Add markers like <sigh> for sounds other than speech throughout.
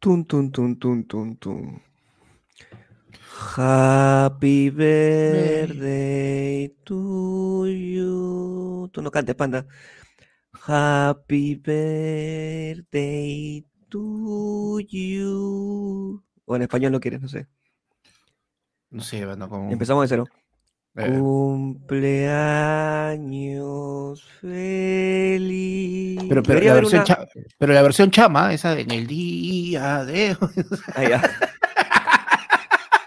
Tun, tun, tun, tun, tun, tun. Happy birthday to you. Tú no cantes, panda. Happy birthday to you. O en español no quieres, no sé. No sé, bueno, como. Empezamos de cero. Eh, Cumpleaños feliz. pero, pero, la versión una- cha- pero la versión chama, esa de en el día de. Ah, ya.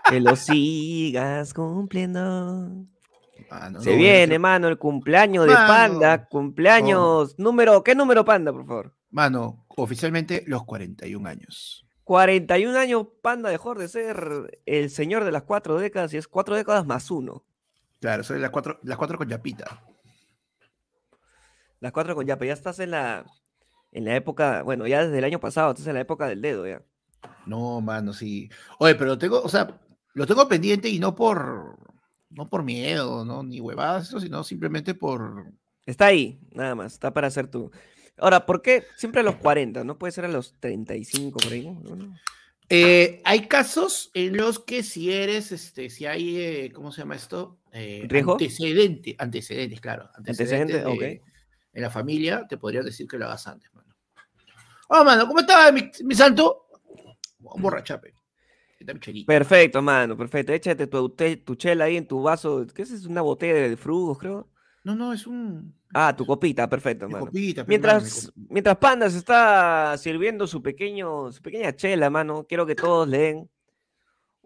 que lo sigas cumpliendo. Ah, no, Se no, viene, mano, el cumpleaños de. Panda. Cumpleaños. Número, ¿qué número Panda, por favor? Mano, oficialmente los 41 años. 41 años Panda dejó de ser el señor de las cuatro décadas y es cuatro décadas más uno. Claro, soy las cuatro, las cuatro con Yapita. Las cuatro con Yape. Ya estás en la, en la época, bueno, ya desde el año pasado, estás en la época del dedo ya. No, mano, sí. Oye, pero lo tengo, o sea, lo tengo pendiente y no por, no por miedo, ¿no? Ni huevadas, eso, sino simplemente por, Está ahí, nada más, está para hacer tú. Ahora, ¿por qué siempre a los 40? ¿No puede ser a los 35 por ahí? ¿no? ¿No? Eh, hay casos en los que si eres, este, si hay, eh, ¿cómo se llama esto? Eh, ¿Riesgo? Antecedente, antecedentes, claro. Antecedentes, en la familia, te podrían decir que lo hagas antes, mano. Oh, mano, ¿cómo está mi, mi santo? Borrachape. Perfecto, mano, perfecto. Échate tu, te- tu chela ahí en tu vaso. ¿Qué es? ¿Una botella de frugos, creo? No, no, es un. Ah, tu copita, perfecto, mi mano. copita, mi Mientras, copita. mientras Panda se está sirviendo su pequeño, su pequeña chela, mano, quiero que todos le den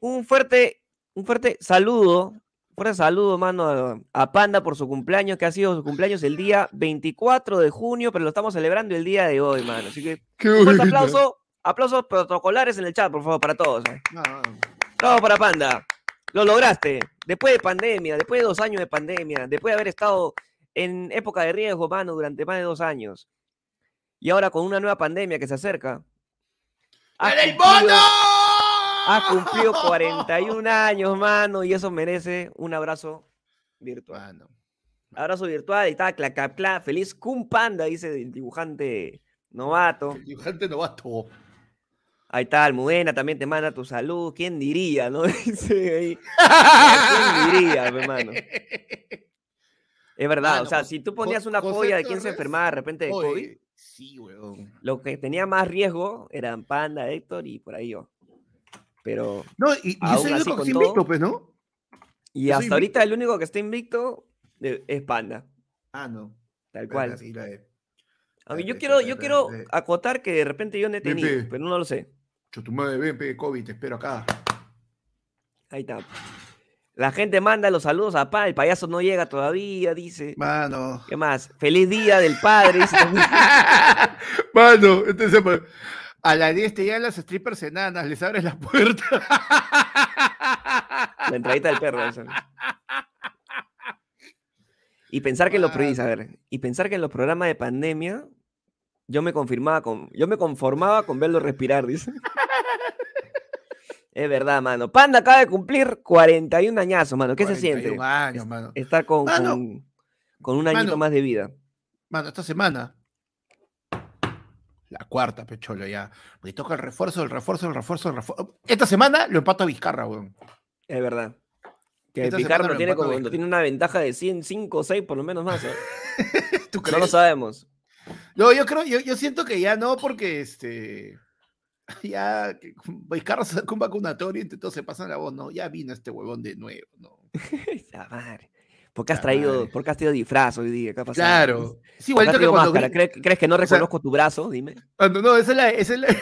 un fuerte, un fuerte saludo, fuerte saludo, mano, a, a Panda por su cumpleaños, que ha sido su cumpleaños el día 24 de junio, pero lo estamos celebrando el día de hoy, mano. Así que Qué un fuerte aplauso, aplausos protocolares en el chat, por favor, para todos. ¿eh? No, no, no. Bravo para Panda. Lo lograste. Después de pandemia, después de dos años de pandemia, después de haber estado en época de riesgo, mano, durante más de dos años. Y ahora con una nueva pandemia que se acerca. ¡En el cumplido- bono! Has cumplido 41 años, mano, y eso merece un abrazo virtual. Mano. Abrazo virtual y está, clac, clac, feliz cum panda, dice el dibujante novato. El dibujante novato. Ahí está, Almudena también te manda tu salud. ¿Quién diría, no? <laughs> Dice ahí. ¿Quién diría, hermano? Es verdad, o sea, si tú ponías una José polla de quién se enfermaba de repente de COVID, sí, weón. lo que tenía más riesgo eran Panda, Héctor y por ahí yo. Pero, No, y, y Aún el así, único con que está invicto, todo- pues, ¿no? y Yo hasta ahorita invicto. el único que está invicto de- es Panda, Ah, no. tal cual. sí, la de- yo quiero, yo quiero acotar que de repente yo no he tenido, pe. pero no lo sé. Chotumadre, ven, pe, COVID, te espero acá. Ahí está. La gente manda los saludos a Panda, el payaso no llega todavía, dice. Mano. ¿Qué más? Feliz día del padre, dice. <laughs> Mano, entonces, pues, a las 10 te llegan las strippers enanas, les abres la puerta. <laughs> La entradita del perro. esa. Y pensar que en los pro- Mano. a ver, y pensar que en los programas de pandemia yo me confirmaba con, yo me conformaba con verlo respirar, dice. Es verdad, mano. Panda acaba de cumplir 41 añazos, mano. ¿Qué se siente? 41 años, mano. Estar con, Mano. con, con un añito Mano. más de vida. Mano, esta semana. La cuarta, pecholo, ya. Me toca el refuerzo, el refuerzo, el refuerzo, el refuerzo. Esta semana lo empato a Vizcarra, weón. Es verdad. Que semana lo tiene, como, Vizcarra. tiene una ventaja de 100, 5 o 6 por lo menos más. ¿eh? <laughs> ¿Tú No lo sabemos. No, yo creo, yo, yo siento que ya no, porque este. <laughs> Ya, Vizcarra sacó un vacunatorio y todos se pasan la voz, no, ya vino este huevón de nuevo, ¿no? <laughs> La madre. ¿Por qué has traído, madre. por qué has traído disfraz hoy día? ¿Qué ha pasado? Claro. Sí, ¿Por qué has igualito que cuando. ¿Crees, crees que no sea- reconozco tu brazo? Dime. cuando- no, esa es la. Esa es la... <laughs>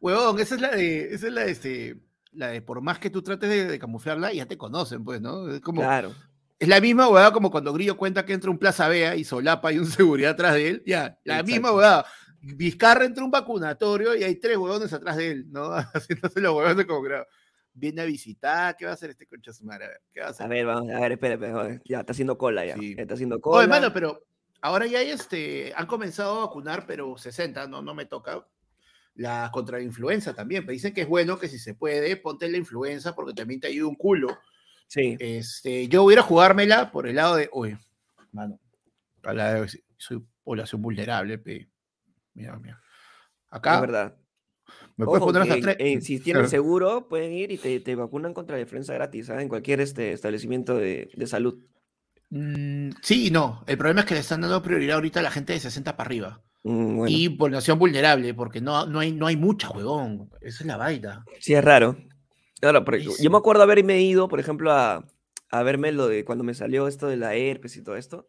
huevón, esa es la de. Esa es la de este. La de por más que tú trates de, de camuflarla, ya te conocen, pues, ¿no? Es como. Claro. Es la misma huevada como cuando Grillo cuenta que entra un Plaza Vea y solapa y un seguridad atrás de él. Ya, la Exacto. misma huevada. Vizcarra entra a un vacunatorio y hay tres huevones atrás de él, ¿no? <laughs> Haciéndose los huevones como que viene a visitar. ¿Qué va a hacer este concha su madre? A ver, ¿qué va a A hacer? ver, vamos, a ver, espera, Ya, está haciendo cola ya. Sí. ya Está haciendo cola. Oye, hermano, pero ahora ya hay este, han comenzado a vacunar, pero 60, no, no me toca. La contra la influenza también. Pero dicen que es bueno que si se puede, ponte la influenza porque también te ayuda un culo. Sí. Este, yo voy a a jugármela por el lado de, oye, mano, a la- soy población vulnerable, pe. Mira, mira. Acá. Es verdad. Me puedes Ojo, poner hasta tres. eh, si tienen <laughs> seguro, pueden ir y te, te vacunan contra la influenza gratis, ¿ah? En cualquier este, establecimiento de, de salud. Mm, sí y no. El problema es que le están dando prioridad ahorita a la gente de 60 para arriba. Mm, bueno, Y población vulnerable, porque no, no, hay, no hay mucha, huevón. Esa es la vaina. sí es raro. Claro, pero Sí, yo me acuerdo haberme ido, por ejemplo, a, a verme lo de cuando me salió esto de la herpes y todo esto.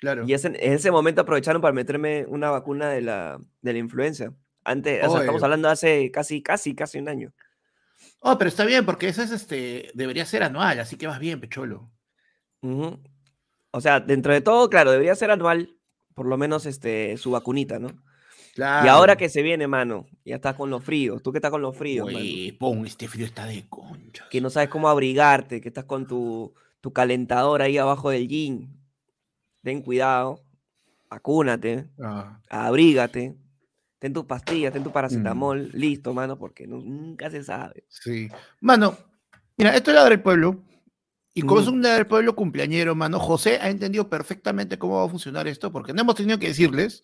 Claro. Y ese- en ese momento aprovecharon para meterme una vacuna de la, de la influenza. Antes, o sea, estamos Oye. hablando de hace casi, casi, casi un año. Oh, pero está bien, porque eso es este. Debería ser anual, así que vas bien, pecholo. O sea, dentro de todo, claro, debería ser anual, por lo menos este, su vacunita, ¿no? Claro. Y ahora que se viene, mano, ya estás con los fríos. Tú que estás con los fríos, pon, este frío está de concha. que no sabes cómo abrigarte, que estás con tu, tu calentador ahí abajo del jean. Ten cuidado, vacúnate, Ah, abrígate, ten tus pastillas, Mm. ten tu paracetamol, listo, mano, porque nu- nunca se sabe. sí. Mano, mira, esto es la del pueblo. Y como es Ujú. un del pueblo cumpleañero, mano, José ha entendido perfectamente cómo va a funcionar esto, porque no hemos tenido que decirles.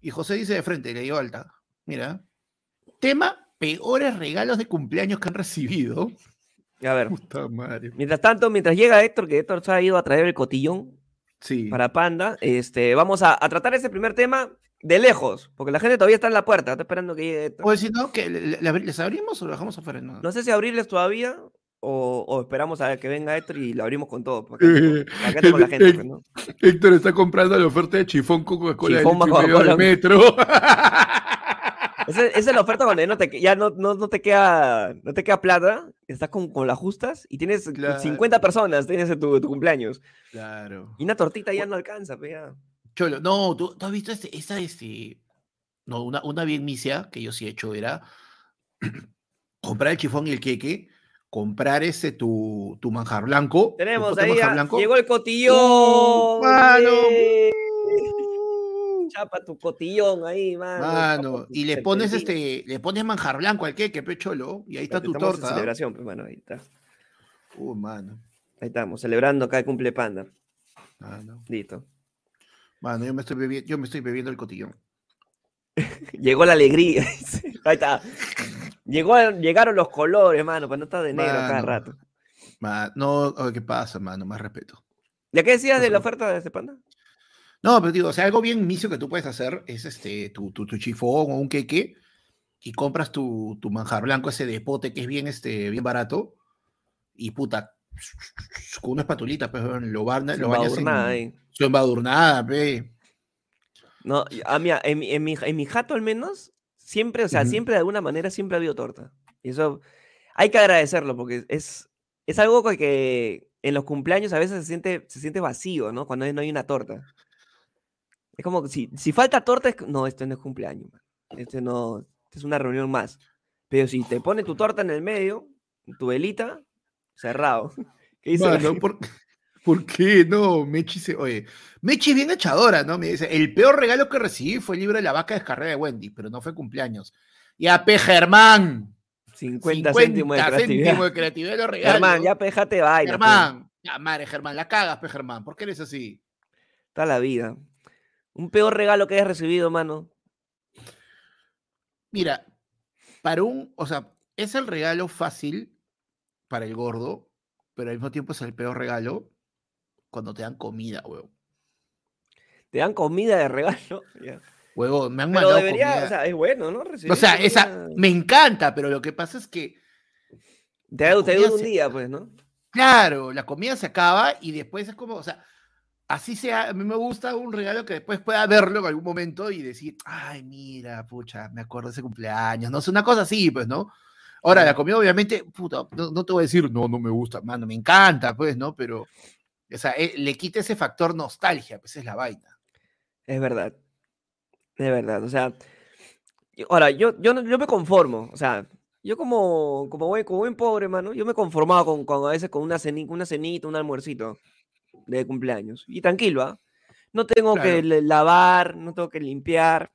Y José dice de frente, le dio alta. Mira, tema peores regalos de cumpleaños que han recibido. A ver, Puta madre. mientras tanto, mientras llega Héctor, que Héctor se ha ido a traer el cotillón Sí. para Panda, este, vamos a, a tratar ese primer tema de lejos, porque la gente todavía está en la puerta, está esperando que llegue. O si no, que le- le- ¿les abrimos o lo dejamos afuera? No. No sé si abrirles todavía o, o esperamos a que venga Héctor y lo abrimos con todo. Para que, para que ande con la gente, pues, ¿no? Héctor está comprando la oferta de chifón Coca-Cola del metro. <laughs> Esa, esa es la oferta cuando ya no te, ya no, no, no te queda no te queda plata, estás con, con las justas y tienes Claro. 50 personas tienes en tu, tu cumpleaños. claro. Y una tortita ya no alcanza, pues ya. Cholo, no, ¿tú, tú has visto este, esa, este, no, una, una bien misia que yo sí he hecho era <clears throat> comprar el chifón y el queque, comprar ese tu, tu manjar blanco. Tenemos ahí, manjar ya, blanco. llegó el cotillón. Chapa tu cotillón ahí, mano. Y le pones este, le pones manjar blanco al queque, pecholo, y ahí está tu torta. celebración, pues, mano, ahí está. Uh, mano. Ahí estamos, celebrando acá el cumple panda. Mano, Listo. mano, yo me estoy bebiendo, yo me estoy bebiendo el cotillón. <laughs> Llegó la alegría. Ahí está. Llegó, llegaron los colores, mano, para no estar de negro cada rato. No, ¿qué pasa, mano? Más respeto. ¿Ya qué decías de la oferta de este panda? No, pero digo, o sea, algo bien misio que tú puedes hacer es este, tu, tu, tu chifón o un queque y compras tu, tu manjar blanco ese de pote que es bien, este, bien barato y puta, con una espatulita, pues, lo, barna- lo bañas en su embadurnada, pe. No, y- a mí, en, mi- en mi, en mi jato al menos, siempre, o sea, siempre de alguna manera siempre ha habido torta. Y eso hay que agradecerlo porque es, es algo que- que en los cumpleaños a veces se siente, se siente vacío, ¿no? Cuando no hay una torta. Es como que si, si falta torta, es, no, esto no es cumpleaños, man. Este no, este es una reunión más. Pero si te pone tu torta en el medio, tu velita, cerrado. <laughs> ¿Qué gente? ¿por, ¿por qué no? Mechi se, oye, Mechi es bien echadora, ¿no? Me dice, el peor regalo que recibí fue el libro de la vaca descarrera de Wendy, pero no fue cumpleaños. Y a P. Germán. 50, céntimos de 50 creatividad. céntimos de creatividad los <laughs> regalos. Germán, ya pejate vaina. Germán, ya madre, Germán, la cagas, pe Germán. ¿Por qué eres así? Está la vida. Un peor regalo que hayas recibido, mano. Mira, para un, o sea, es el regalo fácil para el gordo, pero al mismo tiempo es el peor regalo cuando te dan comida, huevo. Te dan comida de regalo. <laughs> ya. Huevo, me han Pero mandado debería, comida. o sea, es bueno, ¿no? O sea, esa me encanta, pero lo que pasa es que, Te, dura un se- día, pues, ¿no? claro, la comida se acaba y después es como, o sea, así sea, a mí me gusta un regalo que después pueda verlo en algún momento y decir, ay, mira, pucha, me acuerdo de ese cumpleaños, no sé, una cosa así, pues, ¿no? Ahora, la comida, obviamente, puta, no, no te voy a decir, no, no me gusta, mano, me encanta, pues, ¿no? Pero, o sea, eh, le quita ese factor nostalgia, pues es la vaina. Es verdad. Es verdad. O sea, ahora, yo, yo, yo me conformo. O sea, yo como, como, buen, como buen pobre, mano, yo me conformaba con, con a veces con una, ceni- una cenita, un almuercito de cumpleaños. Y tranquilo, ¿ah? No tengo que Claro. lavar, no tengo que limpiar,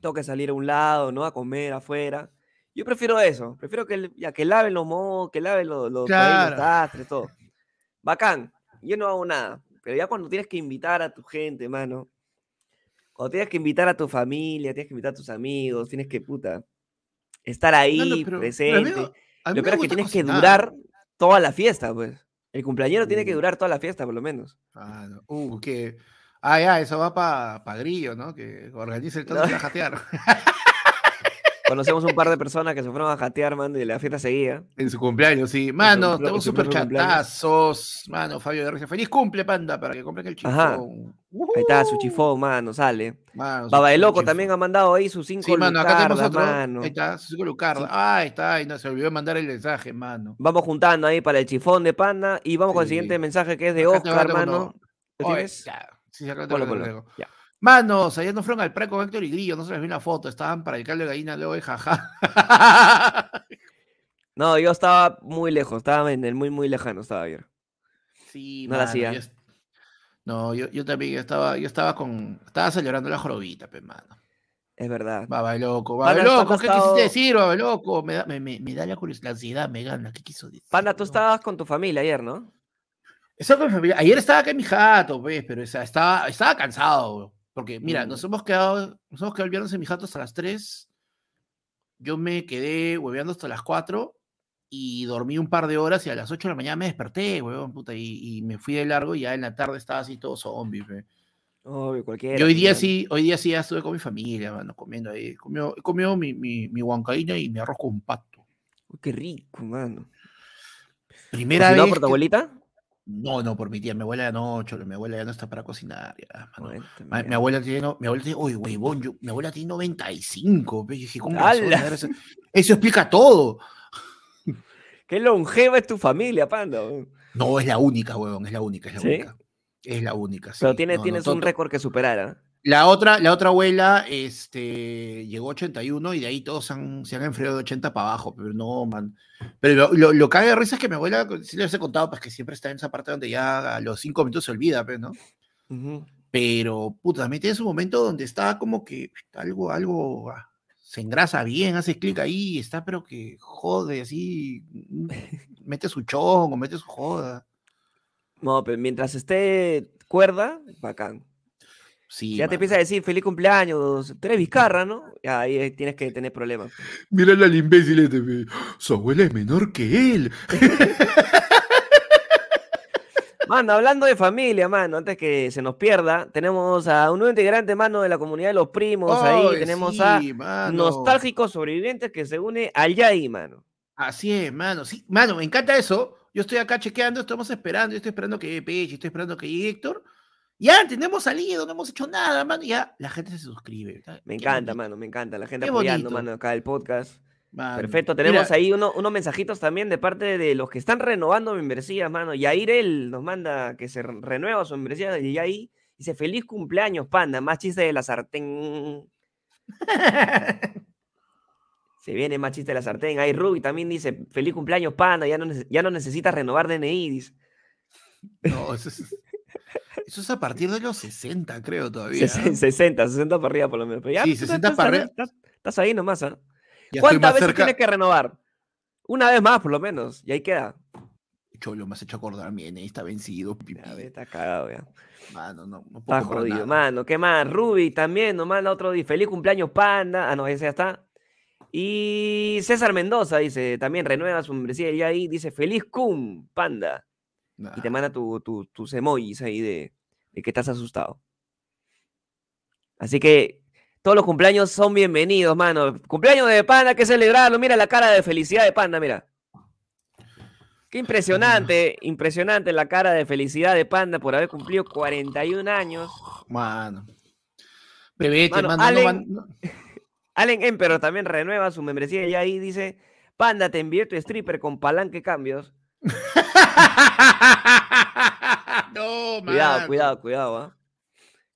tengo que salir a un lado, ¿no? A comer afuera. Yo prefiero eso, prefiero que, ya, que laven los mocos, que laven los, los, ahí los Claro. trastes, todo. Bacán, yo no hago nada, pero ya cuando tienes que invitar a tu gente, mano, Cuando tienes que invitar a tu familia, tienes que invitar a tus amigos, tienes que, puta, estar ahí, Mano, pero- pero a mí presente. no- a mí Lo peor es que tienes que durar toda la fiesta, pues. El cumpleañero tiene que Uh. durar toda la fiesta, por lo menos. Ah, no. Uh, que. Ah, ya, eso va para Grillo, ¿no? Que organiza el todo <laughs> No. para jatear. <laughs> Conocemos un par de personas que se fueron a jatear, mano, y la fiesta seguía. En su cumpleaños, sí. Mano, su- tenemos su super chatazos. Mano, Fabio de Risa. Feliz cumple, panda, para que compren el chifón. Ajá. Ahí está, su chifón, mano, sale. Mano, Baba de Loco chifón. también ha mandado ahí sus cinco Sí, mano, acá tenemos lucardas, otro. mano. Ahí está, su Lucarda. Ahí está, ahí no se olvidó de mandar el mensaje, mano. Vamos juntando ahí para el chifón de panda y vamos con el siguiente mensaje que es de Acá Oscar, mano. ¿Lo tienes? ya, sí, acá te lo traigo. Ya. Manos, ayer no fueron al pre con Héctor y Grillo, no se les vi la foto, estaban para el caldo de gallina luego de jaja. <laughs> No, yo estaba muy lejos, estaba en el muy, muy lejano, estaba ayer. Sí, No la mano, hacía. yo No, yo, yo también yo estaba, yo estaba con. Estaba celebrando la jorobita, pe, mano. Es verdad. Baba loco, baba loco, ¿qué estado- quisiste decir, baba loco? Me da, me, me, me da la curiosidad, la ansiedad, me gana, ¿qué quiso decir? Panda, tú estabas con tu familia ayer, ¿no? Estaba con mi familia. Ayer estaba acá en mi jato, pues, pero estaba, estaba cansado, porque mira, Mm. nos hemos quedado, nos hemos quedado el viernes en mi jato hasta las 3. Yo me quedé hueveando hasta las 4 y dormí un par de horas y a las 8 de la mañana me desperté, weón, puta, y, y me fui de largo y ya en la tarde estaba así todo zombie, pe. Obvio, cualquiera. Y hoy día sí, hoy día sí ya estuve con mi familia, mano, comiendo ahí. Comió, he comido mi, mi, mi huancaína y mi arroz con pato. Uy, qué rico, mano. Primera ¿Cocinado vez. por tu que- abuelita? No, no, por mi tía. Mi abuela no, cholo, mi abuela ya no está para cocinar. Ya, mano. Cuéntame, Ma- Mi abuela tiene, no- mi abuela tiene, oye, huevón, yo- mi abuela tiene 95. pe. Dije, ¿cómo eso, eso explica todo. <laughs> Qué longeva es tu familia, Panda. No, es la única, huevón, es la única, es la ¿Sí? única. Es la única. Pero sí. tienes, no, un récord que superar, ¿ah? La otra, la otra abuela este, llegó a 81 y de ahí todos se han, se han enfriado de 80 para abajo, pero no, man. Pero lo, lo, lo que haga de risa es que mi abuela, si les he contado, pues que siempre está en esa parte donde ya a los 5 minutos se olvida, pues, ¿no? Pero, puta, también tiene su momento donde está como que algo, algo ah, se engrasa bien, hace clic ahí, está, pero que jode así, mm, <laughs> mete su chongo, mete su joda. No, pero mientras esté cuerda, bacán. Sí, ya te empieza a decir feliz cumpleaños, tú eres Vizcarra, ¿no? Ya ahí eh, tienes que tener problemas. Mírale al imbécil este, su abuela es menor que él. <laughs> Mano, hablando de familia, mano, antes que se nos pierda, tenemos a un nuevo integrante, mano, de la comunidad de los primos. ahí tenemos a mano. nostálgicos sobrevivientes que se une al Yai, mano. Así es, mano. Sí, mano, me encanta eso. Yo estoy acá chequeando, estamos esperando, yo estoy esperando que llegue Pechi, estoy esperando que llegue Héctor. Ya, tenemos salido, no hemos hecho nada, mano. Ya, la gente se suscribe. Me Qué encanta, bonito, mano, me encanta. La gente Qué apoyando, bonito. mano, acá el podcast. Perfecto, tenemos Mira, ahí uno- unos mensajitos también de parte de los que están renovando membresías, mano. Yair él nos manda que se re- renueva su membresía de Yair. Dice, feliz cumpleaños, panda, más chiste de la sartén. <laughs> Se viene más chiste de la sartén. Ahí Ruby también dice, feliz cumpleaños, panda, ya no, ya no necesitas renovar DNI. Dice. No, eso es, eso es a partir de los 60, creo, todavía. Sesen- 60, 60 para arriba por lo menos. Pero ya, Sí, tú 60 estás- para arriba. Estás, estás ahí nomás, ¿ah? Estoy ¿Cuántas veces cerca. tienes que renovar? Una vez más, por lo menos. Y ahí queda. Cholo, me has hecho acordar, mi está vencido. Ya, ve, está cagado ya. Mano, no, no puedo Está comprar jodido, nada. mano. ¿Qué más? Ruby también nos manda otro día. Feliz cumpleaños, panda. Ah, no, ese ya está. Y César Mendoza dice, también renueva su membresía y ahí dice, feliz cum, panda. Y te manda tu, tu- tus emojis ahí de, de que estás asustado. Así que todos los cumpleaños son bienvenidos, mano. Cumpleaños de panda, que celebrarlo. Mira la cara de felicidad de panda, mira. Qué impresionante, <laughs> impresionante la cara de felicidad de panda por haber cumplido 41 años. Mano. Bebete, Mano, mano, no Allen- no- <laughs> Allen Emperor también renueva su membresía y ahí dice, panda, te envié tu stripper con palanque cambios. <laughs> <laughs> no, Cuidado, cuidado, cuidado, ¿ah?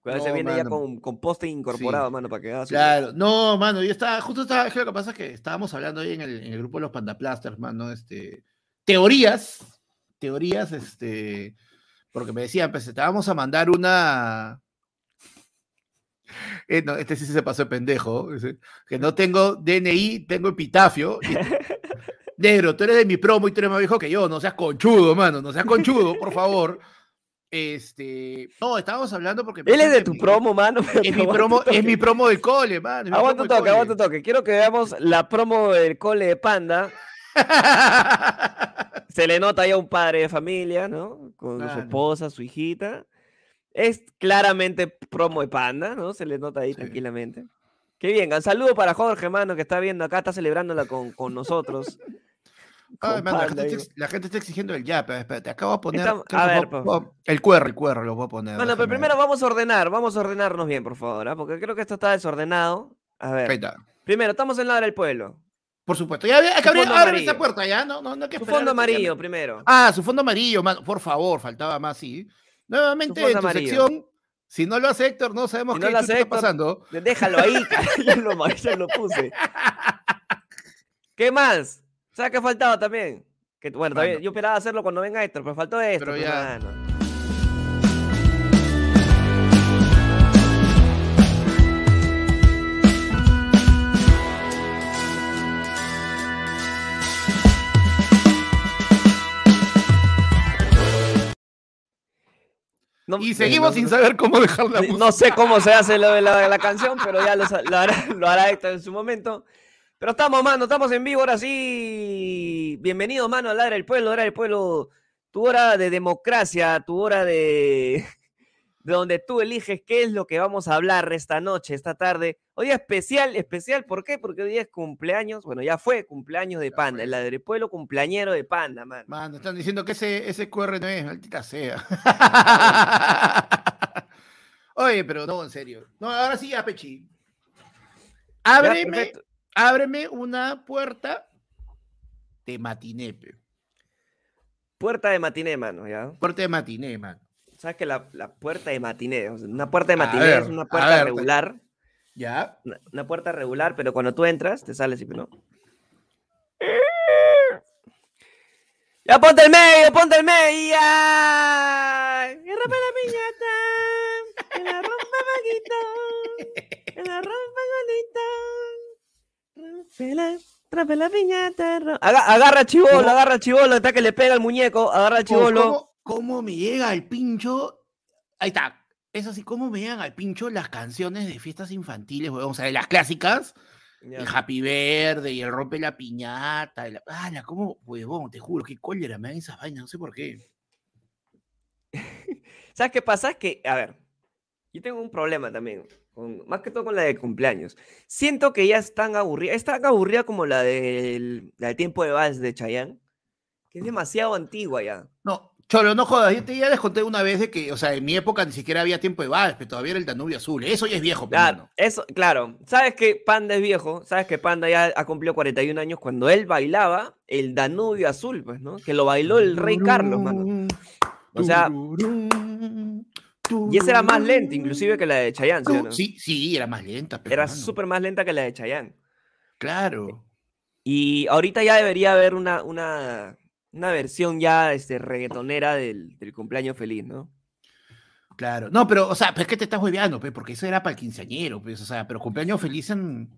Cuidado, se No, viene ya con, con poste incorporado, mano, para que haga su- Claro, no, mano, yo estaba, justo estaba, lo que pasa es que estábamos hablando ahí en el, en el grupo de los Pandaplasters, mano, este, teorías, teorías, este, porque me decían, pues te vamos a mandar una, Eh, no, este sí se pasó de pendejo, que no tengo DNI, tengo epitafio, y- <laughs> negro, tú eres de mi promo y tú eres más viejo que yo, no seas conchudo, mano, no seas conchudo, por <laughs> favor. Este, no, estábamos hablando porque Él es de tu promo, mano. <laughs> Es mi promo, es mi promo del cole, mano. Aguanta toque, aguanta toque. Quiero que veamos la promo del cole de Panda. <laughs> Se le nota ya un padre de familia, ¿no? Con su esposa, su hijita. Es claramente promo de Panda, ¿no? Se le nota ahí tranquilamente. Qué bien, un saludo para Jorge, mano, que está viendo acá, está celebrándola con, con nosotros. La, gente está, exigiendo el ya, pero espérate, acabo de poner. a ver, el QR, el QR lo voy a poner. Bueno, pero primero vamos a ordenar, vamos a ordenarnos bien, por favor, ¿ah? porque creo que esto está desordenado. A ver. Primero, estamos en la del pueblo. Por supuesto. Ya, hay que abrir, esta puerta, ya. No, no, no su fondo amarillo, primero. Ah, su fondo amarillo, por favor, faltaba más, sí. Nuevamente, en tu sección, si no lo hace Héctor, no sabemos qué está pasando. Déjalo ahí, <laughs> ya lo, ya lo puse. <laughs> ¿Qué más? ¿Sabes qué faltaba también? Que, bueno, yo esperaba hacerlo cuando venga Héctor, pero faltó esto. Pero pues, ya... y seguimos sin saber cómo dejar la música. No sé cómo se hace lo de la, canción, pero ya lo, hará, <laughs> lo hará Héctor en su momento. Pero estamos, mano, estamos en vivo ahora sí. Bienvenido, mano, a la del pueblo, hora del pueblo. Tu hora de democracia, tu hora de, <laughs> de donde tú eliges qué es lo que vamos a hablar esta noche, esta tarde. Hoy día especial, especial, ¿por qué? Porque hoy día es cumpleaños, bueno, ya fue cumpleaños de Panda, la del pueblo cumpleañero de Panda, man. Mano, están diciendo que ese, ese QR no es, maldita sea. <laughs> Oye, pero no, en serio. No, ahora sí, Apechi. Ábreme ábreme una puerta de matiné. Puerta de matiné, mano, ¿ya? Puerta de matiné, mano. ¿Sabes que la, puerta de matiné, una puerta de matiné es una puerta regular? ¿Ya? Una, puerta regular, pero cuando tú entras, te sales y ¿no? ¡Ya ponte el medio, ponte el medio! ¡Que rompe la piñata! ¡Que la rompa Paquito! ¡Que la rompa Golito! Trape la piñata. agarra chivolo, agarra chivolo, está que le pega el muñeco, agarra chivolo. ¿Cómo, me llega el pincho? Ahí está. Es así, ¿cómo me llegan al pincho las canciones de fiestas infantiles, O sea, de las clásicas. El Happy Verde y el Rompe la Piñata. la, ah, ¿cómo, huevón? Te juro, qué cólera me dan esas vainas, no sé por qué. <laughs> ¿Sabes qué pasa? Es que, a ver, yo tengo un problema también más que todo con la de cumpleaños. Siento que ya es tan aburrida, es tan aburrida como la del, tiempo de vals de Chayanne, que es demasiado antigua ya. No, Cholo, no jodas, yo te ya les conté una vez de que, o sea, en mi época ni siquiera había tiempo de vals, pero todavía era el Danubio Azul. Eso ya es viejo, Claro, eso, claro. Sabes que Panda es viejo, sabes que Panda ya ha cumplido 41 años cuando él bailaba el Danubio Azul, pues, ¿no? Que lo bailó el rey Carlos, mano. O sea, y esa era más lenta, inclusive que la de Chayanne. ¿sí, sí, era más lenta. era súper más lenta que la de Chayanne. Claro. Y ahorita ya debería haber una, una, una versión ya este, reggaetonera del, del, cumpleaños feliz, ¿no? Claro. No, pero, o sea, pues es que te estás hueveando, pues, porque eso era para el quinceañero, pues, o sea, pero cumpleaños feliz en.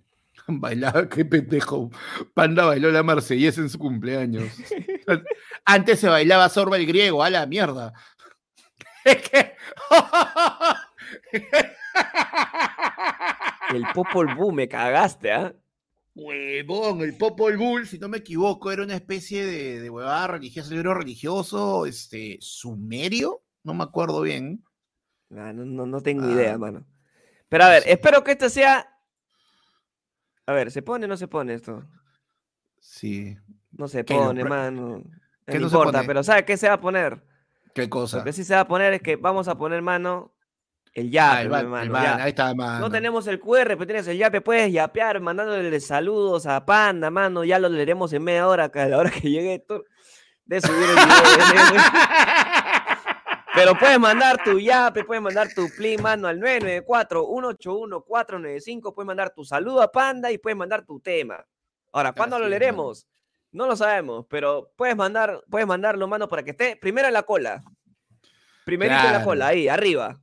Bailaba, <laughs> qué pendejo. Panda bailó la marsellesa en su cumpleaños. <laughs> Antes se bailaba Sorba el griego, a la mierda. Es que. el Popol Vuh, me cagaste, ¿ah? Huevón, el Popol Vuh, si no me equivoco, era una especie de, de huevada religiosa, libro religioso, este, sumerio, no me acuerdo bien. Ah, no, no, tengo idea, ah. mano. Pero a ver, espero que esto sea. A ver, ¿se pone o no se pone esto? Sí. No se pone, mano. No, importa, pero ¿sabe qué se va a poner? ¿Qué cosa? Lo que sí se va a poner es que vamos a poner mano el yape, ah, Ahí está, mano. No tenemos el QR, pero tienes el yape, puedes yapear mandándole saludos a Panda, mano. Ya lo leeremos en media hora, a la hora que llegue Héctor, de subir el video. pero puedes mandar tu yape, puedes mandar tu plin, mano, al 994-181-495. Puedes mandar tu saludo a Panda y puedes mandar tu tema. Ahora, ¿cuándo lo leeremos? No lo sabemos, pero puedes mandar, puedes mandarlo, mano, para que esté primero en la cola. Primerito en la cola, ahí, arriba.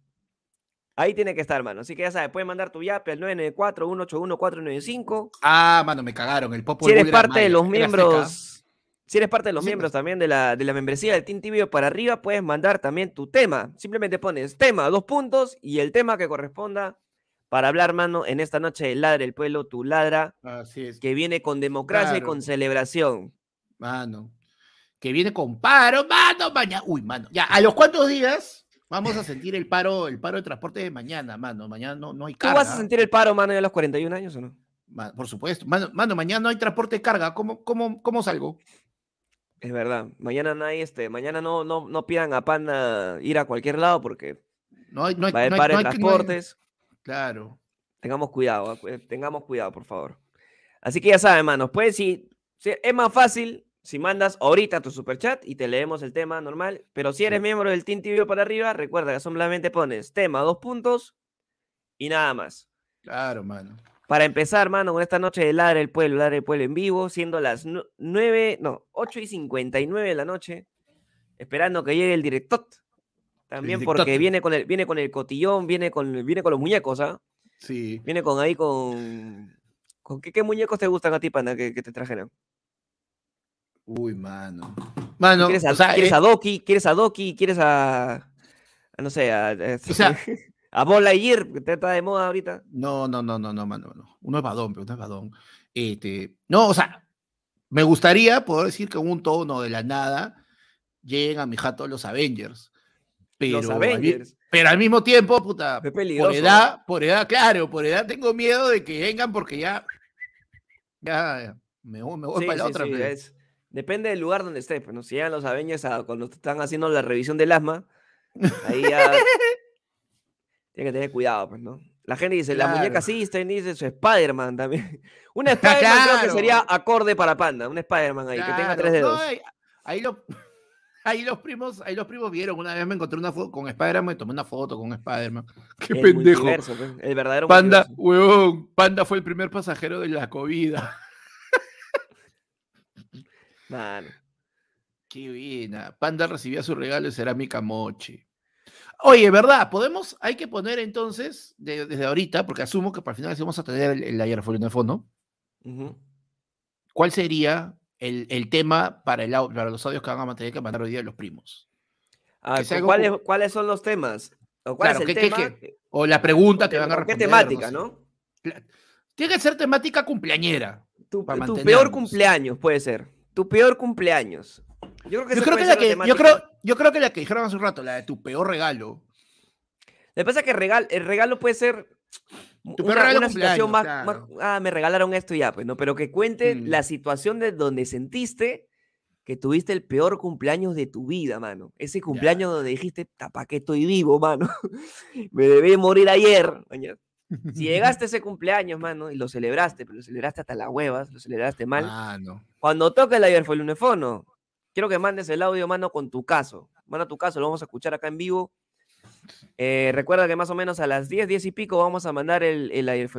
Ahí tiene que estar, mano. Así que ya sabes, puedes mandar tu yape al 994-181-495. Ah, mano, me cagaron. El Si eres parte de los miembros. Si eres parte de los Sí, miembros pues. también de la, de la membresía del Team Tibio para arriba, puedes mandar también tu tema. Simplemente pones tema, dos puntos, y el tema que corresponda para hablar, mano, en esta noche de Ladra el Pueblo, tu ladra, Así es. que viene con democracia y Claro. con celebración. Mano. Que viene con paro, mano, mañana. Uy, mano. Ya, ¿a los cuántos días vamos a sentir el paro, el paro de transporte de mañana, mano? Mañana no, no hay ¿Tú carga. vas a sentir el paro, mano, ya a los 41 años o no? Ma- Por supuesto. Mano, mano, mañana no hay transporte de carga. ¿Cómo, cómo, cómo salgo? Es verdad. Mañana no hay, este, mañana no, no, no pidan a Panda ir a cualquier lado porque No hay, no hay, va a haber no hay- paro de hay- no hay- transportes. Claro. Tengamos cuidado, ah, cu- tengamos cuidado, por favor. Así que ya saben, manos, pues si, si- es más fácil si mandas ahorita tu superchat y te leemos el tema normal, pero si eres Sí. miembro del Team Tibio para arriba, recuerda que solamente pones tema, dos puntos y nada más. Claro, mano. Para empezar, mano, con esta noche de Ladre el Pueblo, Ladre el Pueblo en vivo, siendo las nu- 9, no, 8 y 59 de la noche, esperando que llegue el director. También porque viene con el, viene con el cotillón, viene con, viene con los muñecos, ¿ah? Sí. Viene con ahí con. ¿Con qué, qué muñecos te gustan a ti, panda, que, que te trajeron? Uy, mano. Mano, ¿Quieres, a, o sea, ¿quieres eh, a Doki? ¿Quieres a Doki? ¿Quieres a. a no sé, a. a- O sea- <laughs> a Bola que está de moda ahorita? No, no, no, no, no, mano, no. Uno es badón, pero uno es badón. Este, no, o sea, me gustaría poder decir que en un tono de la nada lleguen a mi jato los Avengers. Pero, Los Avengers. pero al mismo tiempo, puta, por edad, por edad, claro, por edad tengo miedo de que vengan porque ya, ya me, voy- me voy Sí, para la sí, otra. sí, pe. es- Depende del lugar donde estés. Pues, ¿no? Si llegan los Avengers a- cuando están haciendo la revisión del asma, ahí ya. <laughs> Tiene que tener cuidado, pues, ¿no? La gente dice, la muñeca Claro. System dice su Spider-Man también. <laughs> Un <laughs> Spider-Man creo que Claro. sería acorde para Panda. Un Spider-Man ahí, que tenga Claro, tres no, dedos. ahí, ahí lo- ahí los primos, ahí los primos vieron. Una vez me encontré una foto con Spider-Man, me tomé una foto con Spider-Man. <laughs> Qué El pendejo. pues, el verdadero Panda, multiverso. huevón, Panda fue el primer pasajero de la COVID. <laughs> Mano. Qué buena. Panda recibía su regalo de cerámica moche. Oye, ¿verdad? Podemos, hay que poner entonces, de- desde ahorita, porque asumo que para el final sí vamos a tener el, el ayer de fondo. ¿Cuál sería el, el tema para, el, para los audios que van a tener que mandar hoy día los primos? Ah, Que sea ¿cu- algo ¿cuáles, ¿Cuáles son los temas? ¿O ¿Cuál Claro, es el ¿qué- qué- tema? qué? O la pregunta que ¿Con van a qué responder. temática, sé. no? Tiene que ser temática cumpleañera. Tu, peor cumpleaños puede ser. Tu peor cumpleaños. Yo creo que, Yo creo que, la que, yo, temática. creo, yo creo que la que dijeron hace un rato, la de tu peor regalo. Lo que pasa es que regal, el regalo puede ser Tu una, peor regalo una situación más, cumpleaños, más- claro. Ah, me regalaron esto y ya, pues, ¿no? Pero que cuente Mm. la situación de donde sentiste que tuviste el peor cumpleaños de tu vida, mano. Ese cumpleaños donde dijiste, ¿para qué estoy vivo, mano? <laughs> me debí morir ayer. mañana". Si <laughs> llegaste a ese cumpleaños, mano, y lo celebraste, pero lo celebraste hasta las huevas, lo celebraste mal. Ah, no. Cuando toque el ayer fue el unefono, quiero que mandes el audio, mano, con tu caso. Manda tu caso, lo vamos a escuchar acá en vivo. Eh, recuerda que más o menos a las 10, 10 y pico vamos a mandar el, el el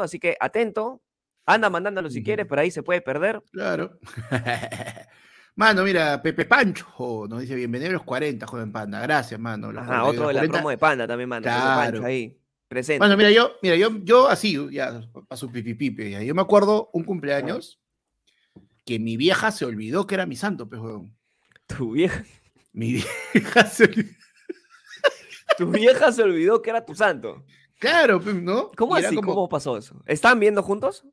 así que atento. Anda mandándolo si quieres, por ahí se puede perder. Claro. <laughs> Mano, mira, Pepe Pancho nos dice bienvenido a los 40, joven panda. Gracias, mano. los Ajá, 40, otro de la 40. promo de Panda también, mano. Pepe Claro. Pancho ahí, presente. Bueno, mira, yo, mira, yo, yo así, ya, para su pipipipe, ya. Yo me acuerdo un cumpleaños que mi vieja se olvidó que era mi santo, pues, weón. tu, vieja, Mi <laughs> vieja se olvidó. <laughs> tu vieja se olvidó que era tu santo. Claro, pues, ¿no? ¿Cómo así? como- ¿Cómo pasó eso? ¿Están viendo juntos?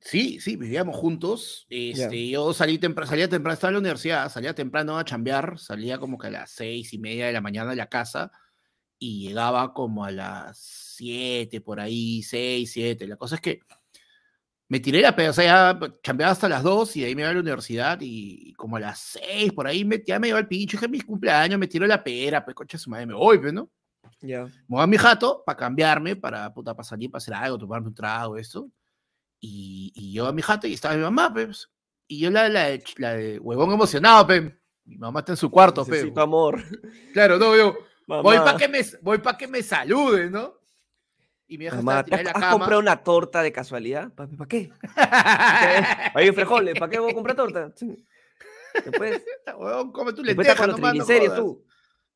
Sí, sí, vivíamos juntos. Este, Yo salí temprano, salía temprano, estaba en la universidad, salía temprano a chambear, salía como que a las seis y media de la mañana de la casa y llegaba como a las siete, por ahí, seis, siete. La cosa es que me tiré la pega, o sea, ya chambeaba hasta las dos y de ahí me iba a la universidad y como a las seis, por ahí me, ya me iba el pincho, dije mis cumpleaños, me tiró la pera, pues coche su madre, me voy, pues, ¿no? Ya. Me voy a mi jato para cambiarme, para, puta, para salir, para hacer algo, tomarme un trago, esto. Y, y yo a mi jato y estaba mi mamá, pues. Y yo la, la, la de huevón emocionado. Mi mamá está en su cuarto, pe. Necesito amor. Claro, no, yo voy Mamá. para que me voy para que me salude, ¿no? Y mi vieja Mamá, ¿te has, en la has cama. comprado una torta de casualidad? ¿Para qué? <laughs> Hay un frijoles, ¿para qué voy a comprar torta? Después, <laughs> Huevón, come tu después lenteja con los nomás, no triglicéridos jodas. tú.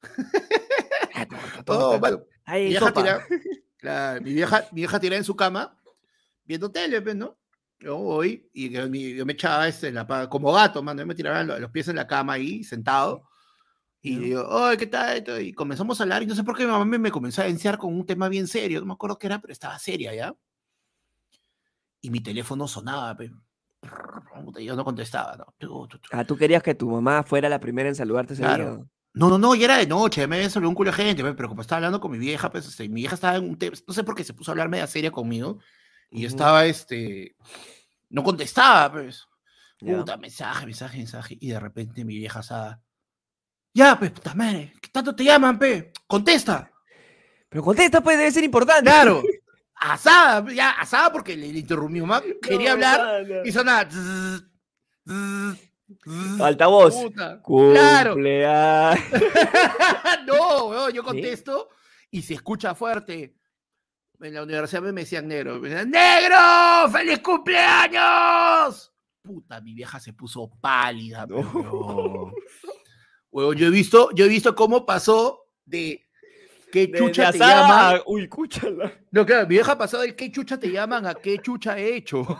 <laughs> Ah, torta, No, torta. mano, Ahí, mi vieja tirada, claro, mi vieja, mi vieja tirada en su cama, viendo tele, pues, ¿no? Yo voy y yo, yo me echaba este, la, como gato, mano. Yo me tiraba lo- los pies en la cama ahí, sentado. Y le digo, oye, ¿qué tal? esto?" Y comenzamos a hablar. Y no sé por qué mi mamá me, me comenzó a enciar con un tema bien serio. No me acuerdo qué era, pero estaba seria ya. Y mi teléfono sonaba, <laughs> y Yo no contestaba, ¿no? Tu, tu, tu. Ah, tú querías que tu mamá fuera la primera en saludarte ese Claro. día. No, no, no, ya era de noche, me salido un culo de gente, pe, pero como estaba hablando con mi vieja, pues este, mi vieja estaba en un tema, no sé por qué se puso a hablar media seria conmigo, y yo estaba, este, no contestaba, pues. Ya. Puta, mensaje, mensaje, mensaje, y de repente mi vieja estaba, ya, pues, puta madre, ¿qué tanto te llaman, pe? Contesta. Pero contesta, pues debe ser importante. Claro, <laughs> asada, ya, asada porque le, le interrumpí, mamá <laughs> quería No, hablar, mano. y sonaba, zzz, zzz, zzz, Altavoz. puta. Claro. <laughs> No, weón, yo contesto y se escucha fuerte. En la universidad me decían negro. Me decían, ¡Negro! ¡Feliz cumpleaños! Puta, mi vieja se puso pálida. No. pero- Weón, yo he visto, yo he visto cómo pasó de qué De- chucha de te llaman. Uy, escúchala. No, claro, mi vieja pasó del qué chucha te llaman a qué chucha he hecho. <laughs>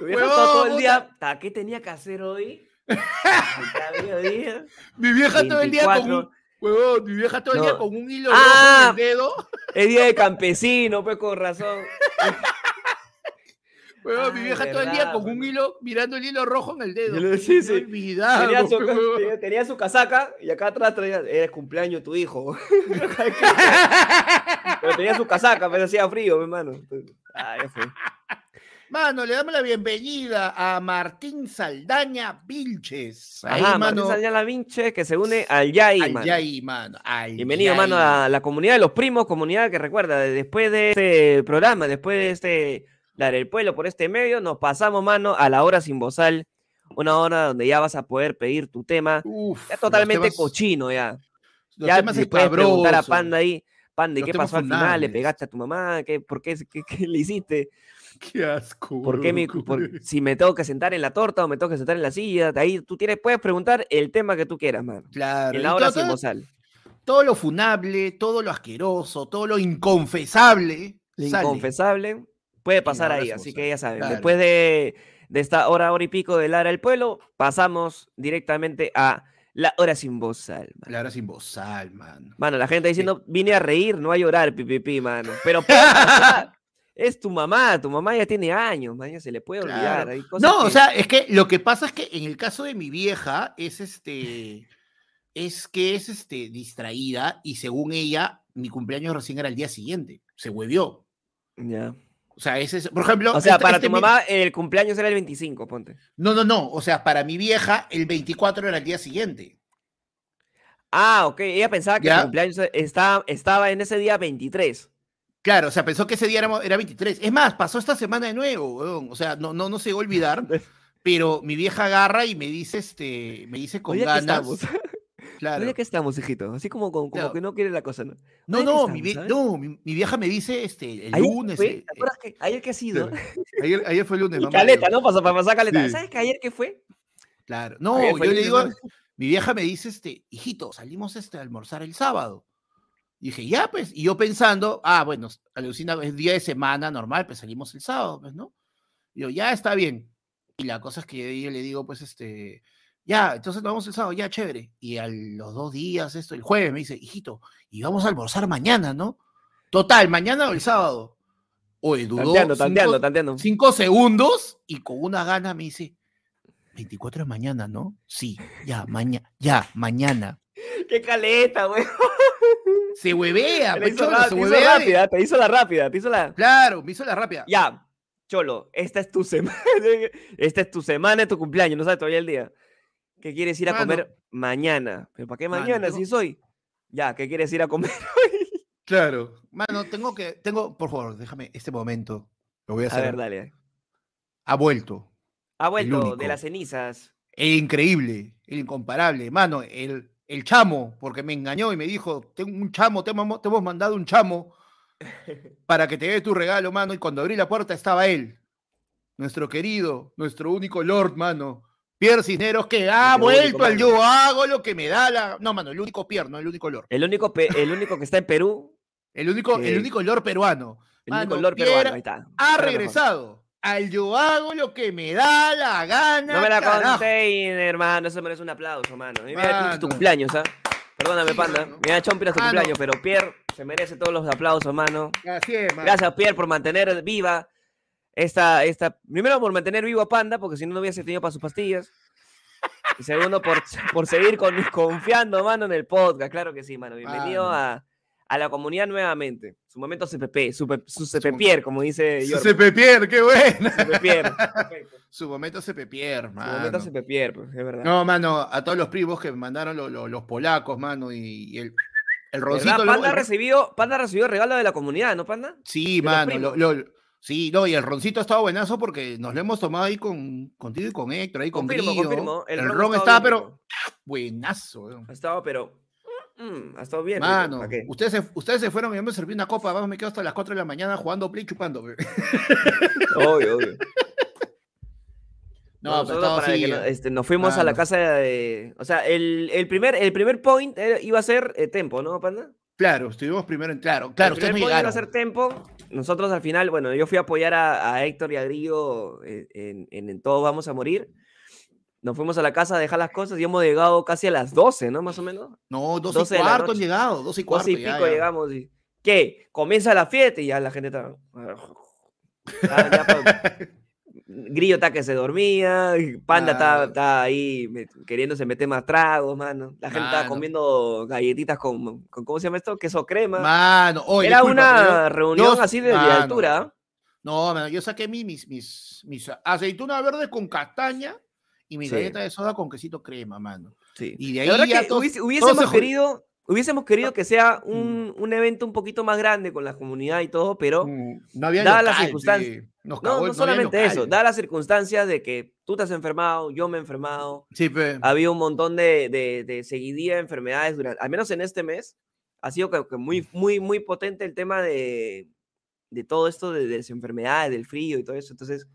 Tu <laughs> vieja Huevón, todo, el día. "Ta, ¿Qué tenía que hacer hoy? <laughs> Mi vieja todo el día con 24. un. Huevón, mi vieja todo el día No. con un hilo Ah. rojo en el dedo. Es día de campesino, pues con razón. <laughs> Huevón, mi Ay, vieja todo el día con un hilo, mirando el hilo rojo en el dedo. Yo lo- pe, sí, me he sí. olvidado, Tenía su, pe, huevón. tenía- tenía su casaca y acá atrás traía, eres cumpleaños tu hijo. Pero tenía su casaca, pero hacía frío, mi hermano. Ah, ya fue. Mano, le damos la bienvenida a Martín Saldaña Vilches. Ahí, Ajá, Martín mano. Saldaña Vinche que se une al Yai, al mano. Yai, mano. al Bienvenido, mano, a la comunidad de los primos, comunidad que recuerda, de- después de este programa, después de este Dar el Pueblo por este medio, nos pasamos, mano, a la hora sin bozal, una hora donde ya vas a poder pedir tu tema, Uf, ya totalmente temas- cochino ya. ya le puedes preguntar a. Panda ahí, Panda, ¿y Los qué pasó al final? ¿Le pegaste a tu mamá? ¿Qué, ¿Por qué, qué, qué le hiciste? Qué asco. ¿Por qué mi, loco. por- si me tengo que sentar en la torta o me tengo que sentar en la silla? Ahí tú tienes, puedes preguntar el tema que tú quieras, mano. Claro. En y la hora todo- sin todo- lo funable, todo lo asqueroso, todo lo inconfesable. Lo inconfesable puede pasar ahí, así que ya saben, claro. después de, de esta hora, hora y pico de Lara del Pueblo, pasamos directamente a la hora sin bozal. mano. La hora sin bozal, mano. Mano, la gente diciendo, vine a reír, no a llorar, pipipi, mano. Pero <laughs> puede pasar. Es tu mamá, tu mamá ya tiene años, ya se le puede olvidar. Claro. hay cosas No, o sea, es que lo que pasa es que en el caso de mi vieja es este, es que es este distraída y según ella mi cumpleaños recién era el día siguiente, se huevió. Ya. O sea, ese es, por ejemplo, O sea, este- para este tu mi- mamá el cumpleaños era el 25, ponte. no, no, no, o sea, para mi vieja el 24 era el día siguiente. Ah, ok, ella pensaba que Ya. el cumpleaños estaba, estaba en ese día 23. Claro, o sea, pensó que ese día era, era 23. Es más, pasó esta semana de nuevo, weón. O sea, no, no, no se va a olvidar, <laughs> pero mi vieja agarra y me dice, este, me dice con ganas. estamos. Claro. Ya que estamos, hijito. Así como, como, como Claro. que no quiere la cosa, ¿no? No, no, mi, estamos, vie- ¿sabes? no mi, mi vieja me dice este, el Ayer lunes. fue, eh, ¿Te acuerdas que ayer que ha sido? claro. Ayer, ayer fue el lunes, Y mamá. caleta, ¿no? Para, para pasar caleta. Sí. ¿Sabes que ayer qué fue? Claro. No, yo le digo, ¿no? mi vieja me dice, este, hijito, salimos este, a almorzar el sábado. Y dije, ya, pues. Y yo pensando, ah, bueno, alucina, es día de semana normal, pues salimos el sábado, pues, ¿no? Y yo, ya está bien. Y la cosa es que yo le digo, pues, este, ya, entonces nos vamos el sábado, ya, chévere. Y a los dos días, esto, el jueves, me dice, hijito, y vamos a almorzar mañana, ¿no? Total, mañana o el sábado. Oye, dudó Tanteando, cinco- tanteando, tanteando. cinco segundos y con una gana me dice, 24 es mañana, ¿no? Sí, ya, mañana, ya, mañana. ¡Qué caleta, güey! Se huevea, <laughs> Te pues, hizo, se te hizo huevea de- rápida, te hizo la rápida, te hizo la... Claro, me hizo la rápida. Ya, Cholo, esta es tu semana. <laughs> Esta es tu semana de tu cumpleaños, no sabes todavía el día. ¿Qué quieres ir a Mano. comer mañana? ¿Pero para qué mañana si soy? Ya, ¿qué quieres ir a comer? <laughs> Claro. Mano, tengo que, tengo, por favor, déjame este momento. Lo voy a A hacer. ver, dale. Ha vuelto. Ha vuelto de las cenizas. El increíble, el incomparable. Mano, el, el chamo, porque me engañó y me dijo, tengo un chamo, te hemos, te hemos mandado un chamo <laughs> para que te dé tu regalo, mano. Y cuando abrí la puerta estaba él, nuestro querido, nuestro único Lord, mano. Pierre Cisneros, que ha único, vuelto al mano. yo hago lo que me da la... No, mano, el único Pierre, no el único Lord. El único, el único que está en Perú. El único, el único Lord peruano. El Mano, único Lord Pierre peruano, ahí está. Ha regresado. Al yo hago lo que me da la gana. No me la carajo. conté, hermano. Eso merece un aplauso, mano. Y mira, tu cumpleaños, ¿ah? Perdóname, Sí, panda. mano. Mira, Chompiras tu Mano. cumpleaños, pero Pierre se merece todos los aplausos, mano. Así es, mano. Gracias, Pierre, por mantener viva esta, esta. Primero, por mantener vivo a Panda, porque si no, no hubiese tenido para sus pastillas. Y segundo, por, por seguir con, confiando, mano, en el podcast. Claro que sí, mano. Bienvenido Mano. a, a la comunidad nuevamente. Su momento CPP, su, pe- su Su como dice Su Jordan. CP Pierre, qué. <laughs> Perfecto. Su momento CP Pierre, Su mano. momento CP Pierre, pues, es verdad. No, mano, a todos los primos que me mandaron lo- lo- los polacos, mano, y, y el, el. Panda, ha el- recibido, Panda recibió regalo de la comunidad, ¿no, Panda? Sí, mano, lo- lo- sí, no, y el roncito ha estado buenazo porque nos lo hemos tomado ahí con, contigo y con Héctor, ahí con Confirmo. El, ron ron estaba, pero buenazo, estado, pero. Mm, ha estado bien. ustedes se, ustedes se fueron y yo me serví una copa, vamos, me quedo hasta las 4 de la mañana jugando play chupando. <laughs> Obvio, obvio. No, pero estaba para así, que no- eh. este, nos fuimos a la casa de. O sea, el, el primer, el primer point era- iba a ser eh, Tempo, ¿no, Panda? Claro, estuvimos primero en claro. Claro, el ustedes primer no point iba a ser Tempo. Nosotros al final, bueno, yo fui a apoyar a, a Héctor y a Grillo eh, en, en, en Todos Vamos a Morir. Nos fuimos a la casa a dejar las cosas y hemos llegado casi a las 12, ¿no? Más o menos. No, 12 12 y cuarto han llegado, 12 y cuarto. 12 y pico ya. llegamos y. ¿Qué? Comienza la fiesta y ya la gente está. Ah, ya, <laughs> Grillo está que se dormía, Panda está, Claro. está ahí me- queriéndose meter más tragos, mano. La gente estaba Mano. comiendo galletitas con, con, ¿cómo se llama esto? Queso crema. Mano, oye, Era disculpa, una yo- reunión yo- así de, de altura. No, mano, yo saqué mi- mis, mis, mis aceitunas verdes con castaña y mi Sí. galleta de soda con quesito crema, mano. Sí. Y de La ahí ya que todos- hubiésemos querido, hubiésemos querido que sea Mm. un, un evento un poquito más grande con la comunidad y todo, pero Mm, no había dadas las circunstancias-. Nos no, cagó no el- había solamente eso, local. dadas las circunstancias de que tú te has enfermado, yo me he enfermado, Sí, pe. había un montón de, de, de seguidilla de enfermedades durante, al menos en este mes, ha sido que, que muy, muy, muy potente el tema de, de todo esto de, de las enfermedades, del frío y todo eso. Entonces,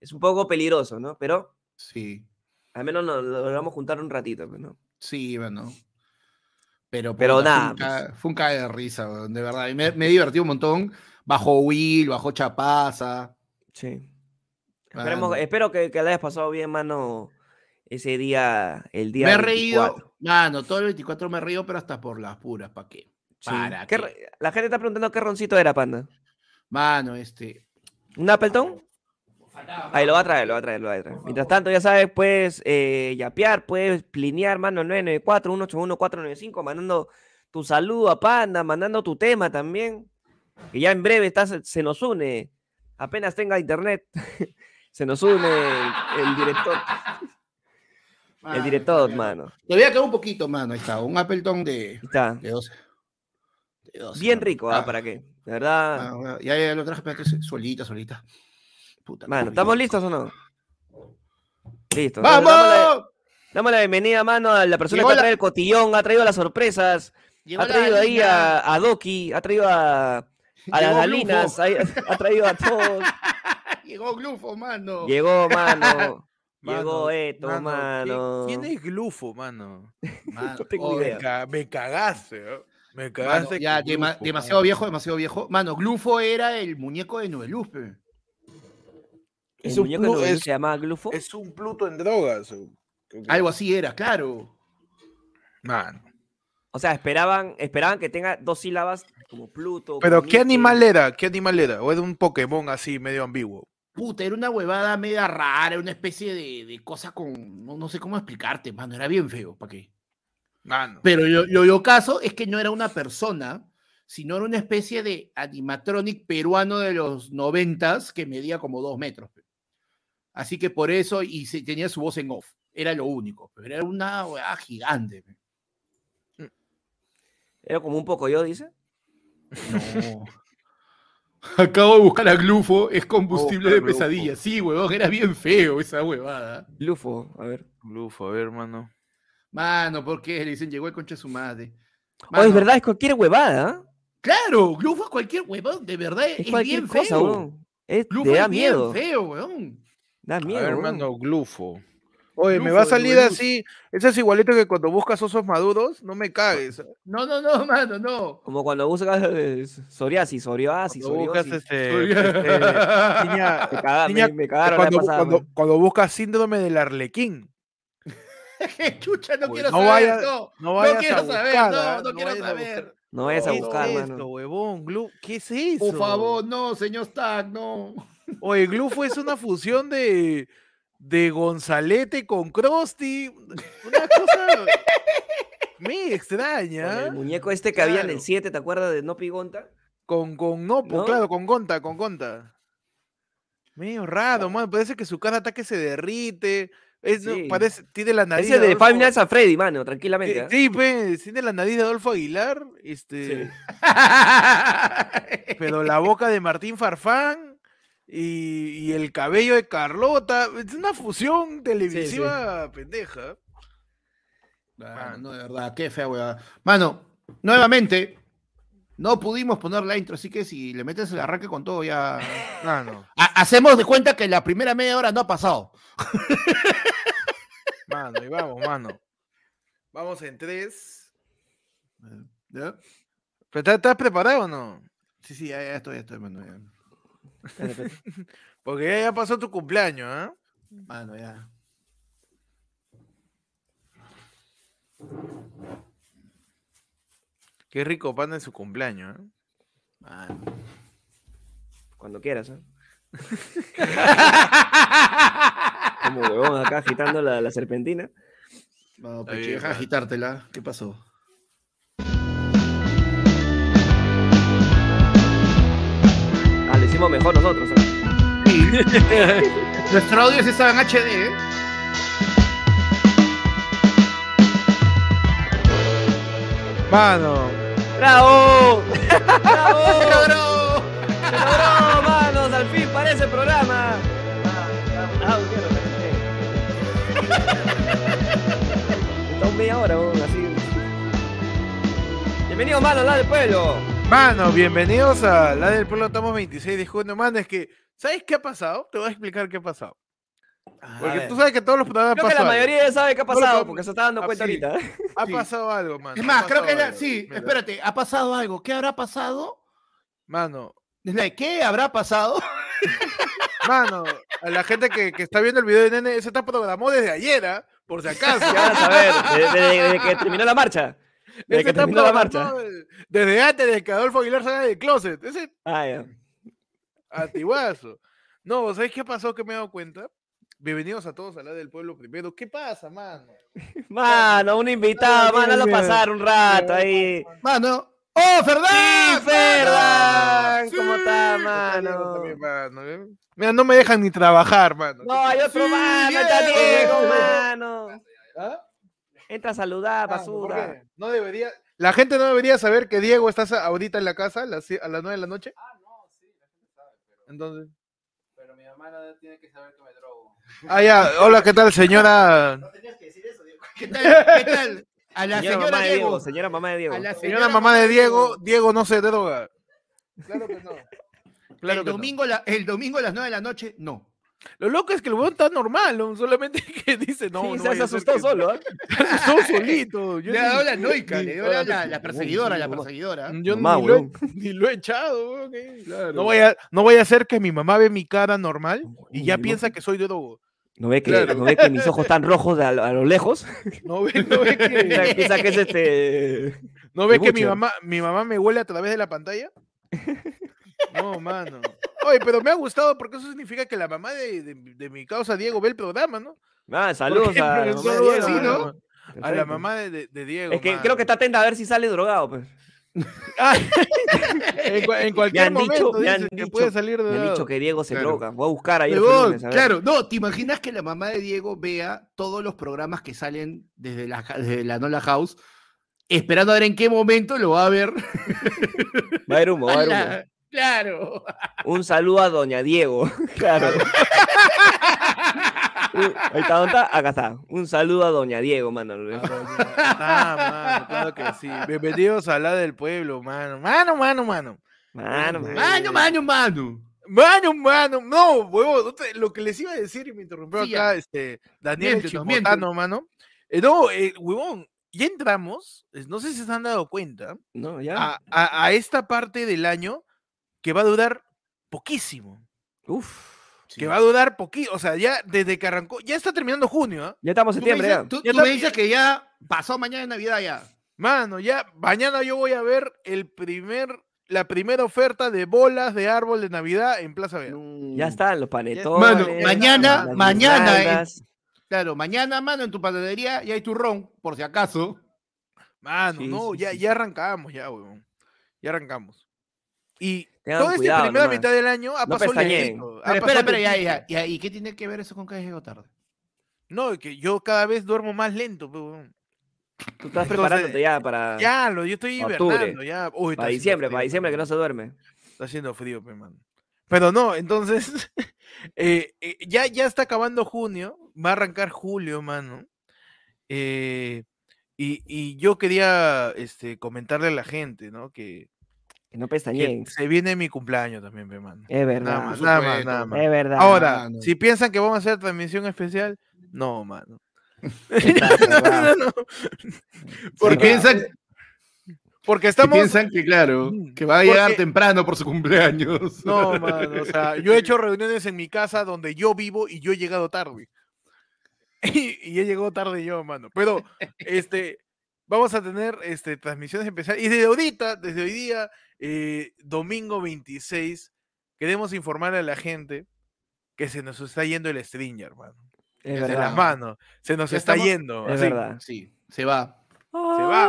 es un poco peligroso, ¿no? Pero Sí, al menos nos logramos juntar un ratito, pues, ¿no? sí, bueno. Pero, Pero puta, nada, Fue un, ca- fue un cague de risa, de verdad. Y me, me he divertido un montón. Bajo Will, bajo Chapaza. Sí. Esperemos- espero que, que le hayas pasado bien, mano, ese día, el día Me he reído. 24. Mano, todo el 24 me he reído, pero hasta por las puras, ¿para qué? Sí. ¿Para ¿Qué qué? re- La gente está preguntando qué roncito era, panda. Mano, este. ¿Un Appleton? Ahí lo va a traer, lo va a traer, lo va a traer. Mientras tanto, ya sabes, puedes eh, yapear, puedes plinear, mano, 994-181-495, mandando tu saludo a Panda, mandando tu tema también. Que ya en breve estás, se nos une, apenas tenga internet, <laughs> se nos une el, el director, el Mano, director, todavía- mano. Todavía queda un poquito, mano. Ahí está, un Appleton de, Está. de 12. de 12, Bien mano. rico, ¿ah? Ah, ¿Para qué? De verdad. ah, ya, ya lo traje, espérate, solita, solita. Puta, Mano. ¿estamos listos o no? Listo. entonces damos la- ¡Vamos! Damos la bienvenida, mano, a la persona Llegó que ha la- traído el cotillón, ha traído las sorpresas, Llegó ha traído ahí a, a Doki, ha traído a, a las galinas, Glufo. ha, ha traído a todos. <laughs> Llegó Glufo, mano. Llegó, mano. <laughs> Llegó Mano, esto, mano, mano. ¿quién, quién es Glufo, mano? <laughs> Mano, No tengo oye, idea. Me, ca- me cagaste, ¿eh? Me mano, cagaste. ya, Glufo, demasiado mano. viejo, demasiado viejo. Mano, Glufo era el muñeco de Nueve El Es un muñeco plu- no es- se llama Glufo. Es un Pluto en drogas. Algo así era, claro. Mano. O sea, esperaban, esperaban que tenga dos sílabas como Pluto. Pero como ¿qué animal era? ¿Qué animal era? ¿O era un Pokémon así medio ambiguo? Puta, era una huevada media rara, una especie de, de cosa con. No, no sé cómo explicarte, mano. Era bien feo, ¿para qué? Mano. Pero lo, lo, lo caso es que no era una persona, sino era una especie de animatronic peruano de los noventas que medía como dos metros. pe. Así que por eso, y se, tenía su voz en off. Era lo único, pero era una huevada gigante. pe. Era como un poco yo, dice. No. <laughs> Acabo de buscar a Glufo, es combustible de Glufo. pesadilla. Sí, huevón, era bien feo esa huevada. Glufo, a ver. Glufo, a ver, mano. Mano, ¿por qué? Le dicen, llegó el concha de su madre. Oh, es verdad, es cualquier huevada. ¿ah? Claro, Glufo es cualquier huevón, de verdad, es, Es cualquier bien cosa, feo. weón. Es, Glufo te da es bien miedo. feo, weón. Da A miedo. ver, weón. mano, Glufo. Oye, me Glufo va a salir así. Eso es igualito que cuando buscas osos maduros. No me cagues. ¿eh? No, no, no, mano, no. Como cuando buscas eh, psoriasis, psoriasis, Cuando buscas psoriasis. este, este, niña, <laughs> Me, caga- me- niña, me cagaron cuando, vez pasada, cuando, man. cuando buscas síndrome del arlequín. <laughs> Chucha, no Pues quiero no saber, vayas- no. no No, vayas a quiero saber, buscar, no, ¿ah? no, No quiero a saber. No vayas a ¿Qué buscar, es mano. esto, huevón? Glu- ¿Qué es eso? Por favor, no, señor Stack, no. Oye, Glufo es una fusión de, de Gonzalete con Krusty. Una cosa muy extraña. Con el ¿ah? muñeco este que había en el Claro. 7, ¿te acuerdas de No Pigonta? Con, con, no, pues, ¿No? claro, con Gonta, con Gonta. Medio raro, man. Parece que su cada ataque se derrite. Es, Sí. parece, tiene la nariz. Ese de Adolfo- Five Nights at Freddy, mano, Eh, tranquilamente. ¿ah? Sí, pe, tiene la nariz de Adolfo Aguilar, este, Sí. <laughs> pero la boca de Martín Farfán y, y el cabello de Carlota. Es una fusión televisiva pendeja. Mano, no, de verdad, qué fea, weá. Mano, nuevamente, no pudimos poner la intro, así que si le metes el arranque con todo, ya. <laughs> Ah, no. Hacemos de cuenta que la primera media hora no ha pasado. <laughs> Mano, y vamos, mano. Vamos en tres. ¿Ya? ¿Pero estás- ¿Estás preparado o no? Sí, sí, ya, ya estoy, ya estoy, mano. Ya. <laughs> Porque ya, ya pasó tu cumpleaños, ¿ah? Mano, ya. Qué rico pan en su cumpleaños, ¿eh? Mano. Cuando quieras, ¿eh? <laughs> Como huevón acá agitando la, la serpentina. Deja mano. agitártela. ¿Qué pasó? Hicimos mejor nosotros. Sí. <laughs> Nuestro audio sí estaba en HD, ¿eh? Mano, ¡Bravo! <laughs> ¡Bravo! ¡Logró! ¡Bravo, manos! ¡Al fin parece programa! Ah, quiero, <laughs> Está un media hora, así. Bienvenidos, manos, la del pueblo. Mano, bienvenidos a La del Pueblo. Estamos 26 de junio, mano. Es que, ¿sabes qué ha pasado? Te voy a explicar qué ha pasado. Porque tú sabes que todos los programas Creo que la mayoría ya sabe qué ha pasado, porque se está dando Ah, cuenta sí. ahorita. ¿eh? Ha Sí. pasado algo, mano. Es más, creo que sí, Mira, espérate, ha pasado algo. ¿Qué habrá pasado? Mano, ¿Qué habrá pasado? <laughs> mano, a la gente que, que está viendo el video de Nene, ese está programado desde ayer, ¿ah? Por si acaso. <laughs> Ya a ver, desde, desde- desde que terminó la marcha. Desde Ese que está terminó la marcha. programado Desde antes de que Adolfo Aguilar salga del closet. Ese Ah, ya. Antiguazo. No, ¿sabes qué pasó que me he dado cuenta? Bienvenidos a todos a la del pueblo primero. ¿Qué pasa, mano? <laughs> Mano, un invitado, mano, hazlo pasar un rato ahí. Mano. ¡Oh, Ferdán! ¡Sí, Ferdan! Sí. ¿Cómo está, Mano, mano? también, mano, ¿eh? Mira, no me dejan ni trabajar, mano. No, hay otro Sí, mano, está. Diego, mano. ¿Ah? Entra a saludar, ¿por basura. qué? No debería. La gente no debería saber que Diego está sa- ahorita en la casa a las, a las 9 de la noche. Ah, no, sí, la gente sabe, pero, Entonces. pero mi mamá no tiene que saber que me drogo. Ah, ya. Hola, ¿qué tal, señora? ¿Qué tal? ¿Qué tal? A la Señora señora mamá de Diego. Diego, señora mamá de Diego. A la Señora mamá de Diego, Diego no se droga. Claro que no. Claro el, que no. domingo, la- el domingo a las 9 de la noche, no. Lo loco es que el weón está normal, ¿no? solamente <laughs> que dice, no, sí, no se a ser asustó que- solo, ¿eh? <laughs> Se asustó solito. Yo Le dado la noica, le dio la, la, perseguidora, la perseguidora. Yo Mamá, ni, lo he, weón. <laughs> ni lo he echado, weón, eh. No vaya, no vaya a ser que mi mamá ve mi cara normal y ya piensa no. que soy de drogo. ¿No ve que, Claro. ¿no ve que mis ojos están rojos de a, lo- a lo lejos? No ve, no ve que, piensa que es este... no ve que mi mamá, mi mamá me huele a través de la pantalla. No, mano. Oye, pero me ha gustado porque eso significa que la mamá de, de- de mi causa Diego ve el programa, ¿no? Ah, saludos a la. A la mamá de, Diego. Es que creo que está atenta a ver si sale drogado, pues. <laughs> En, cua- en <laughs> cualquier han dicho- momento me han dice que dicho- puede salir de Me han dicho que Diego se Claro. droga. Voy a buscar ahí a ver. claro, no, ¿te imaginas que la mamá de Diego vea todos los programas que salen desde la, desde la Nola House, esperando a ver en qué momento lo va a ver? Va a haber humo, va a haber <laughs> humo. Claro. Un saludo a Doña Diego. <laughs> claro. <laughs> Ahí está, ¿dónde está? Acá está. Un saludo a Doña Diego, mano. Ah, mano, claro que sí. Bienvenidos a la del pueblo, mano. Mano, mano, mano. Mano, mano. Mano, mano, mano. Mano, no, huevo, no te- lo que les iba a decir y me interrumpió Sí, acá ya. este, Daniel Chimotano, mano. Eh, no, eh, huevón, ya entramos, no sé si se han dado cuenta, No, ya. a, a- a esta parte del año que va a durar poquísimo. Uf. Que va a durar poquito, o sea, ya desde que arrancó, ya está terminando junio, ¿ah? Ya estamos en septiembre dices, ya. tú- Ya tú me dices que ya pasó mañana de Navidad ya. Mano, ya mañana yo voy a ver el primer, la primera oferta de bolas de árbol de Navidad en Plaza Vea. Ya están los panetones. Mano, mañana- mañana, eh. Claro, mañana, mano, en tu panadería ya hay turrón, por si acaso. Mano, Sí, no, sí, ya, sí. ya arrancamos, ya, weón. Ya arrancamos. Y Tengan toda esta cuidado primera nomás. mitad del año ha No pasado lentito, ha Pero espera, espera, ya, ya, ya. ¿Y qué tiene que ver eso con que llegó tarde? No, que yo cada vez duermo más lento, pe, weón. Tú estás Entonces, preparándote ya para, Ya, lo, yo estoy Octubre. hibernando, ya. Uy, para diciembre, frío, para diciembre que no se duerme. Está haciendo frío, pe, mano. Pero no, entonces, <laughs> eh, eh, ya, ya está acabando junio, va a arrancar julio, mano. Eh, y, y yo quería este, comentarle a la gente, ¿no? Que, Que no que pestañeen. se viene mi cumpleaños también, pe, mano. Es Nada verdad. más, por nada más, nada más. Es verdad. Ahora, mano. si piensan que vamos a hacer transmisión especial, no, mano. <laughs> Cerrado. <laughs> No, no. Porque Porque, piensan, porque estamos. piensan que, claro, Mm, que va a llegar porque- temprano por su cumpleaños. No, mano, o sea, yo he hecho reuniones en mi casa donde yo vivo y yo he llegado tarde. <laughs> Y, y he llegado tarde yo, mano. Pero, este, vamos a tener este, transmisiones especiales. Y desde ahorita, desde hoy día, eh, domingo 26, queremos informar a la gente que se nos está yendo el Stringer, mano. Es De verdad. las manos. Se nos está estamos- yendo. Es así. verdad. Sí, se va. Se va,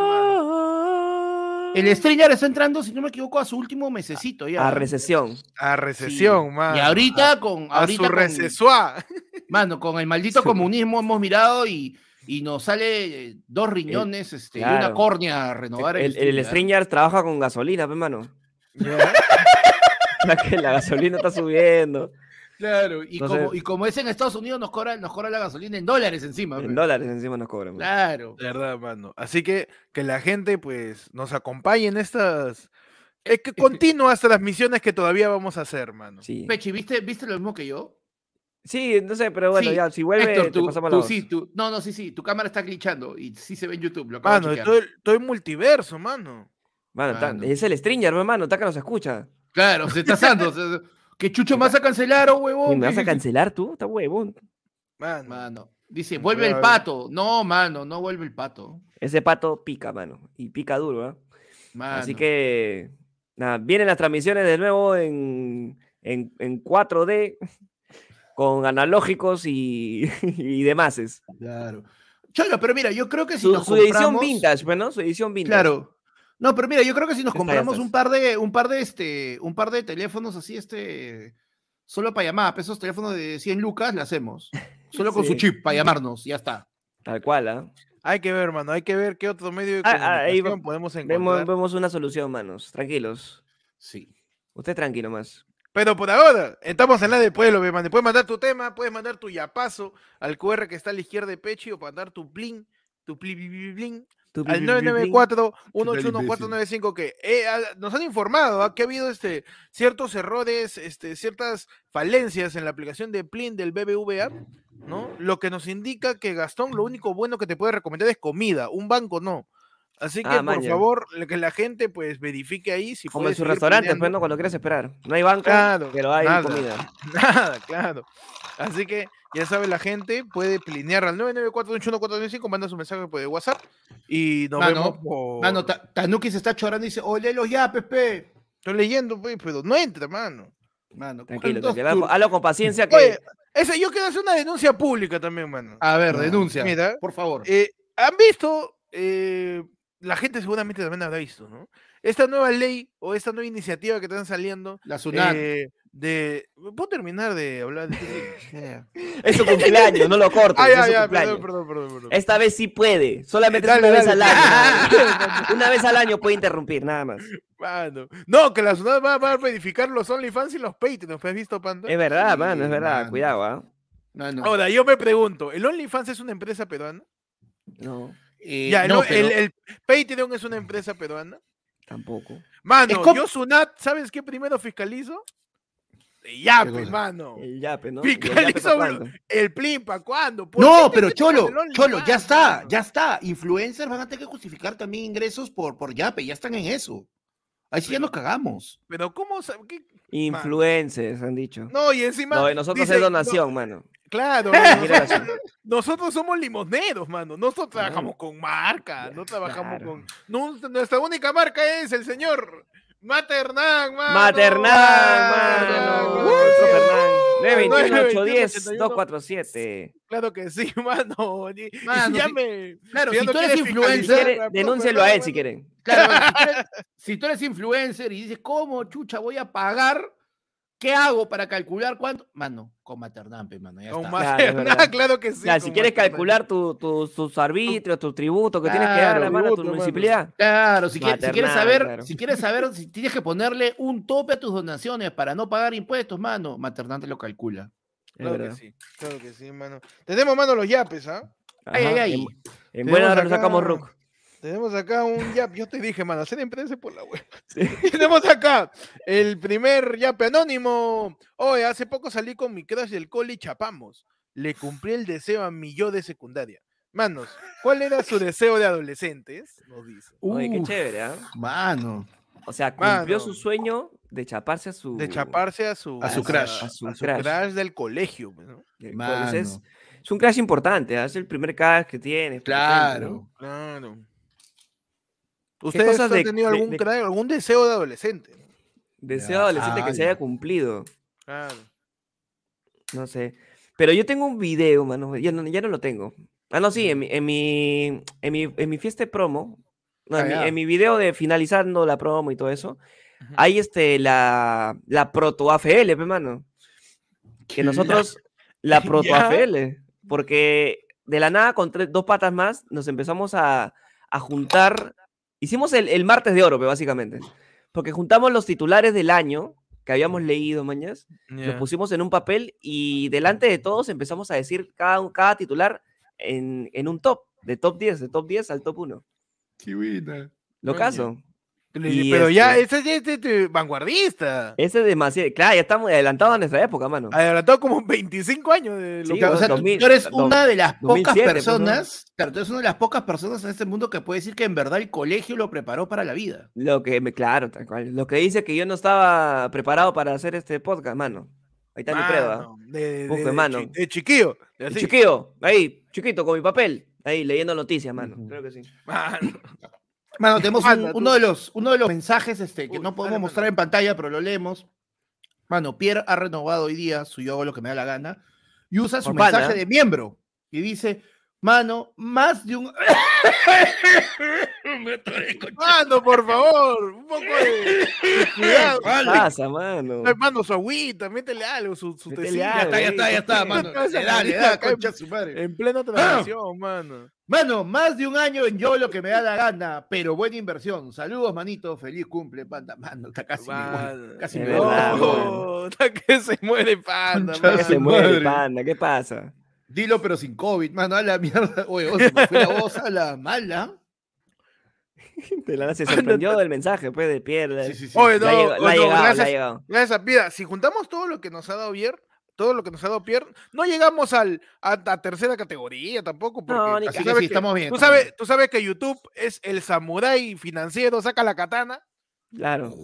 El Stringer está entrando, si no me equivoco, a su último mesecito ya. A recesión. A Sí. recesión, mano. Y ahorita con, A ahorita su con, recesua. mano, con el maldito <laughs> Su- comunismo hemos mirado y, y nos sale eh, dos riñones este, y una córnea a renovar. El, el Stringer trabaja con gasolina, pe, mano. Ya. <laughs> La que la gasolina está subiendo. Claro, y, Entonces- como, y como es en Estados Unidos, nos cobra, nos cobra la gasolina en dólares encima. En dólares encima nos cobran. Claro. De verdad, mano. Así que que la gente, pues, nos acompañe en estas eh, que continuas transmisiones que todavía vamos a hacer, mano. Sí. Pechi, ¿viste, ¿viste lo mismo que yo? Sí, no sé, pero bueno, Sí, ya, si vuelve, Héctor, te tú, pasamos la tú voz. sí, tú, no, no, sí, sí, tu cámara está glitchando y sí se ve en YouTube. Lo acabo Mano, estoy, estoy multiverso, mano. Mano, es el Stringer, hermano, está que nos escucha. Claro, se está asando. o sea, ¿Qué chucho más a cancelar, oh, ¿Y huevón? ¿Me vas a ¿Qué- cancelar tú? Está huevón. Mano. Mano, dice, vuelve el pato. No, mano, no vuelve el pato. Ese pato pica, mano. Y pica duro, ¿ah? Así que, nada, vienen las transmisiones de nuevo en, en, en 4D, con analógicos y, <laughs> y demás. Claro. Cholo, pero mira, yo creo que si Su, nos su edición vintage, pues, ¿no? Su edición vintage. Claro. No, pero mira, yo creo que si nos compramos un par de, un par de este, un par de teléfonos así, este, solo para llamar, pues, esos teléfonos de 100 lucas, le hacemos. <laughs> Solo con su Sí. chip, para llamarnos, ya está. Tal cual, ¿ah? Hay que ver, mano. Hay que ver qué otro medio de Ah, ah, ahí comunicación va- podemos Vemos, encontrar. vemos una solución, manos. Tranquilos. Sí. Usted tranquilo más. Pero por ahora, estamos en la de pueblo, me Puedes mandar tu tema, puedes mandar tu yapazo al QR que está a la izquierda de Pechi o mandar tu blin, tu pli, bli, bli, blin, Tú, al pli, pli, pli, pli. 994-181-495 que eh, ah, nos han informado ah, que ha habido este, ciertos errores, este, ciertas falencias en la aplicación de Plin del BBVA, ¿no? Lo que nos indica que Gastón lo único bueno que te puede recomendar es comida, un banco no. Así que Ah, por favor, que la gente pues verifique ahí si Como en sus restaurantes, pues. ¿no? Cuando quieres esperar. No hay banco, Claro, pero hay nada. comida. <laughs> Nada, claro. Así que ya sabe la gente, puede plinear al 994-181-495, manda su mensaje por WhatsApp y nos Mano, vemos por... Mano, Ta- Tanuki se está chorando y dice, ole los ya, Pepe. Estoy leyendo, pues, pero no entra, mano. Mano, Tranquilo, ¿cuántos tranquilo. Hazlo con paciencia que... Oye, ese, yo quiero hacer una denuncia pública también, mano. A ver, No, denuncia. mira, por favor. Eh, ¿Han visto? eh, la gente seguramente también habrá visto, ¿no? Esta nueva ley o esta nueva iniciativa que están saliendo la SUNAT. eh, de... ¿Puedo terminar de hablar de. <laughs> Es su cumpleaños, no lo cortes. Cumpleaños. perdón, perdón, perdón, perdón. Esta vez sí puede. Solamente es Dale, una vez dale. al año. <laughs> una vez al año puede interrumpir, nada más. Mano. No, que la SUNAT va, va a verificar los OnlyFans y los Patreons, ¿has visto, Panda? Es verdad, Sí, mano, es verdad. mano. Cuidado, ¿ah? Mano, Ahora, yo me pregunto, ¿el OnlyFans es una empresa peruana? No, eh, ya, el, no, el- pero- el Patreon es una empresa peruana. tampoco. Mano, como- yo Sunat, ¿sabes qué primero fiscalizo? De yape, mano. El yape, ¿no? ¿Y el Pícale yape pa' sobre- cuándo? El plin, ¿para cuándo? ¿Por qué No, pero Cholo, el Cholo, ya está, ya está. Influencers van a tener que justificar también ingresos por, por Yape, ya están en eso. Ahí sí ya nos cagamos. Pero ¿cómo? qué? Influencers, han dicho. No, y encima... No, de nosotros dice- es no, donación, mano. Claro, nosotros, somos limoneros, mano. Nosotros trabajamos con marca, no trabajamos Claro. con... no, nuestra única marca es el señor Maternán, mano. Maternal, Ah, mano. uh, Nuestro Fernán. 921, 921 247 Claro que sí, mano. Mano, ya si- Claro, si si tú eres Si influencer, la denúncielo a él si quieren. Claro, si, tú eres, si tú eres influencer y dices, ¿cómo chucha voy a pagar? ¿Qué hago para calcular cuánto? Mano, con Maternampe, mano, ya Con está. <laughs> Claro, Maternán, que sí. Ya, si quieres Maternán. calcular tu- tu- tus arbitrios, tus tributos que tienes que dar a mano a tu mano. municipalidad. Claro, si, quieres, si quieres Maternal, saber, claro. si quieres saber si tienes que ponerle un tope a tus donaciones para no pagar impuestos, mano, Maternal te lo calcula. Es Claro que sí, claro que sí, mano. Tenemos, mano, los yapes, ¿ah? Ay, Ajá, ay, ay. En, buena hora nos sacamos Rook. Tenemos acá un yap. Yo te dije, mano, hacer empresa por la web. <laughs> <laughs> Tenemos acá el primer yape anónimo. Oye, hace poco salí con mi crush del cole y chapamos. Le cumplí el deseo a mi yo de secundaria. Manos, ¿cuál era su <laughs> deseo de adolescentes? Nos dice. Oye, qué chévere, ¿ah? Mano. O sea, cumplió Mano. su sueño de chaparse a su... De chaparse a su, A su crush. A, A su su crush. crush del colegio. pues, ¿no? del Mano. Es, un crash importante, ¿ah? es el primer crash que tiene. ejemplo, ¿no? Claro. ¿Ustedes han de- tenido de- algún, de- deseo de adolescente? Deseo Ya, adolescente que se haya cumplido. Claro. No sé. Pero yo tengo un video, mano. Ya no, ya no lo tengo. Ah, no, sí, en mi, en mi, en mi, en mi fiesta de promo. no, en, Ah, mi, en mi video de finalizando la promo y todo eso. Hay este, la, la proto AFL, pe, mano. Que nosotros, <laughs> la proto ¿Ya? AFL. Porque de la nada, con tres- dos patas más, nos empezamos a, a juntar. Hicimos el, el martes de oro, pe, básicamente. Porque juntamos los titulares del año que habíamos leído, mañas los pusimos en un papel y delante de todos empezamos a decir cada, un- cada titular en, en un top, de top 10, de top 10 al top 1. Qué buena. Lo caso. Y Pero ya, este- ese es este, vanguardista. Ese es demasiado. Claro, ya estamos adelantados a nuestra época, mano. Adelantado como 25 años de lo Sí, que- o sea, tú- 2000, tú eres una de las pocas 2007, pues, ¿no? personas, claro, tú eres una de las pocas personas en este mundo que puede decir que en verdad el colegio lo preparó para la vida. Lo que claro, tal cual. Lo que dice que yo no estaba preparado para hacer este podcast, mano. Ahí está mi prueba. De, de, Busque, de mano. de chiquillo. de. Chiquillo, ahí, chiquito, con mi papel. Ahí, leyendo noticias, mano. Creo que sí. Mano, Mano, tenemos un- uno, de los, uno de los mensajes este, que Uy, no podemos mostrar en pantalla, pero lo leemos. Mano, Pierre ha renovado hoy día su yo hago lo que me da la gana y usa su mensaje de miembro y dice, mano, más de un... <laughs> Me. Mano, por favor, un poco de, cuidado. ¿Qué pasa, mano? Ay, Mano, su agüita, métele algo, su, su Métele. Ya está, ya está, ya está, mano. Concha su madre. En plena transmisión, mano. Mano, más de un año en yo lo que me da la gana, pero buena inversión. Saludos, manito. Feliz cumple, panda. Mano, está casi me. Mano. Casi Es me verdad, mano. Puta, que se muere panda, Concha se muere, panda, ¿qué pasa? Dilo, pero sin COVID, mano, a la mierda. Oye, oye, se me fue la voz a la mala. <laughs> De la se <laughs> sorprendió del mensaje, pues, de Pierre. Sí, sí, sí. Oye, no, llegado, le ha no, llegado, ha gracias, llegado. gracias a Pida. Si juntamos todo lo que nos ha dado Pierre, todo lo que nos ha dado Pierre, no llegamos al, a, a tercera categoría tampoco. Porque No, ni Así que sabes sí, estamos bien. Tú sabes, bien. tú sabes que YouTube es el samurái financiero, saca la katana, Claro. <laughs>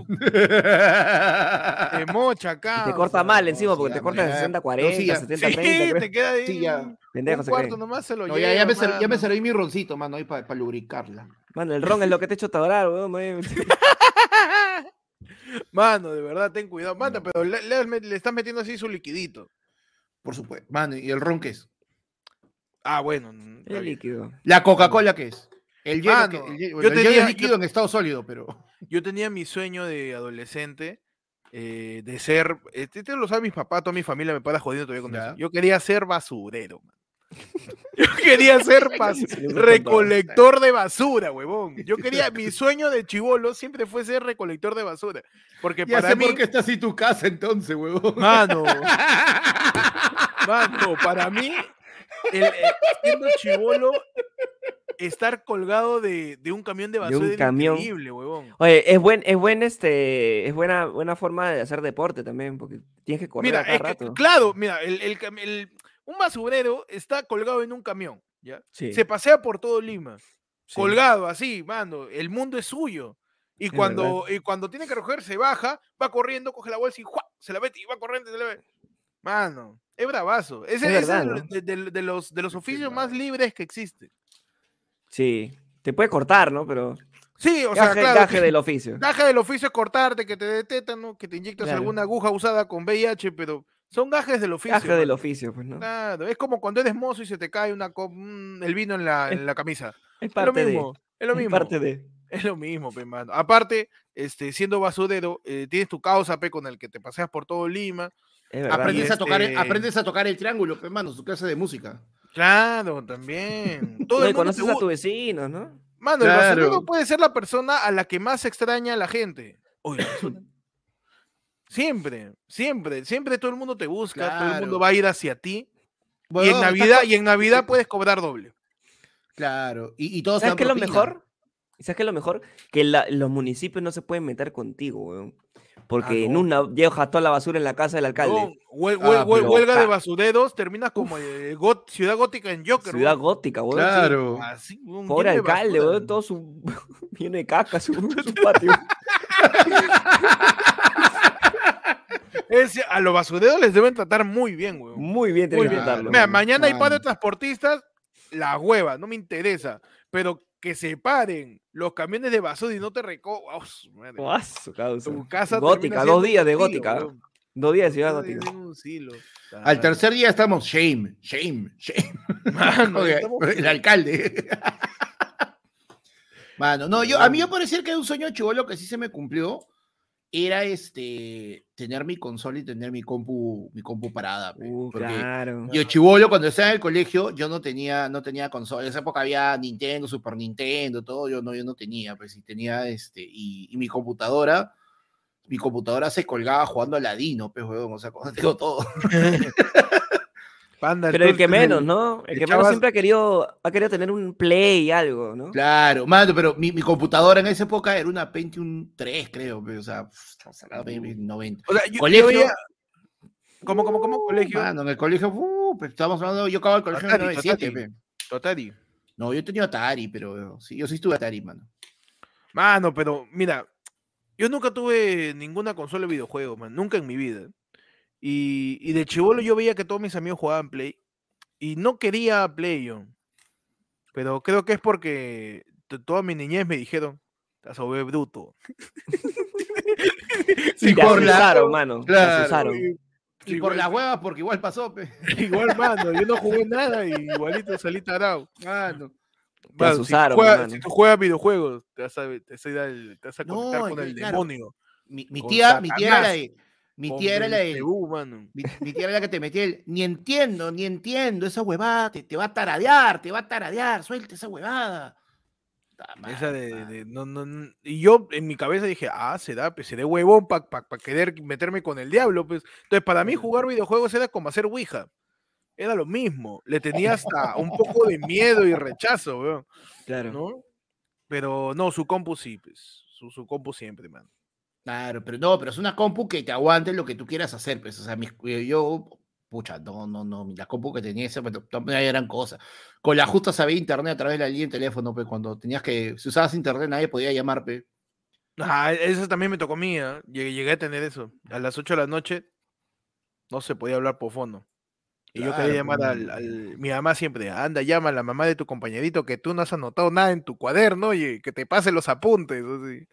<laughs> te mocha acá. Y te corta mal no, encima sí, porque te corta ya. 60, No, 40, sí, ya. 70, Sí, 30. creo. te queda ahí Sí, ya. Pendejo un se cuarto cree. nomás se lo No, lleva. ya, ya, me ser- ya me mano. serví mi roncito, mano, ahí para lubricarla. Mano, el ron es lo que te ha hecho atorar, weón. <laughs> Mano, de verdad, ten cuidado. Manda, No. pero le, le estás metiendo así su liquidito. Por supuesto. Mano, ¿y el ron qué es? Ah, bueno. mm, bien. líquido. La Coca-Cola qué es? El hielo, que- el hielo, yo el hielo tenía- es líquido en estado sólido, pero. <laughs> Yo tenía mi sueño de adolescente eh, de ser. Este este lo sabe mis papás, toda mi familia me para jodiendo todavía con eso. Yo quería ser basurero, man. <laughs> Yo quería ser <laughs> recolector de basura, huevón. Yo quería, mi sueño de chivolo siempre fue ser recolector de basura. Porque Ya para sé mí, por qué está así tu casa entonces, huevón. mano, mano, para mí, el, eh, siendo chivolo estar colgado de, de un camión de De un basura camión. increíble, huevón. Oye, es buen, es buen este, es buena, buena forma de hacer deporte también, porque tienes que correr Mira, a cada es que, rato. claro, mira, el, el el- un basurero está colgado en un camión, ¿ya? Sí, Se pasea por todo Lima, sí. colgado así, mano, el mundo es suyo. Y Es cuando, y cuando tiene que recoger, se baja, va corriendo, coge la bolsa y ¡juá! se la mete y va corriendo se la ve. Mano, es bravazo. Ese, Es verdad, ¿no? de, de- de los, de los oficios más libres que existen. Sí, te puede cortar, ¿no? Pero Sí, o sea, gaje, claro. gaje del oficio. Gaje del oficio es cortarte, que te dé tétano, que te inyectas Claro. alguna aguja usada con VIH, pero son gajes del oficio. Gaje del mano. oficio, pues, ¿no? Claro, es como cuando eres mozo y se te cae una el vino en la, en la camisa. Es Es lo parte de. mismo, es lo es mismo. parte de. Es lo mismo, pe, mano. Aparte, este, siendo basurero, eh, tienes tu causa, pe, con el que te paseas por todo Lima. Es verdad. Aprendes, a tocar, este- aprendes a tocar el triángulo, hermano, su clase de música. Claro, también. Todo el mundo conoces te a tu vecino, ¿no? Mano, el Claro. basurero puede ser la persona a la que más extraña a la gente. Oye, <laughs> siempre, siempre, siempre todo el mundo te busca, todo el mundo va a ir hacia ti. y Bueno, en estás Navidad, y en Navidad puedes cobrar doble. Claro, y, y todos ¿Sabes qué es lo mejor? ¿Sabes qué es lo mejor? Que la- los municipios no se pueden meter contigo, weón. Porque en no. una dejas toda la basura en la casa del alcalde. No, huel- Ah, huel- huel- pero- huelga de ah. basureros, terminas como eh, got- Ciudad Gótica en Joker. Ciudad gótica, weón. sí. Claro. Así, weón, Pobre de alcalde, basura. weón. Todo su. <laughs> Viene de caca su, su <laughs> patio. Ese- a los basureros les deben tratar muy bien, weón. Muy bien, tiene Muy que bien. tratarlo. Mira, mañana hay paro de Mano. transportistas, la hueva, no me interesa. Pero que se paren los camiones de basura y no te reco... ¡Ah, su madre! Guaso, causa. Tu casa Gótica, dos días de gótica. Dos días de ciudad gótica. Al tercer día estamos shame, shame, shame. <laughs> Mano, Oye, estamos- el alcalde. <laughs> Mano, no, yo, a mí me parecía que un sueño chivolo que sí se me cumplió era este tener mi consola y tener mi compu, mi compu parada. Uh, porque claro. Yo chivolo cuando estaba en el colegio, yo no tenía, no tenía consola. En esa época había Nintendo, Super Nintendo, todo, yo no, yo no tenía, pues sí tenía este, y, y mi computadora, mi computadora se colgaba jugando a Ladino, pues, weón, o sea, <laughs> cuando tengo todo. <laughs> <laughs> Panda, Pero el que menos, ¿no? <laughs> El que menos siempre ha querido, ha querido tener un play y algo, ¿no? Claro, mano, pero mi, mi computadora en esa época era una Pentium 3, creo, o sea, estamos hablando de 90. O sea, yo- yo Colegio, ¿Cómo, cómo, cómo? Colegio. Mano, en el colegio, uh, pues, estábamos hablando, yo acababa el colegio en el Atari, 97, Atari. pe. Atari. No, yo tenía Atari, pero sí, yo sí estuve Atari, mano. Mano, pero mira, yo nunca tuve ninguna consola de videojuegos, man, nunca en mi vida. Y, y de chivolo yo veía que todos mis amigos jugaban Play y no quería Play yo. Pero creo que es porque toda mi niñez me dijeron, estás sobre bruto. <laughs> Sí, Te por la- asusaron, mano. te Claro, asusaron. Y- igual- por las huevas, porque igual pasó, pe. <laughs> Igual, mano, yo no jugué nada y igualito salí tarado. Mano. Mano, si, tú juegas, mano. si tú juegas videojuegos, te vas a, te vas a ir al- te vas a No, conectar con el claro, demonio. Mi, tía, mi tía era de. Mi tía era la de. Mano. Mi, mi tía era la que te metía el. Ni entiendo, ni entiendo. Esa huevada te, te va a taradear, te va a taradear. Suelta esa huevada. Esa de, mano. de- no, no, y yo en mi cabeza dije, ah, será, pues seré huevón para querer meterme con el diablo, pues. Entonces, para mí jugar videojuegos era como hacer Ouija. Era lo mismo. Le tenía <laughs> hasta un poco de miedo y rechazo, weón, Claro. ¿no? Pero no, su compu sí, pues. Su, su compu siempre, man. Claro, pero no, pero es una compu que te aguante lo que tú quieras hacer, pues. O sea, mis- eh, yo. Pucha, no, no, no. La compu que tenía esa, pues, no era gran cosa. Con la justa sabía internet a través de la línea de teléfono, pues. Cuando tenías que. Si usabas internet, nadie podía llamar, pues. Ah, eso también me tocó a mí, ¿ah? Llegué, llegué a tener eso. A las 8 de la noche no se podía hablar por fono. Y yo quería llamar al, no. al- Mi mamá siempre, anda, llama a la mamá de tu compañerito que tú no has anotado nada en tu cuaderno, oye, que te pase los apuntes. así.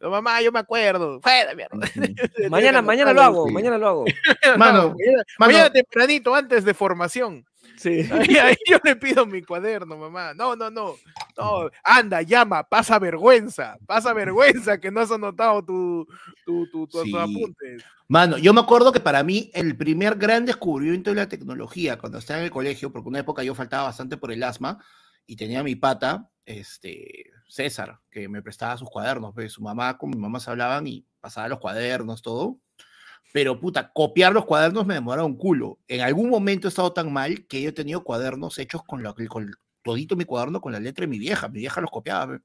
No, mamá, yo me acuerdo. Fuera, mierda. Mañana, mañana lo hago, mañana lo hago. No, Mano, mañana, mano. mañana tempranito, antes de formación. Sí. <laughs> Ahí, ahí yo le pido mi cuaderno, mamá. No, no, no. No, anda, llama, pasa vergüenza. Pasa vergüenza que no has anotado tu, tu, tu- tus Sí. apuntes. Mano, yo me acuerdo que para mí el primer gran descubrimiento de la tecnología cuando estaba en el colegio, porque una época yo faltaba bastante por el asma y tenía mi pata, este, César, que me prestaba sus cuadernos, pues, su mamá con mi mamá se hablaban y pasaba los cuadernos, todo. Pero puta, copiar los cuadernos me demoraba un culo. En algún momento he estado tan mal que yo he tenido cuadernos hechos con, lo, con todito mi cuaderno con la letra de mi vieja, mi vieja los copiaba. pe.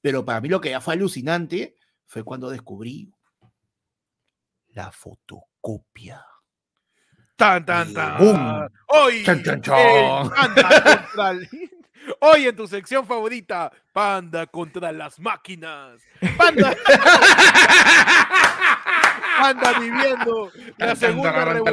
Pero para mí lo que ya fue alucinante fue cuando descubrí la fotocopia. Tan, tan, tan. boom. Hoy, Chan, chan, chan. Hoy en tu sección favorita, Panda contra las máquinas. Panda. <laughs> Panda viviendo la segunda, revolu-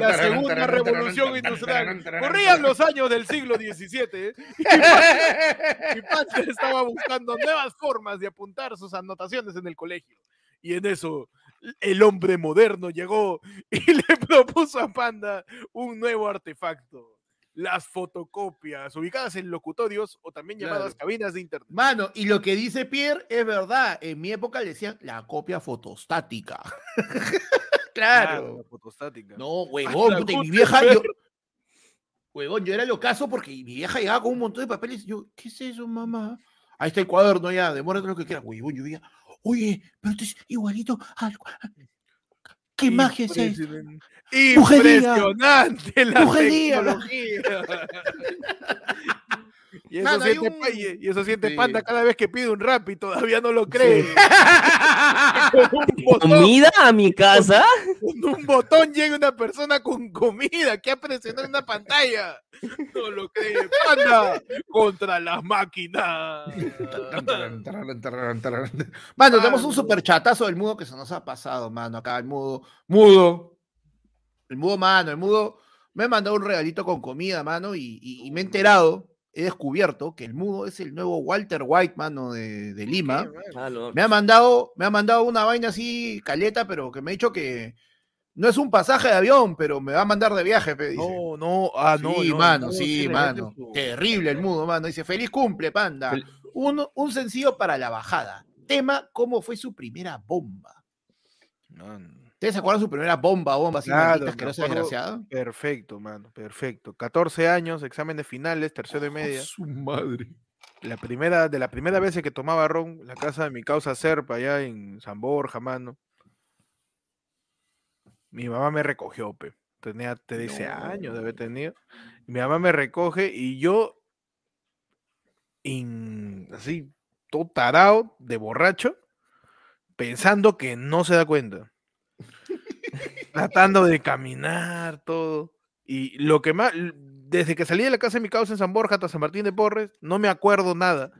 la segunda revolución industrial. Corrían los años del siglo XVII ¿eh? <laughs> y Panda- y Panda estaba buscando nuevas formas de apuntar sus anotaciones en el colegio. Y en eso, el hombre moderno llegó y <laughs> le propuso a Panda un nuevo artefacto. Las fotocopias, ubicadas en locutorios o también llamadas Claro. cabinas de internet. Mano, y lo que dice Pierre es verdad. En mi época le decían la copia fotostática. <laughs> claro. la fotostática. No, <laughs> huevón, puta, y mi vieja, yo, huevón, yo era lo caso porque mi vieja llegaba con un montón de papeles y yo, ¿qué es eso, mamá? Ahí está el cuaderno ya, demórate lo que quieras, huevón, yo veía, oye, pero esto es igualito al ¿Qué magia es esa? Impresionante. La Brujería. tecnología. <laughs> Y eso, Mano, hay siente, un- y- y eso siente Sí. Panda cada vez que pide un rap y todavía no lo cree. Botón, ¿Comida a mi casa? con un botón llega una persona con comida que ha presionado una pantalla. No lo cree. Panda contra las máquinas. Mano, tenemos un super chatazo del mudo que se nos ha pasado, mano. Acá el mudo, mudo, el mudo, mano, el mudo me ha mandado un regalito con comida, mano, y, y- y me he enterado, he descubierto que el mudo es el nuevo Walter White, mano, de, de Lima. Ah. Me ha mandado, me ha mandado una vaina así caleta, pero que me ha dicho que no es un pasaje de avión, pero me va a mandar de viaje, pe, dice. No, no, ah, no. sí, no, mano, no, sí, mano. Terrible el mudo, mano. Dice, feliz cumple, panda. Fel- Un, un sencillo para la bajada. Tema, ¿cómo fue su primera bomba? Mano. ¿Ustedes se acuerdan de su primera bomba, bomba así Claro, me asquerosa, acuerdo. desgraciada? Perfecto, mano, perfecto. 14 años, exámenes finales, tercero de media. su madre. La primera, de la primera vez que tomaba ron, la casa de mi causa Serpa, allá en San Borja, mano. Mi mamá me recogió, pe. Tenía 13 años de haber tenido. y Mi mamá me recoge y yo, in- así, todo tarado, de borracho, pensando que no se da cuenta. Tratando de caminar, todo. Y lo que más, desde que salí de la casa de mi causa en San Borja hasta San Martín de Porres, no me acuerdo nada.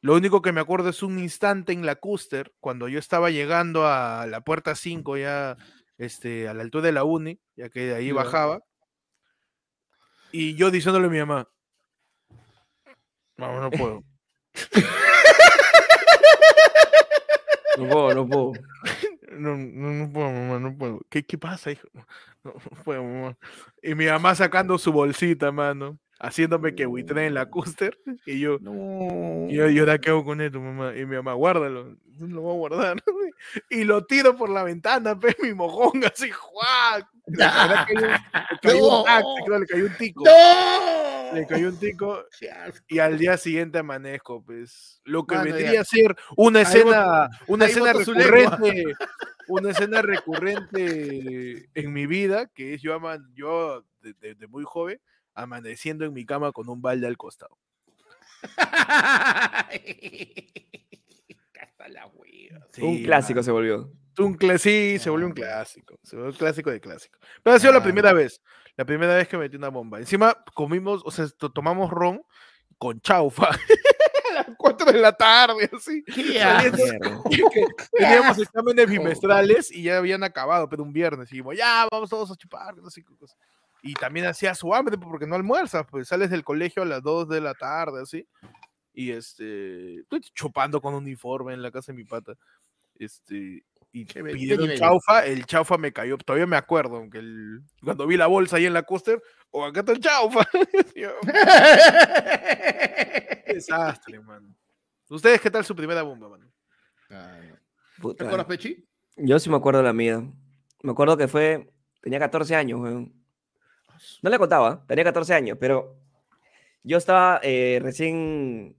Lo único que me acuerdo es un instante en la Custer, cuando yo estaba llegando a la puerta 5, ya este, a la altura de la uni, ya que de ahí bajaba. Y yo diciéndole a mi mamá, mamá, no puedo. <laughs> No puedo, no puedo. <laughs> No, no, no puedo, mamá, no puedo. ¿Qué, qué pasa, hijo? <laughs> No, no puedo, mamá. Y mi mamá sacando su bolsita, mano, haciéndome que buitre en la Custer. Y yo, No. y yo, ¿y ahora qué hago con esto, mamá? Y mi mamá, guárdalo. No lo voy a guardar. <laughs> y lo tiro por la ventana, <laughs> pe, mi mojón, así, ¡juac! <laughs> Le cayó, le cayó un taxi, No. creo, le cayó un tico. ¡No! Le cayó un tico y al día siguiente amanezco, pues. Lo que Mano, ya. vendría a ser una escena, una escena recurrente, una escena recurrente en mi vida, que es yo, aman, yo de- de- de muy joven, amaneciendo en mi cama con un balde al costado. <laughs> La un clásico se volvió. Un cla- sí, se volvió un clásico. Se volvió un clásico de clásico. Pero ha sido la primera vez. La primera vez que metí una bomba. Encima comimos, o sea, to- tomamos ron con chaufa. <laughs> a las 4 de la tarde, así. <laughs> Teníamos exámenes bimestrales y ya habían acabado, pero un viernes. Y dijimos, ya, vamos todos a chupar. No sé qué cosa. Y también hacía su hambre pues, porque no almuerzas, pues sales del colegio a las 2 de la tarde, así. Y este, estoy chupando con uniforme en la casa de mi pata. Este, y nivel. chaufa, el chaufa me cayó, todavía me acuerdo, aunque el, cuando vi la bolsa ahí en la coaster, o acá está el chaufa. <laughs> Desastre, mano. ¿Ustedes qué tal su primera bomba, mano? Ah, no. ¿Te acuerdas, Pechi? Yo sí me acuerdo de la mía. Me acuerdo que fue. Tenía 14 años, weón. No le contaba, tenía 14 años, pero yo estaba eh, recién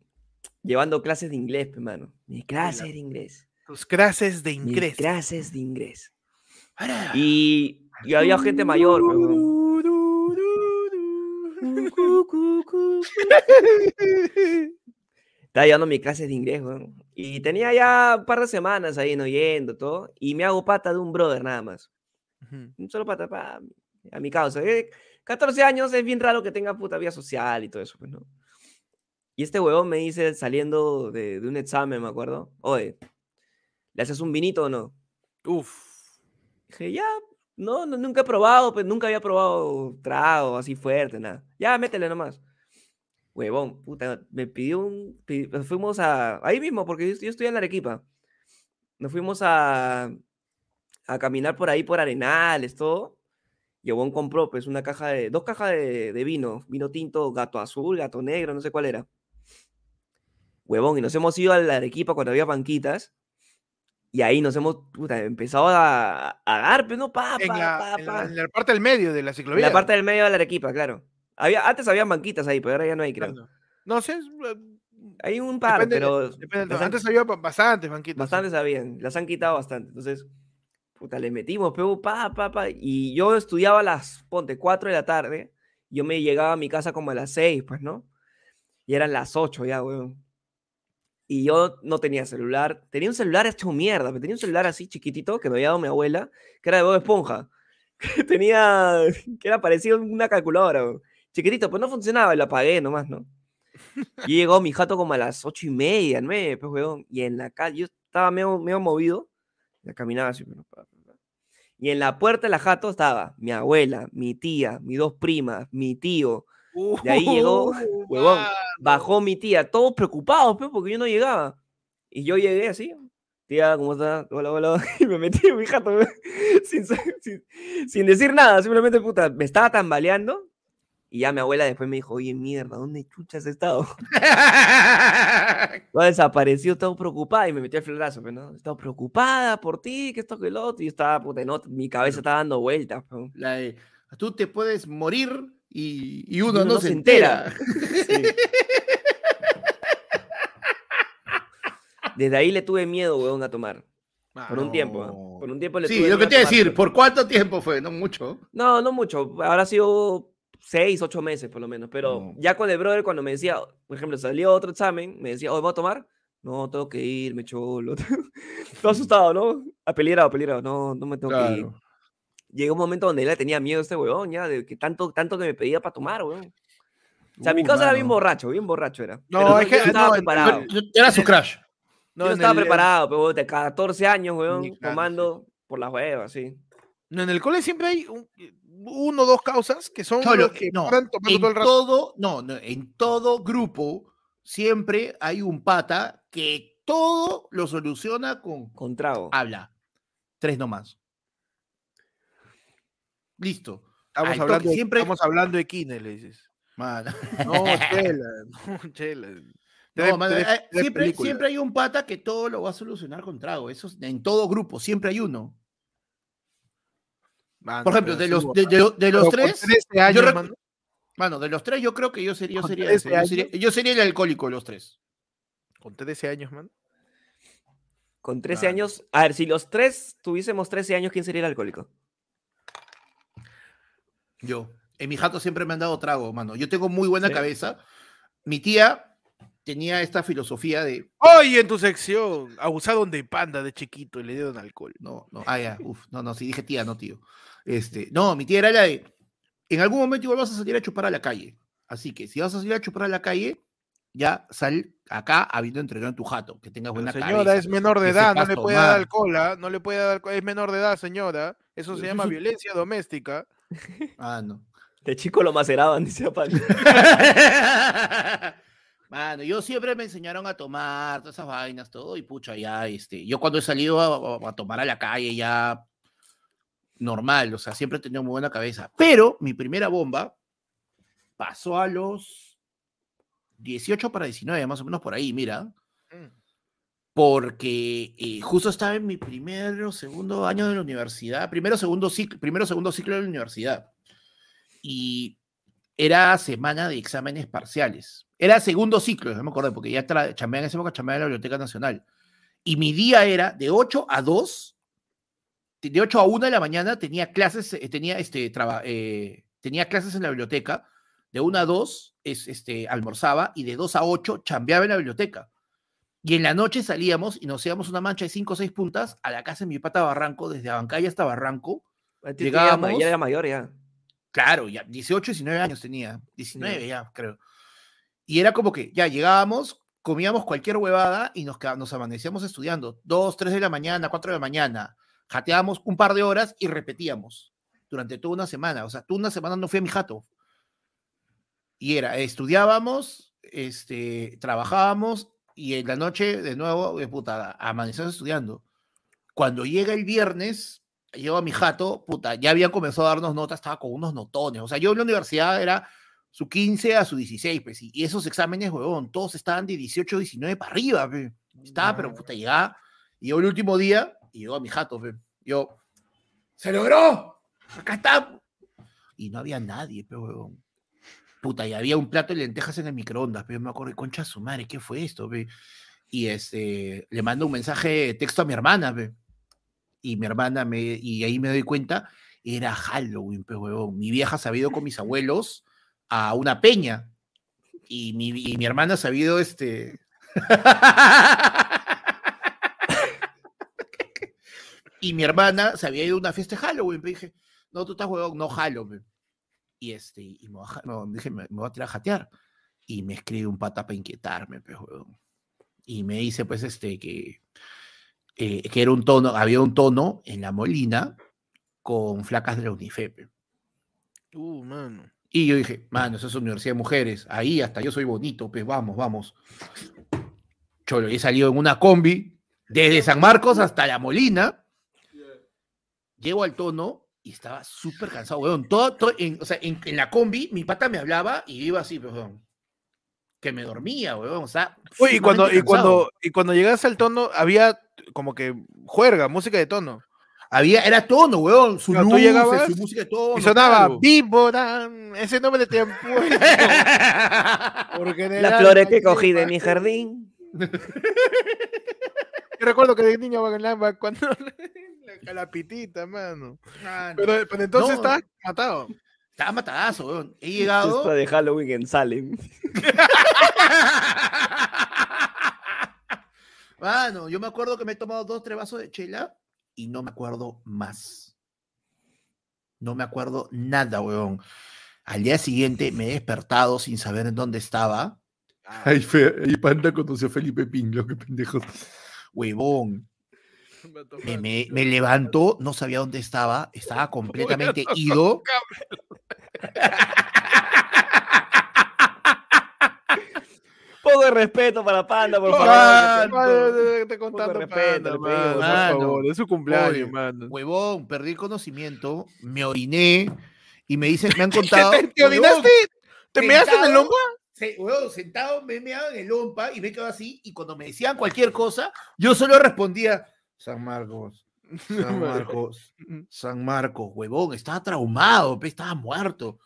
llevando clases de inglés, pe, mano. Mi clase de inglés. Tus clases de Mis ingreso. clases de inglés. Y, y había gente mayor. <laughs> Estaba llevando mi clases de inglés. Y tenía ya un par de semanas ahí, no yendo, todo. Y me hago pata de un brother nada más. Ujú. Un solo pata, pa, a mi causa. Eh, 14 años es bien raro que tenga puta vida social y todo eso, pues, ¿no? Y este huevón me dice, saliendo de, de un examen, me acuerdo, oye, ¿le haces un vinito o no? Uf. Dije, ya, no, no, nunca he probado, pues nunca había probado trago así fuerte, nada. Ya, métele nomás. Huevón, puta, me pidió un... nos fuimos a... Ahí mismo, porque yo, yo estoy en Arequipa. Nos fuimos a, a caminar por ahí, por Arenales, todo. Y el huevón compró, pues, una caja de... Dos cajas de, de vino. Vino tinto, gato azul, gato negro, no sé cuál era. Huevón, y nos hemos ido a la Arequipa cuando había banquitas. Y ahí nos hemos, puta, empezado a, a dar, pero no, pa, En la, pa, en la- pa. en la parte del medio de la En ciclovía. la parte del medio de la Arequipa, claro. Había, antes habían banquitas ahí, pero ahora ya no hay, creo. Claro. No sé. eh, Hay un par, depende- pero depende Antes había ba- bastantes banquitas. bastantes habían, las han quitado bastante. Entonces, puta, le metimos, pero pa, pa, pa. Y yo estudiaba a las, ponte, 4 de la tarde. Yo me llegaba a mi casa como a las 6, pues, ¿no? Y eran las 8 ya, weón. Y yo no tenía celular. Tenía un celular hecho mierda, pero tenía un celular así chiquitito que me había dado mi abuela, que era de Esponja. <laughs> Que tenía, que era parecido a una calculadora, weón. Chiquitito, pues no funcionaba y lo apagué nomás, ¿no? Y llegó mi jato como a las ocho y media, nueve, pues, weón. Y en la calle, yo estaba medio, medio movido. Ya caminaba así, pero. Y en la puerta de la jato estaba mi abuela, mi tía, mis dos primas, mi tío. De ahí llegó, Uh, huevón. Bajó mi tía, todos preocupados, pues, porque yo no llegaba. Y yo llegué así, tía, ¿cómo estás? Hola, hola. <laughs> Y me metí en mi jato, <laughs> sin, sin, sin decir nada, simplemente, puta, me estaba tambaleando. Y ya mi abuela después me dijo, oye, mierda, ¿dónde chuchas has estado? <laughs> No, desapareció, todo preocupada y me metió el florazo, pues, ¿no? Estaba preocupada por ti, que esto, que lo otro. Y estaba, puta, no, mi cabeza estaba dando vueltas, pues. La de, tú te puedes morir y, y uno, uno no, se se entera. Sí. Desde ahí le tuve miedo, weón, a tomar. Por un tiempo, ¿ah? no. Por un tiempo le Sí, tuve lo que te iba a decir, ¿por cuánto tiempo fue? No mucho. No, no mucho. Habrá sido seis, ocho meses por lo menos. Pero No. ya con el brother, cuando me decía, por ejemplo, salió otro examen, me decía, hoy ¿voy a tomar? No, tengo que irme, cholo. <laughs> Todo asustado, ¿no? Apeligrado, apeligrado. No, no me tengo que ir. Claro. Llegó un momento donde él le tenía miedo a este weón, ya, de que tanto, tanto que me pedía para tomar, weón. O sea, mi Uh, casa era bien mano. borracho, bien borracho era. No, Pero es que- yo no estaba no, preparado. Yo- Era su <laughs> crash. No, yo no estaba el- preparado, pero de 14 años, weón, tomando por las huevas, sí. No, en el cole siempre hay un- uno o dos causas que son Cholo, los que no, tomando en todo el rato. todo, no, no, en todo grupo siempre hay un pata que todo lo soluciona con Con trago. habla. Tres nomás. Listo. Estamos al hablando, toque, de- siempre- estamos hablando de Kine, le dices. Mano. No, <laughs> chela, no, chela. No, eh, siempre, siempre hay un pata que todo lo va a solucionar con trago. Eso es- en todo grupo, siempre hay uno. Mano, Por ejemplo, de los, de, de de los tres, 13 años, rec- mano, mano, de los tres, yo creo que yo sería, yo sería, 13 ese, yo sería, yo el alcohólico de los tres. con 13 años, man. Con 13 Claro. años. A ver, si los tres tuviésemos 13 años, ¿quién sería el alcohólico? Yo. En mi jato siempre me han dado trago, mano. Yo tengo muy buena ¿Sí? cabeza. Mi tía tenía esta filosofía de. Hoy en tu sección, abusaron de panda de chiquito y le dieron alcohol. No, no, ah, ya, uf, no, no, si dije tía, no tío. Este, no, mi tía era la de. En algún momento igual vas a salir a chupar a la calle. Así que si vas a salir a chupar a la calle, ya sal acá habiendo entrenado en tu jato, que tengas Pero buena señora, cabeza. es menor de edad, no sepas le puede dar alcohol, ¿ah? no le puede dar alcohol, es menor de edad, señora. Eso se llama violencia doméstica. <laughs> Ah, no. De chico lo maceraban, dice Apal. <laughs> Mano, yo siempre me enseñaron a tomar todas esas vainas, todo, y pucha, ya, este, yo cuando he salido a, a- a tomar a la calle ya normal, o sea, siempre he tenido muy buena cabeza. Pero mi primera bomba pasó a los 18 para 19, más o menos por ahí, mira, Mm. porque eh, justo estaba en mi primero, segundo año de la universidad, primero, segundo ciclo, primero, segundo ciclo de la universidad. Y era semana de exámenes parciales. Era segundo ciclo, no me acuerdo, porque ya chambeaba en esa época, chambeaba en la Biblioteca Nacional. Y mi día era de 8 a 2, de 8 a 1 de la mañana tenía clases, eh, tenía, este, traba- eh, tenía clases en la biblioteca. De 1 a 2 es, este, almorzaba y de 2 a 8 chambeaba en la biblioteca. Y en la noche salíamos y nos íbamos una mancha de 5 o 6 puntas a la casa de mi pata Barranco, desde Abancaya hasta Barranco. El tío ya Llegábamos- Ya era mayor ya. Claro, ya 18, 19 años tenía. 19 ya, creo. Y era como que ya llegábamos, comíamos cualquier huevada y nos, nos amanecíamos estudiando. 2, 3 de la mañana, 4 de la mañana. Jateábamos un par de horas y repetíamos durante toda una semana. O sea, toda una semana no fui a mi jato. Y era, estudiábamos, este, trabajábamos y en la noche de nuevo, de puta, amanecíamos estudiando. Cuando llega el viernes, llego a mi jato, puta, ya habían comenzado a darnos notas, estaba con unos notones. O sea, yo en la universidad era su 15 a su 16, pues, y esos exámenes, huevón, todos estaban de 18, 19 para arriba, pe. Estaba, pero puta, llegaba, y yo el último día, y llegó a mi jato, pe. Yo, ¡se logró! ¡Acá está! Y no había nadie, pe, huevón. Puta, y había un plato de lentejas en el microondas, pero me acuerdo, concha su madre, ¿qué fue esto, pe? Y este, le mando un mensaje de texto a mi hermana, pe. Y mi hermana, me, y ahí me doy cuenta, era Halloween, pe, huevón. Mi vieja se había ido con mis abuelos a una peña. Y mi, y mi hermana se había ido, este... <laughs> y mi hermana se había ido a una fiesta de Halloween. pe, dije, no, tú estás huevón, no Halloween. Y este, y me, voy a ja- no, dije, me, me voy a tirar a jatear. Y me escribe un pata para inquietarme, pe, huevón. Y me dice, pues, este, que, eh, que era un tono, había un tono en la Molina con flacas de la Unifepe. Uh, mano. Y yo dije, mano, eso es Universidad de Mujeres. Ahí hasta yo soy bonito, pues vamos, vamos. Cholo, he salido en una combi desde San Marcos hasta La Molina. Llego al tono y estaba súper cansado, weón. Todo, todo en, o sea, en, en la combi, mi pata me hablaba y yo iba así, weón. Que me dormía, weón. O sea, Oye, y cuando, y cuando, y cuando llegaste al tono, había como que juerga, música de tono. Había, era tono, weón. Su luz, llegabas su música de tono. Y sonaba. Víbora, ese nombre te han <laughs> puesto. Las flores que cogí de mi jardín. Yo recuerdo que de niño cuando la, la pitita, mano. Mano, Pero, pero entonces No. estabas matado. Estaba matadazo, weón. He llegado. de Halloween en Salem. <laughs> Mano, yo me acuerdo que me he tomado dos, tres vasos de chela y no me acuerdo más. No me acuerdo nada, weón. Al día siguiente me he despertado sin saber en dónde estaba. Ay, fe, y Panda conoció a Felipe Pinlo, qué pendejos. Huevón. <laughs> Me, me, me levantó, no sabía dónde estaba, estaba <laughs> completamente ido. Poco de respeto para Panda, por favor. Mano. Te contando respeto, panda, mano, por favor, es su cumpleaños, Oye, mano. Huevón, perdí el conocimiento, me oriné y me dicen, me han <laughs> contado. ¿Te, te orinaste? ¿Te measte en el sentado, lompa? Se, huevón, sentado, me meaba en el lompa y me quedaba así. Y cuando me decían cualquier cosa, yo solo respondía: San Marcos, <laughs> San Marcos, San Marcos, huevón. Estaba traumado, pe, estaba muerto.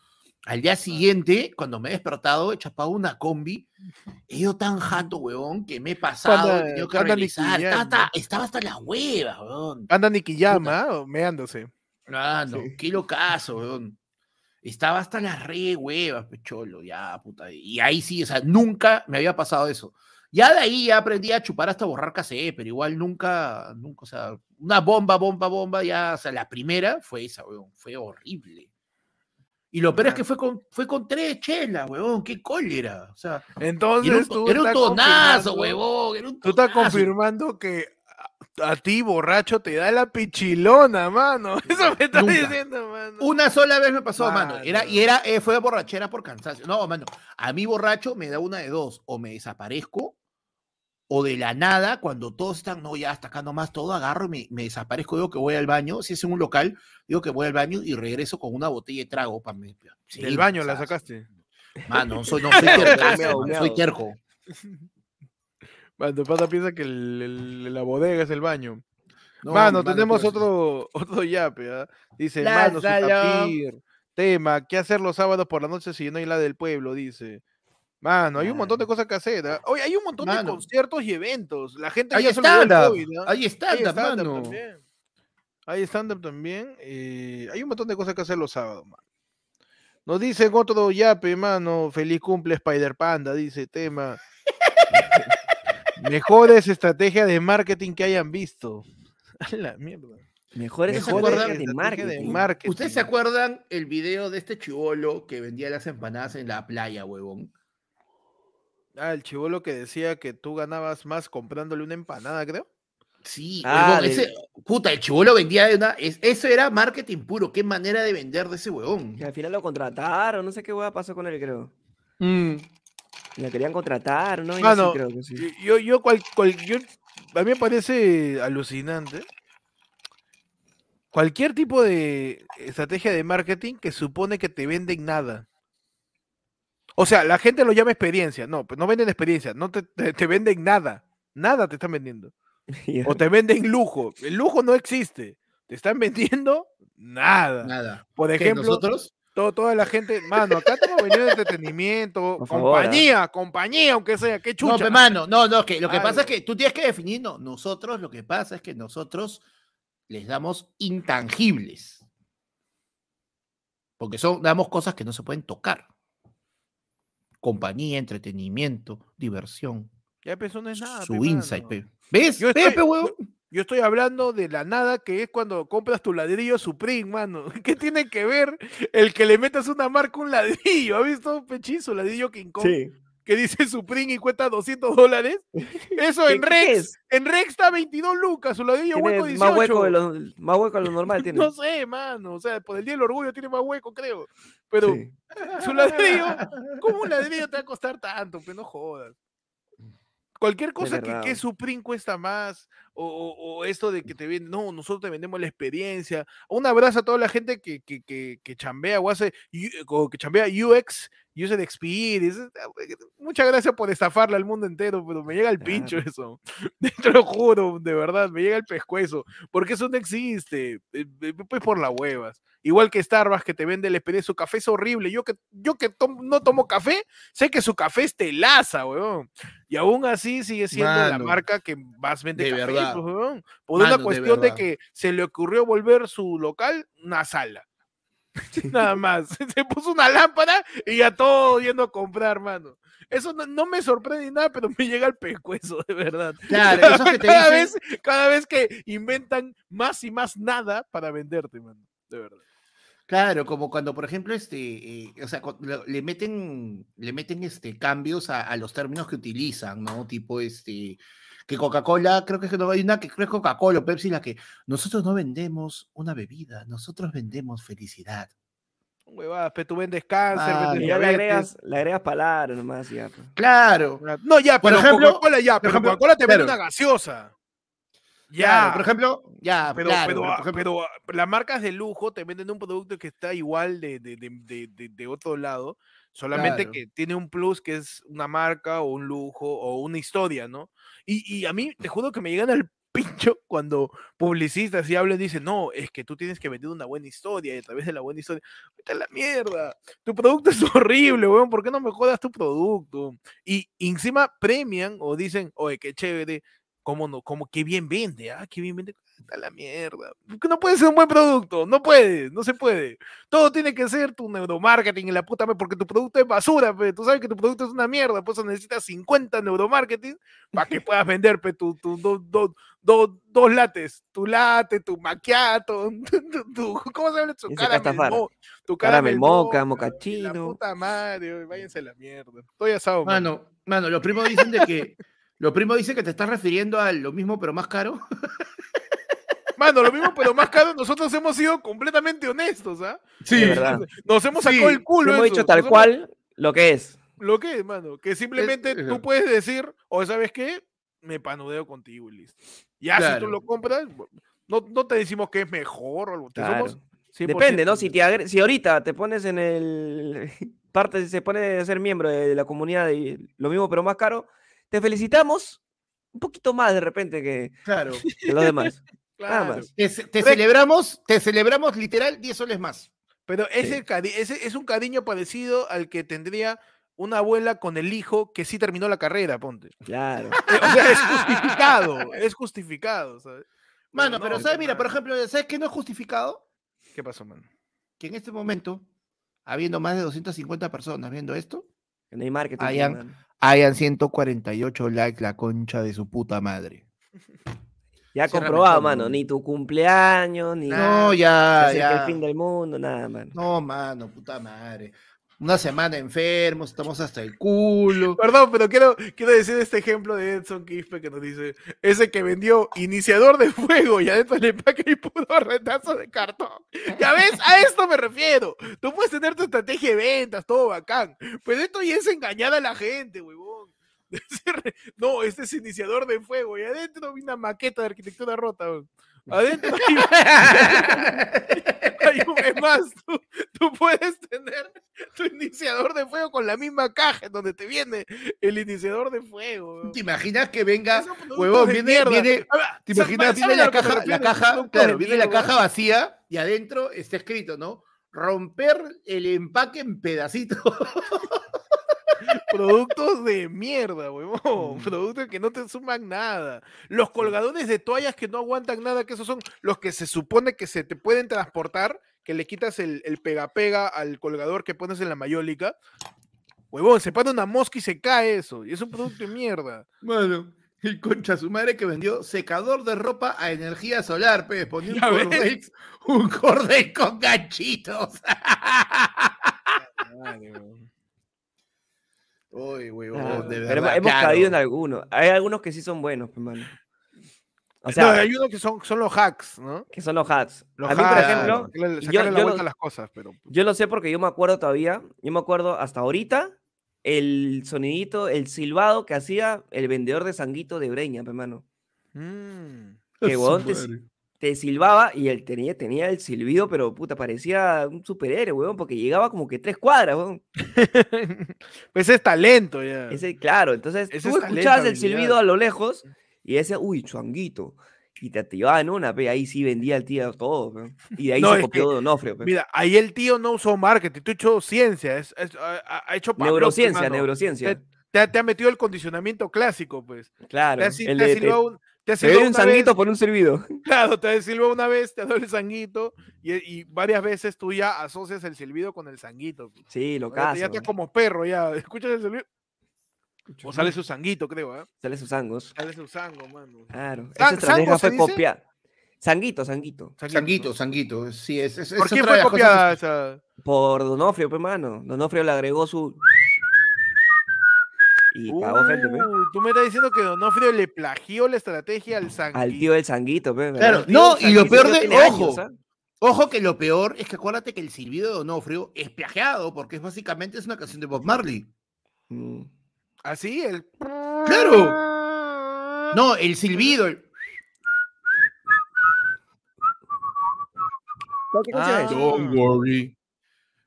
Al día siguiente, cuando me he despertado, he chapado una combi. <laughs> He ido tan jato, huevón, que me he pasado, he tenido que panda regresar. Estaba, hasta- estaba hasta las huevas, huevón. Anda Nikiyama, ¿o? meándose. Ah, no, Sí. qué locazo, weón. Estaba hasta las re huevas, pecholo, ya, puta. Y ahí sí, o sea, nunca me había pasado eso. Ya de ahí ya aprendí a chupar hasta borrar cassette, pero igual nunca, nunca, o sea, una bomba, bomba, bomba, ya, o sea, la primera fue esa, weón, fue horrible. Y lo peor es que fue con, fue con tres chelas, weón, qué cólera, o sea, Entonces, era un, tú era un estás tonazo, huevón, era un Tú estás tonazo. confirmando que a, a ti, borracho, te da la pichilona, mano. <laughs> Eso me estás Nunca. diciendo, mano. Una sola vez me pasó, mano. Era, y era, eh, fue borrachera por cansancio. No, mano. A mí borracho me da una de dos. O me desaparezco, o de la nada, cuando todos están, no, ya hasta acá nomás todo, agarro y me, me desaparezco, digo que voy al baño. Si es en un local, digo que voy al baño y regreso con una botella de trago para me. Del baño la sacaste. Mano, soy, no, <laughs> soy terco, soy terco. <laughs> Mano, pata piensa que el- el- la bodega es el baño. No, mano, mano, tenemos sí. otro, <laughs> otro yape, ¿ah? Dice, mano, su tapir, tema, ¿qué hacer los sábados por la noche si no hay la del pueblo? Dice. Mano, hay un montón de cosas que hacer. ¿ah? Oye, hay un montón de conciertos y eventos. La gente Ahí ya del está, COVID, ahí está, Hay stand-up mano. también. Hay stand-up también. eh, hay un montón de cosas que hacer los sábados, mano. Nos dicen otro yape, mano. Feliz cumple Spider Panda, dice tema. <laughs> Mejores estrategias de marketing que hayan visto. <laughs> A la mierda. Mejores ¿No se estrategias de de marketing. ¿Ustedes se acuerdan el video de este chivolo que vendía las empanadas en la playa, huevón? Ah, el chivolo que decía que tú ganabas más comprándole una empanada, creo. Sí, Ah, huevón, ese, puta, el chivolo vendía de una, es- eso era marketing puro, qué manera de vender de ese huevón. Que al final lo contrataron, no sé qué hueá pasó con él, creo. Mm. La querían contratar, ¿no? Ah, sí, no, creo que sí. Y- Yo, yo, cual, cual- yo, a mí me parece alucinante. Cualquier tipo de estrategia de marketing que supone que te venden nada. O sea, la gente lo llama experiencia. No, pues no venden experiencia, no te, te- te venden nada. Nada te están vendiendo. <laughs> O te venden lujo. El lujo no existe. Te están vendiendo nada. Nada. Por ¿Qué, ejemplo, nosotros? todo- toda la gente, mano, acá estamos vendiendo entretenimiento, <laughs> Por favor, ¿ah? compañía, compañía, aunque sea, qué chucha. No, pe, mano, no, no, que lo que pasa es que tú tienes que definir, no, nosotros lo que pasa es que nosotros les damos intangibles. Porque son, damos cosas que no se pueden tocar. Compañía, entretenimiento, diversión, Ya pues, no es nada. su pe, insight, pe. ¿Ves? Yo ¿Ves, estoy- pe, huevón? Yo estoy hablando de la nada que es cuando compras tu ladrillo Supreme, mano. <laughs> ¿Qué tiene que ver el que le metas una marca un ladrillo? ¿Ha visto Pechizo, ladrillo King Kong? Sí. Que dice Supreme y cuesta 200 dólares. Eso ¿Qué- en Rex. es? En Rex está 22 lucas, su ladrillo hueco 18. más hueco, de lo, más hueco de lo normal tiene. <laughs> No sé, mano. O sea, por el día del orgullo tiene más hueco, creo. Pero Sí. su ladrillo, <laughs> ¿cómo un ladrillo te va a costar tanto? Pero no jodas. Cualquier cosa que, que Supreme cuesta más, o, esto de que te venden, no, nosotros te vendemos la experiencia. Un abrazo a toda la gente que, que, que, que chambea o hace, o que chambea UX, User Experience. Muchas gracias por estafarle al mundo entero, pero me llega el pincho eso. <laughs> Te lo juro, de verdad, me llega el pescuezo. Porque eso no existe. eh, eh, Pues por las huevas. Igual que Starbucks que te vende la experiencia, su café es horrible. Yo que, yo que tom- no tomo café, sé que su café es telaza, weón. Y aún así sigue siendo la marca que más vende de café, verdad. Pues, weón. Por Mano, una de cuestión de, verdad. que se le ocurrió volver su local una sala. <laughs> <laughs> Nada más. <laughs> Se puso una lámpara y ya todo yendo a comprar, mano. Eso no, no me sorprende ni nada, pero me llega al pescuezo, de verdad. Claro, esos que te cada, dicen- vez, cada vez que inventan más y más nada para venderte, mano. De verdad. Claro, como cuando, por ejemplo, este, eh, o sea, le meten, le meten este cambios a, a los términos que utilizan, ¿no? Tipo, este, que Coca-Cola, creo que es que no hay una que creo que es Coca-Cola o Pepsi la que nosotros no vendemos una bebida, nosotros vendemos felicidad. Huevadas, pero tú vendes cáncer, Ah, vendes ya le agregas, le agregas palabras nomás, ya. pues. Claro. No, ya, Por pero ejemplo- Coca-Cola ya, por pero ejemplo, Coca-Cola te vende claro. una gaseosa. Ya, Claro, por ejemplo, ya, pero, claro, pero, pero, ah, por ejemplo, pero, ah, las marcas de lujo te venden un producto que está igual de, de, de, de- de- de otro lado, solamente Claro. que tiene un plus que es una marca o un lujo o una historia, ¿no? Y, y a mí, te juro que me llegan al <laughs> pincho cuando publicistas y hablan dicen, no, es que tú tienes que vender una buena historia y a través de la buena historia, vete a la mierda, tu producto es <laughs> horrible, weón, ¿por qué no mejoras tu producto? Y encima premian o dicen, oye, qué chévere, cómo no, cómo qué bien vende, ah, qué bien vende, a la mierda, porque no puede ser un buen producto, no puede, no se puede. Todo tiene que ser tu neuromarketing y la puta madre, porque tu producto es basura, pe. tú sabes que tu producto es una mierda, por eso necesitas 50 neuromarketing para que puedas vender pe, tu, tu, do- do- do- dos lates, tu latte, tu macchiato, <laughs> tu, tu- ¿cómo se llama? Tu mo- tu Caramel moca, mocachino. La puta madre, váyanse a la mierda. Estoy asado, mano. mano, mano, los primos dicen de que, los primos dicen que te estás refiriendo a lo mismo pero más caro. <laughs> Mano, lo mismo, pero más caro, nosotros hemos sido completamente honestos, ¿ah? De verdad. Nos hemos sacado Sí, el culo. Hemos eso, dicho tal nos hemos- cual lo que es. Lo que es, mano, que simplemente es- tú puedes decir, o sabes qué, me panudeo contigo y listo. Ya si tú lo compras, no, no te decimos que es mejor o algo, te Claro. somos 100% Depende, ¿no? Si, te si ahorita te pones en el. <laughs> parte, se pone a ser miembro de la comunidad y lo mismo pero más caro, te felicitamos un poquito más de repente que, Claro. <laughs> que los demás. Nada Claro, más. Te, celebramos, te celebramos literal 10 soles más. Pero ese, Sí. ese es un cariño parecido al que tendría una abuela con el hijo que sí terminó la carrera, ponte. Claro. <laughs> Eh, O sea, es justificado, es justificado, ¿sabes? Mano, no, pero ¿sabes? Mira, por ejemplo, ¿sabes qué no es justificado? ¿Qué pasó, mano? Que en este momento habiendo más de 250 personas viendo esto, no hay marketing. Mano. hayan 148 likes la concha de su puta madre. <laughs> Ya Sí, comprobado, mano. no. Ni tu cumpleaños, ni No, se ya, acerca ya. el fin del mundo, nada, mano. No, mano, puta madre. Una semana enfermos, estamos hasta el culo. Perdón, pero quiero, quiero decir este ejemplo de Edson Quispe que nos dice, ese que vendió iniciador de fuego y adentro le empaque y puro retazo de cartón. Ya ves, a esto me refiero. Tú puedes tener tu estrategia de ventas, todo bacán, pero esto ya es engañar a la gente, huevón. <laughs> No, este es iniciador de fuego y adentro hay una maqueta de arquitectura rota. huevón. Adentro hay, <laughs> hay un, es más, tú, tú puedes tener tu iniciador de fuego con la misma caja en donde te viene el iniciador de fuego. ¿Te imaginas que venga? Huevón, viene- viene- ¿Te imaginas? ¿sabes Viene la caja, la caja, claro, viene la caja vacía y adentro está escrito, ¿no? Romper el empaque en pedacitos. <laughs> Productos de mierda, huevón. Mm. Productos que no te suman nada. Los colgadores de toallas que no aguantan nada, que esos son los que se supone que se te pueden transportar, que le quitas el, el pega-pega al colgador que pones en la mayólica. Huevón, se para una mosca y se cae eso. Y es un producto de mierda. Mano, el concha su madre que vendió secador de ropa a energía solar, pues, ponía un cordel, un cordel con ganchitos. <laughs> Uy, huevón, Ah, de pero verdad. hemos claro. caído en algunos. Hay algunos que sí son buenos, pe, mano. O no, sea, hay unos que son, son los hacks, ¿no? que son los hacks. Los a mí, por ejemplo, yo- la yo vuelta lo- a las cosas, pero. yo lo sé porque yo me acuerdo todavía. Yo me acuerdo hasta ahorita el sonidito, el silbado que hacía el vendedor de sanguito de Breña, pe, mano. Mm. Que <laughs> huevón te. Te silbaba y él tenía, tenía el silbido, pero puta, parecía un superhéroe, weón, porque llegaba como que tres cuadras, weón. <laughs> Pues es talento ya. Ese, claro, entonces Ese tú es escuchabas el silbido a lo lejos y ese, uy, changuito. Y te activaban una, pe, ahí sí vendía el tío todo, pe. Y de ahí No, se copió que, Donofrio, pe. Mira, ahí el tío no usó marketing, tú hecho ciencia, es, es- ha, hecho Neurociencia, neurociencia. Te, ha- te ha metido el condicionamiento clásico, pues. Claro. Te ha, el te ha silbado un- te te doy un una vez, sanguito por un silbido. <laughs> claro, te ha silbado una vez, te dado el sanguito, y, y varias veces tú ya asocias el silbido con el sanguito. pues. Sí, lo Ya, te- ya estás como perro, ya. <laughs> Escuchas el silbido. O sale su sanguito, creo, ¿eh? Sale sus sangos. Sale su sango, mano. Claro. San- Esa estrategia ¿sango se fue copiar. Sanguito, sanguito. Sanguito, sanguito. Sí, es, es, ¿Por es quién fue copiada que- esa? Por Donofrio, pe, mano. Donofrio le agregó su. Y cagó gente, pe. Uy, tú me estás diciendo que Donofrio le plagió la estrategia al sanguito. Al tío del sanguito, pe. ¿verdad? Claro, no, y lo peor de- ojo, años, ¿ah? Ojo que lo peor es que acuérdate que el silbido de Donofrio es plagiado, porque es básicamente es una canción de Bob Marley. Mm. Así, el. Claro. No, el silbido. el- ¿Qué canción es? Ah. Don't worry,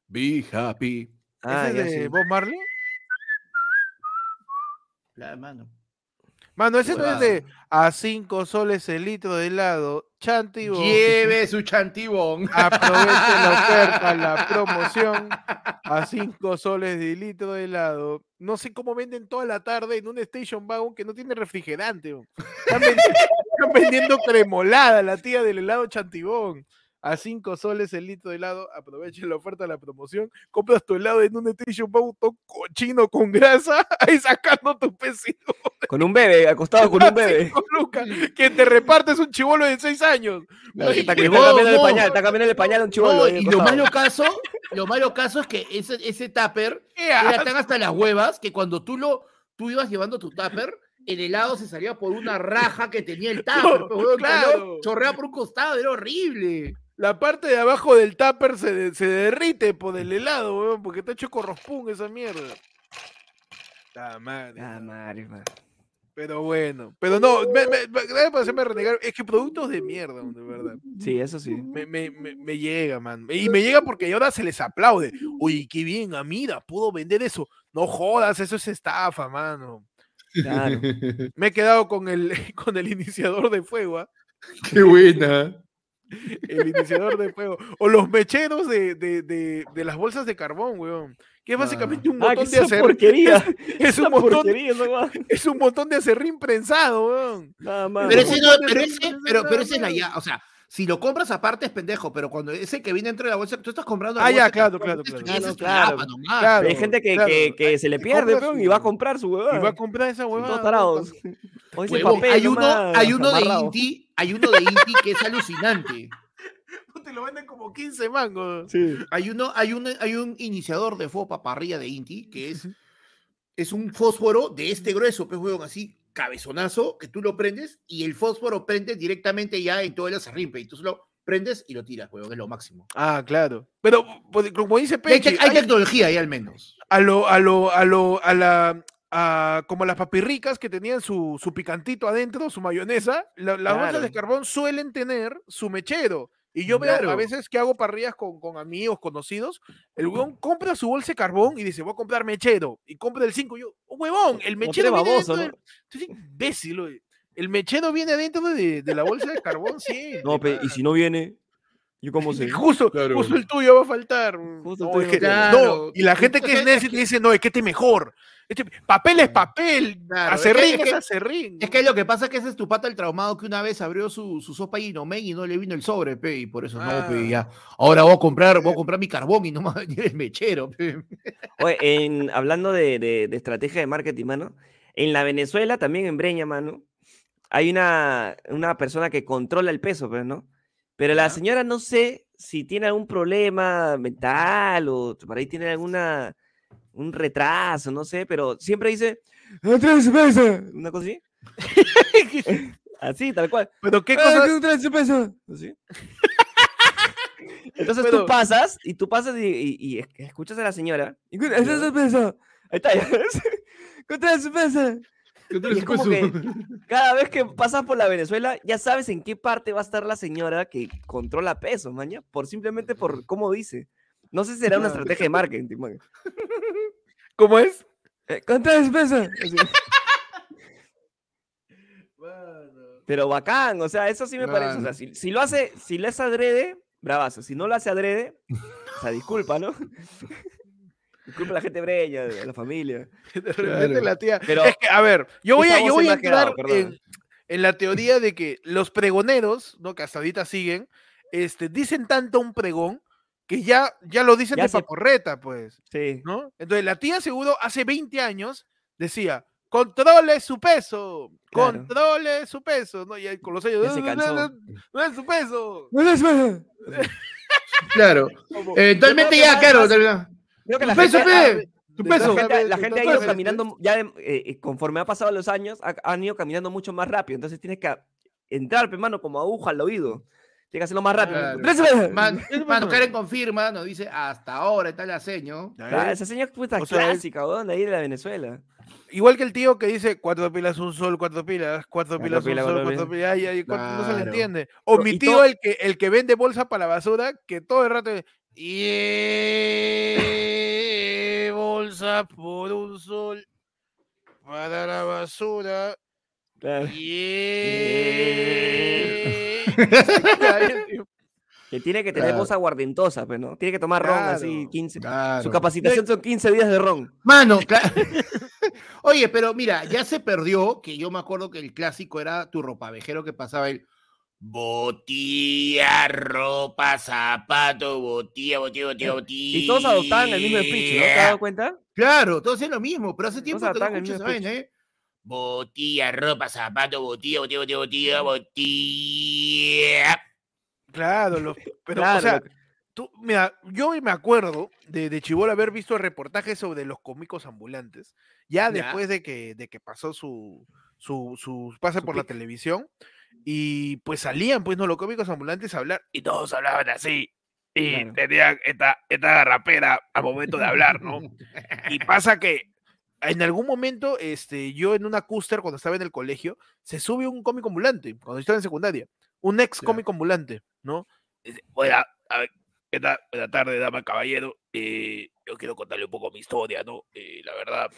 be happy. Ah, ¿Ese ya es de sí. Bob Marley? La mano. Mano, ese no es de a 5 soles el litro de helado. Chantivo. Lleve su chantibón. <laughs> Aproveche la oferta, la <laughs> promoción a 5 soles de litro de helado. No sé cómo venden toda la tarde en un station wagon que no tiene refrigerante. Están vendiendo, <laughs> están vendiendo cremolada, la tía del helado chantibón. A 5 soles el litro de helado. Aproveche la oferta, la promoción. Compras tu helado en un wagon todo cochino con grasa. <laughs> Ahí sacando tu pesito. Con un bebé, acostado con un <laughs> bebé. Lucas. Quien te reparte es un chivolo de 6 años. Está, cambiando el no. pañal, está cambiando el pañal a un chivolo. No, y lo malo caso, lo malo caso es que ese, ese tupper ¿Qué era tan hasta las huevas que cuando tú lo tú ibas llevando tu tupper, el helado se salía por una raja que tenía el <laughs> tupper, No, pues, claro. chorreaba por un costado, era horrible. La parte de abajo del tupper se, de- se derrite por el helado, weón, porque está hecho corrospun esa mierda. La madre. Ah, madre, madre. Pero bueno. Pero no, me, me, me- gracias por hacerme renegar. Es que productos de mierda, de verdad. Sí, eso sí. Me, me, me, me llega, man. Y me llega porque ahora se les aplaude. Oye, qué bien, Amida, pudo vender eso. No jodas, eso es estafa, mano. Claro. Me he quedado con el, <laughs> con el iniciador de fuego, ¿ah? Qué buena. El iniciador de fuego. O los mecheros de, de, de, de las bolsas de carbón, weón. Que es básicamente un Ah, montón que de acerrín. porquería. Es un Esa montón, guada. es un montón <laughs> de acerrín prensado, weón. Nada más. Pero un ese, no, pero ese, pero, pero ese es la ya, o sea, Si lo compras aparte es pendejo, pero cuando ese que viene dentro de la bolsa, tú estás comprando la Ah, ya, bolsa, claro, claro, claro. Claro, tapa. Hay gente que, claro. que, que se le pierde, su- y va a comprar su huevada. Y va a comprar esa huevada. tarados. Papel hay uno, hay uno de. Inti, hay uno de Inti que es alucinante. <laughs> Te lo venden como 15 mangos. Sí. Hay uno, hay un, hay un iniciador de fuego para parrilla de Inti que es, es un fósforo de este grueso, pues huevón, así cabezonazo, que tú lo prendes y el fósforo prende directamente ya en todo el acerrimpe. Y tú solo prendes y lo tiras, huevón, es lo máximo. Ah, claro. Pero, pues, como dice Hay, Pechi, hay hay- tecnología ahí al menos. a lo, a lo, a lo, a la, a- como las papirricas que tenían su, su picantito adentro, su mayonesa, la- las bolsas de Claro. carbón suelen tener su mechero. Y yo veo a Claro. veces que hago parrillas con, con amigos, conocidos, el huevón compra su bolsa de carbón y dice, voy a comprar mechero. Y compra el 5. Yo, "Oh, huevón, el mechero viene babosos, dentro ¿no? eres imbécil. El mechero viene dentro de, de la bolsa de carbón, sí. No, pe, y si no viene, ¿yo cómo <laughs> sé? Justo, Claro. justo el tuyo va a faltar. Justo el No, tuyo y la gente que es <laughs> necia te dice, no, es que este mejor. Este, papel es papel. Claro, es que- acerrín es que- acerrín. Es que lo que pasa es que ese es tu pata el traumado que una vez abrió su, su sopa y no y no le vino el sobre, pe, y por eso no, Ah. pe, ya. Ahora voy a comprar, voy a comprar mi carbón y no me va a venir el mechero, pe. Oye, en, hablando de, de- de estrategia de marketing, mano, en la Venezuela, también en Breña, mano, hay una, una persona que controla el peso, pues, ¿no? Pero la señora no sé si tiene algún problema mental o por ahí tiene alguna un retraso, no sé, pero siempre dice "Ah, trae su peso", una cosa así. <laughs> <laughs> así, tal cual. Pero qué "Ah, cosa. que trae su peso", así. <laughs> Entonces Pero- tú pasas y tú pasas y, y- y es- escuchas a la señora. Y, "¿Cuánto es su peso?". Ahí está. ya. ¿Cuánto es su peso? Y es como que <laughs> cada vez que pasas por la Venezuela, ya sabes en qué parte va a estar la señora que controla peso, maña, por simplemente por cómo dice. No sé si será una estrategia de marketing, man. <laughs> ¿Cómo es? Eh, ¿Cuánto es peso? Así. <laughs> Pero bacán, o sea, eso sí me parece. O sea, si lo hace, si lo hace adrede, bravazo. Si no lo hace adrede, o sea, disculpa, ¿no? Disculpa a la gente breña, a la familia. <laughs> De repente la tía. Pero es que, a ver, yo voy a, yo voy a quedado, entrar en, en la teoría de que los pregoneros, ¿no? Que hasta ahorita siguen, este, dicen tanto un pregón que ya, ya lo dicen Ya de se- paporreta, pues. Sí. ¿no? Entonces la tía seguro hace 20 años decía, controle su peso, Claro. controle su peso, ¿no? Y ahí con los años, se "No, no, cansó. no, no es su peso. <laughs> Claro. Yo creo ya, claro. Creo que la peso, gente, pe, tu la peso. gente, la gente ha ido caminando, ya eh, eh, conforme ha pasado los años, ha- han ido caminando mucho más rápido. Entonces tienes que entrar, pe, mano, como aguja al oído. Tienes que hacerlo más rápido. Claro. Man, Es mano. Karen confirma, nos dice hasta ahora está la seño. Claro, esa señal puta O sea, es- clásica, weón, de ahí de la Venezuela. Igual que el tío que dice cuatro pilas, un sol, cuatro pilas, cuatro Cuatro pilas, un sol, cuatro cuatro pilas, ay, ay, cuatro- no se le entiende. O mi tío, el que, el que vende bolsa para la basura, que todo el rato y bolsa por un sol para la basura. Claro. Yeah. <laughs> Que tiene que tener Claro. voz aguardentosa, pero no. Tiene que tomar ron así, Claro, 15. Su capacitación son 15 días de ron. Mano, <laughs> claro. <laughs> Oye, pero mira, ya se perdió, que yo me acuerdo que el clásico era tu ropavejero que pasaba el botilla, ropa, zapato, botilla, botilla, botilla, botilla. Y todos adoptaban el mismo speech, ¿no? ¿Te has dado cuenta? Claro, todos hacen lo mismo, pero hace tiempo que no adoptaban el escucho esa ¿eh? Botilla, ropa, zapato, botilla, botilla, botilla, botilla, botilla. Claro, los- pero Claro, o sea, lo tú, mira, yo me acuerdo de, de Chibol haber visto reportajes sobre los cómicos ambulantes, ya Ya. después de que, de que pasó su, su, su pase Su por la televisión, y pues salían pues no los cómicos ambulantes a hablar, y todos hablaban así, y Claro. tenían esta, esta garrapera al momento de hablar, ¿no? Y pasa que en algún momento, este, yo en una cúster cuando estaba en el colegio, se sube un cómico ambulante, cuando estaba en secundaria, un ex cómico ambulante, ¿no? Buena, a ver, tarde, dama caballero. Eh, yo quiero contarle un poco mi historia, ¿no? Eh, la verdad,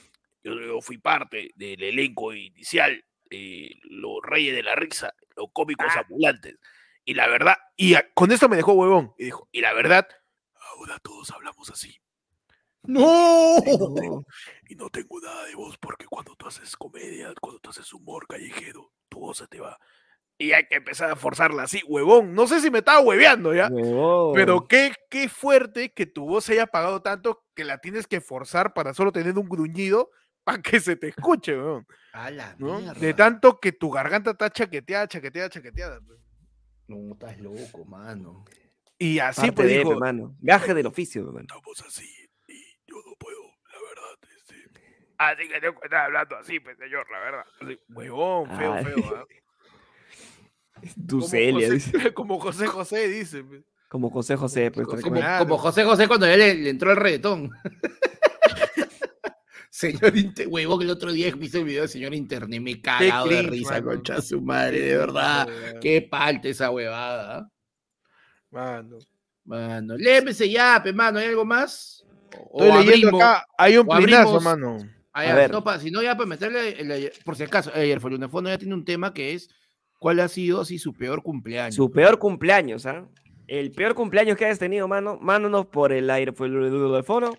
yo, yo fui parte del elenco inicial, eh, los reyes de la risa, los cómicos ambulantes. Y la verdad, y a- con esto me dejó huevón. Y dijo, y la verdad, ahora todos hablamos así. ¡No! No. Y no tengo nada de voz porque cuando tú haces comedia, cuando tú haces humor callejero, tu voz se te va. y hay que empezar a forzarla así, huevón. No sé si me estaba hueveando ya, Huevón. pero qué, qué fuerte que tu voz se haya apagado tanto que la tienes que forzar para solo tener un gruñido para que se te escuche, weón. A la ¿no? mierda. De tanto que tu garganta está chaqueteada, chaqueteada, chaqueteada. pues. No, estás loco, mano. Y así Parte pues de, dijo, pe, mano. Gaje del oficio, pe, mano. estamos así y yo no puedo, la verdad. Este... Así que tengo que estar hablando así, pues señor, la verdad. Así, huevón, feo, Ay. feo. ¿ah? <laughs> Tu Como Celia, José- dice. <laughs> Como José José dice. pues. Como José José, pues. Como, José José cuando él le, le entró el reggaetón. <laughs> señor Inter, huevón, el otro día hice el video del señor Internet, me he cagado de risa, mano. concha su madre, de verdad. Qué palta esa huevada. ¿ah? Mano. Mano, lémese ya, pe, mano, ¿hay algo más? O Estoy leyendo abrimos- acá, hay un plinazo, abrimos- mano. A ver. no, pa- si no, ya para meterle, el- el- por si acaso, ayer fue el fondo ya tiene un tema que es cuál ha sido así su peor cumpleaños. Su peor cumpleaños, ¿ah? El peor cumpleaños que hayas tenido, mano. Mándanos por el aire, por el teléfono.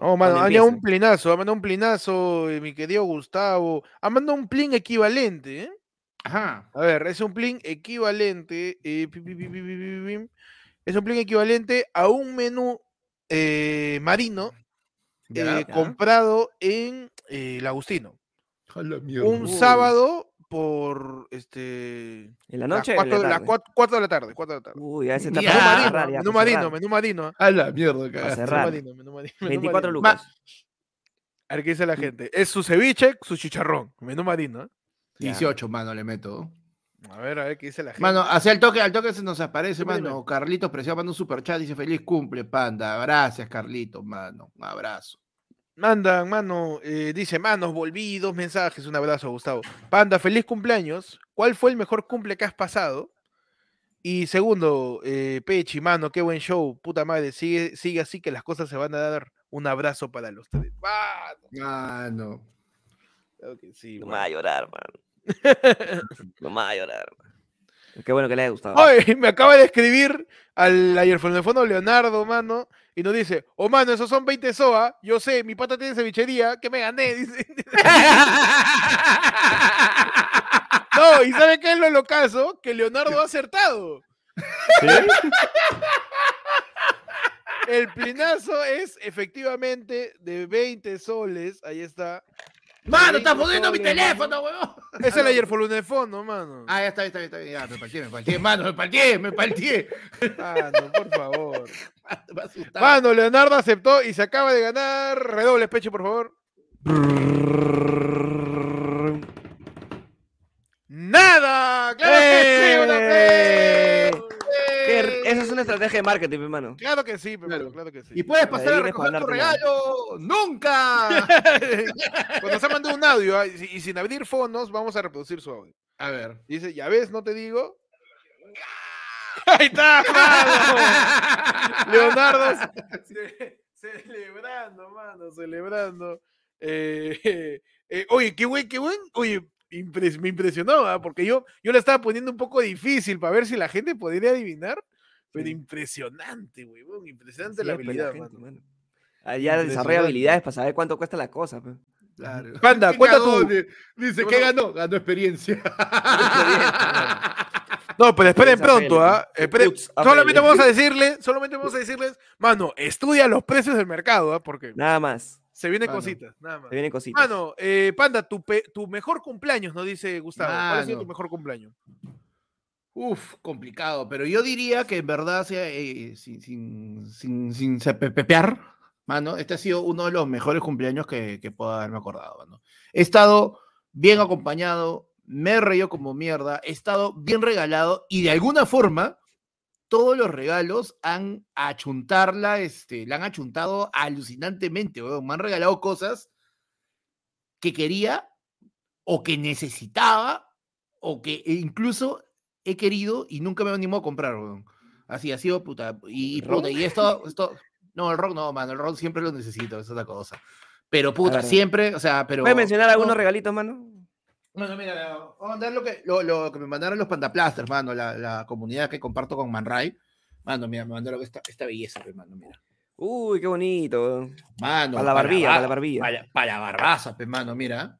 No, mano, Cuando ha mandado un plinazo, ha mandado un plinazo, eh, mi querido Gustavo. Ha mandado un plin equivalente, ¿eh? Ajá. A ver, es un plin equivalente. eh, pi, pi, pi, es un plin equivalente a un menú eh, marino Ya. comprado en el Agustino. Un sábado por este En la noche. la las tarde? cuatro- cuatro de la tarde, cuatro de la tarde. Uy, a ese está Menú marino, menú marino, menú marino. A la mierda, cerrar. Menú marino, menú marino, menú 24 marino. lucas. A ver qué dice la gente. Es su ceviche, su chicharrón. Menú marino. ¿eh? 18, mano, le meto. A ver, a ver qué dice la gente. Mano, hacia el toque, al toque se nos aparece, mano. Carlitos Preciado manda un super chat, dice feliz cumple, panda. Gracias, Carlitos, mano. Un abrazo. Mandan, mano, eh, dice, manos, volví, dos mensajes, un abrazo, Gustavo. Panda, feliz cumpleaños. ¿Cuál fue el mejor cumple que has pasado? Y segundo, eh, Pechi, mano, qué buen show. Puta madre, sigue, sigue así que las cosas se van a dar. Un abrazo para los tres. Mano, Mano. claro que sí, No me va a llorar, man. <laughs> No me va a llorar, man. Qué bueno que le haya gustado. Ay, me acaba de escribir al ayer fondo Leonardo, mano, y nos dice, oh, mano, esos son 20 SOA, yo sé, mi pata tiene cevichería, que me gané, <laughs> dice. No, ¿y sabe qué es lo locazo? Que Leonardo ha acertado. El plinazo es efectivamente de 20 soles, ahí está. Mano, estás 20 poniendo mi teléfono, huevón. <laughs> Es el ayer de fondo, mano. Ah, ya está, ya está, ya está. Ya, me palteé, me palteé, mano, me palteé, me palteé. Mano, por favor. Me. Mano, Leonardo aceptó y se acaba de ganar. Redoble pecho, por favor. ¡Nada! ¡Claro que sí! ¡Un ¡Eh! Esa es una estrategia de marketing, mi hermano. Claro que sí, pero Claro. claro que sí. Y puedes pasar a recoger tu regalo. ¡Nunca! <laughs> Cuando se mandó un audio y si- y sin abrir fondos, vamos a reproducir su audio. A ver. Dice, ya ves, no te digo. <laughs> Ahí está, mano. Leonardo <laughs> ce- celebrando, mano, celebrando. Eh, eh, oye, qué buen, qué buen. Oye, impres- me impresionó, ¿ah? porque yo, yo le estaba poniendo un poco difícil para ver si la gente podría adivinar. Pero Sí. impresionante, weón. Impresionante la habilidad, gente, mano. mano. Ah, desarrolla habilidades para saber cuánto cuesta la cosa. pues. Claro. Panda, cuenta tú. Dice, ¿qué ganó? Ganó experiencia. <laughs> No, pero esperen pronto, ¿ah? Esperen- solamente vamos a decirles, solamente vamos a decirles, mano, estudia los precios del mercado, ¿ah? Porque Nada más. se vienen Mano. cositas, nada más. Se vienen cositas. Mano, eh, Panda, tu, pe- tu mejor cumpleaños, nos dice Gustavo. ¿Cuál ha sido tu Mano. mejor cumpleaños? Uf, complicado, pero yo diría que en verdad, eh, sin, sin, sin, sin pepear, mano, este ha sido uno de los mejores cumpleaños que, que puedo haberme acordado, mano. He estado bien acompañado, me he reído como mierda, he estado bien regalado y de alguna forma todos los regalos han achuntarla, este, han achuntado alucinantemente, me han regalado cosas que quería o que necesitaba o que incluso he querido y nunca me he animado a comprar, weón. Así ha sido puta. Y, y puta, y esto, esto, no, el rock no, mano, el rock siempre lo necesito, es otra cosa. Pero puta, siempre, o sea, pero. ¿Puedes mencionar algunos no, regalitos, mano? Bueno, mira, voy a mandar lo que, lo, lo que me mandaron los Pandaplasters, mano, la, la comunidad que comparto con Manray. Mano, mira, me mandaron esta, esta belleza, pe, mano, mira. Uy, qué bonito. Mano. Para la barbilla, para la ba- barbilla. Para, para la barbaza, pe, mano, mira.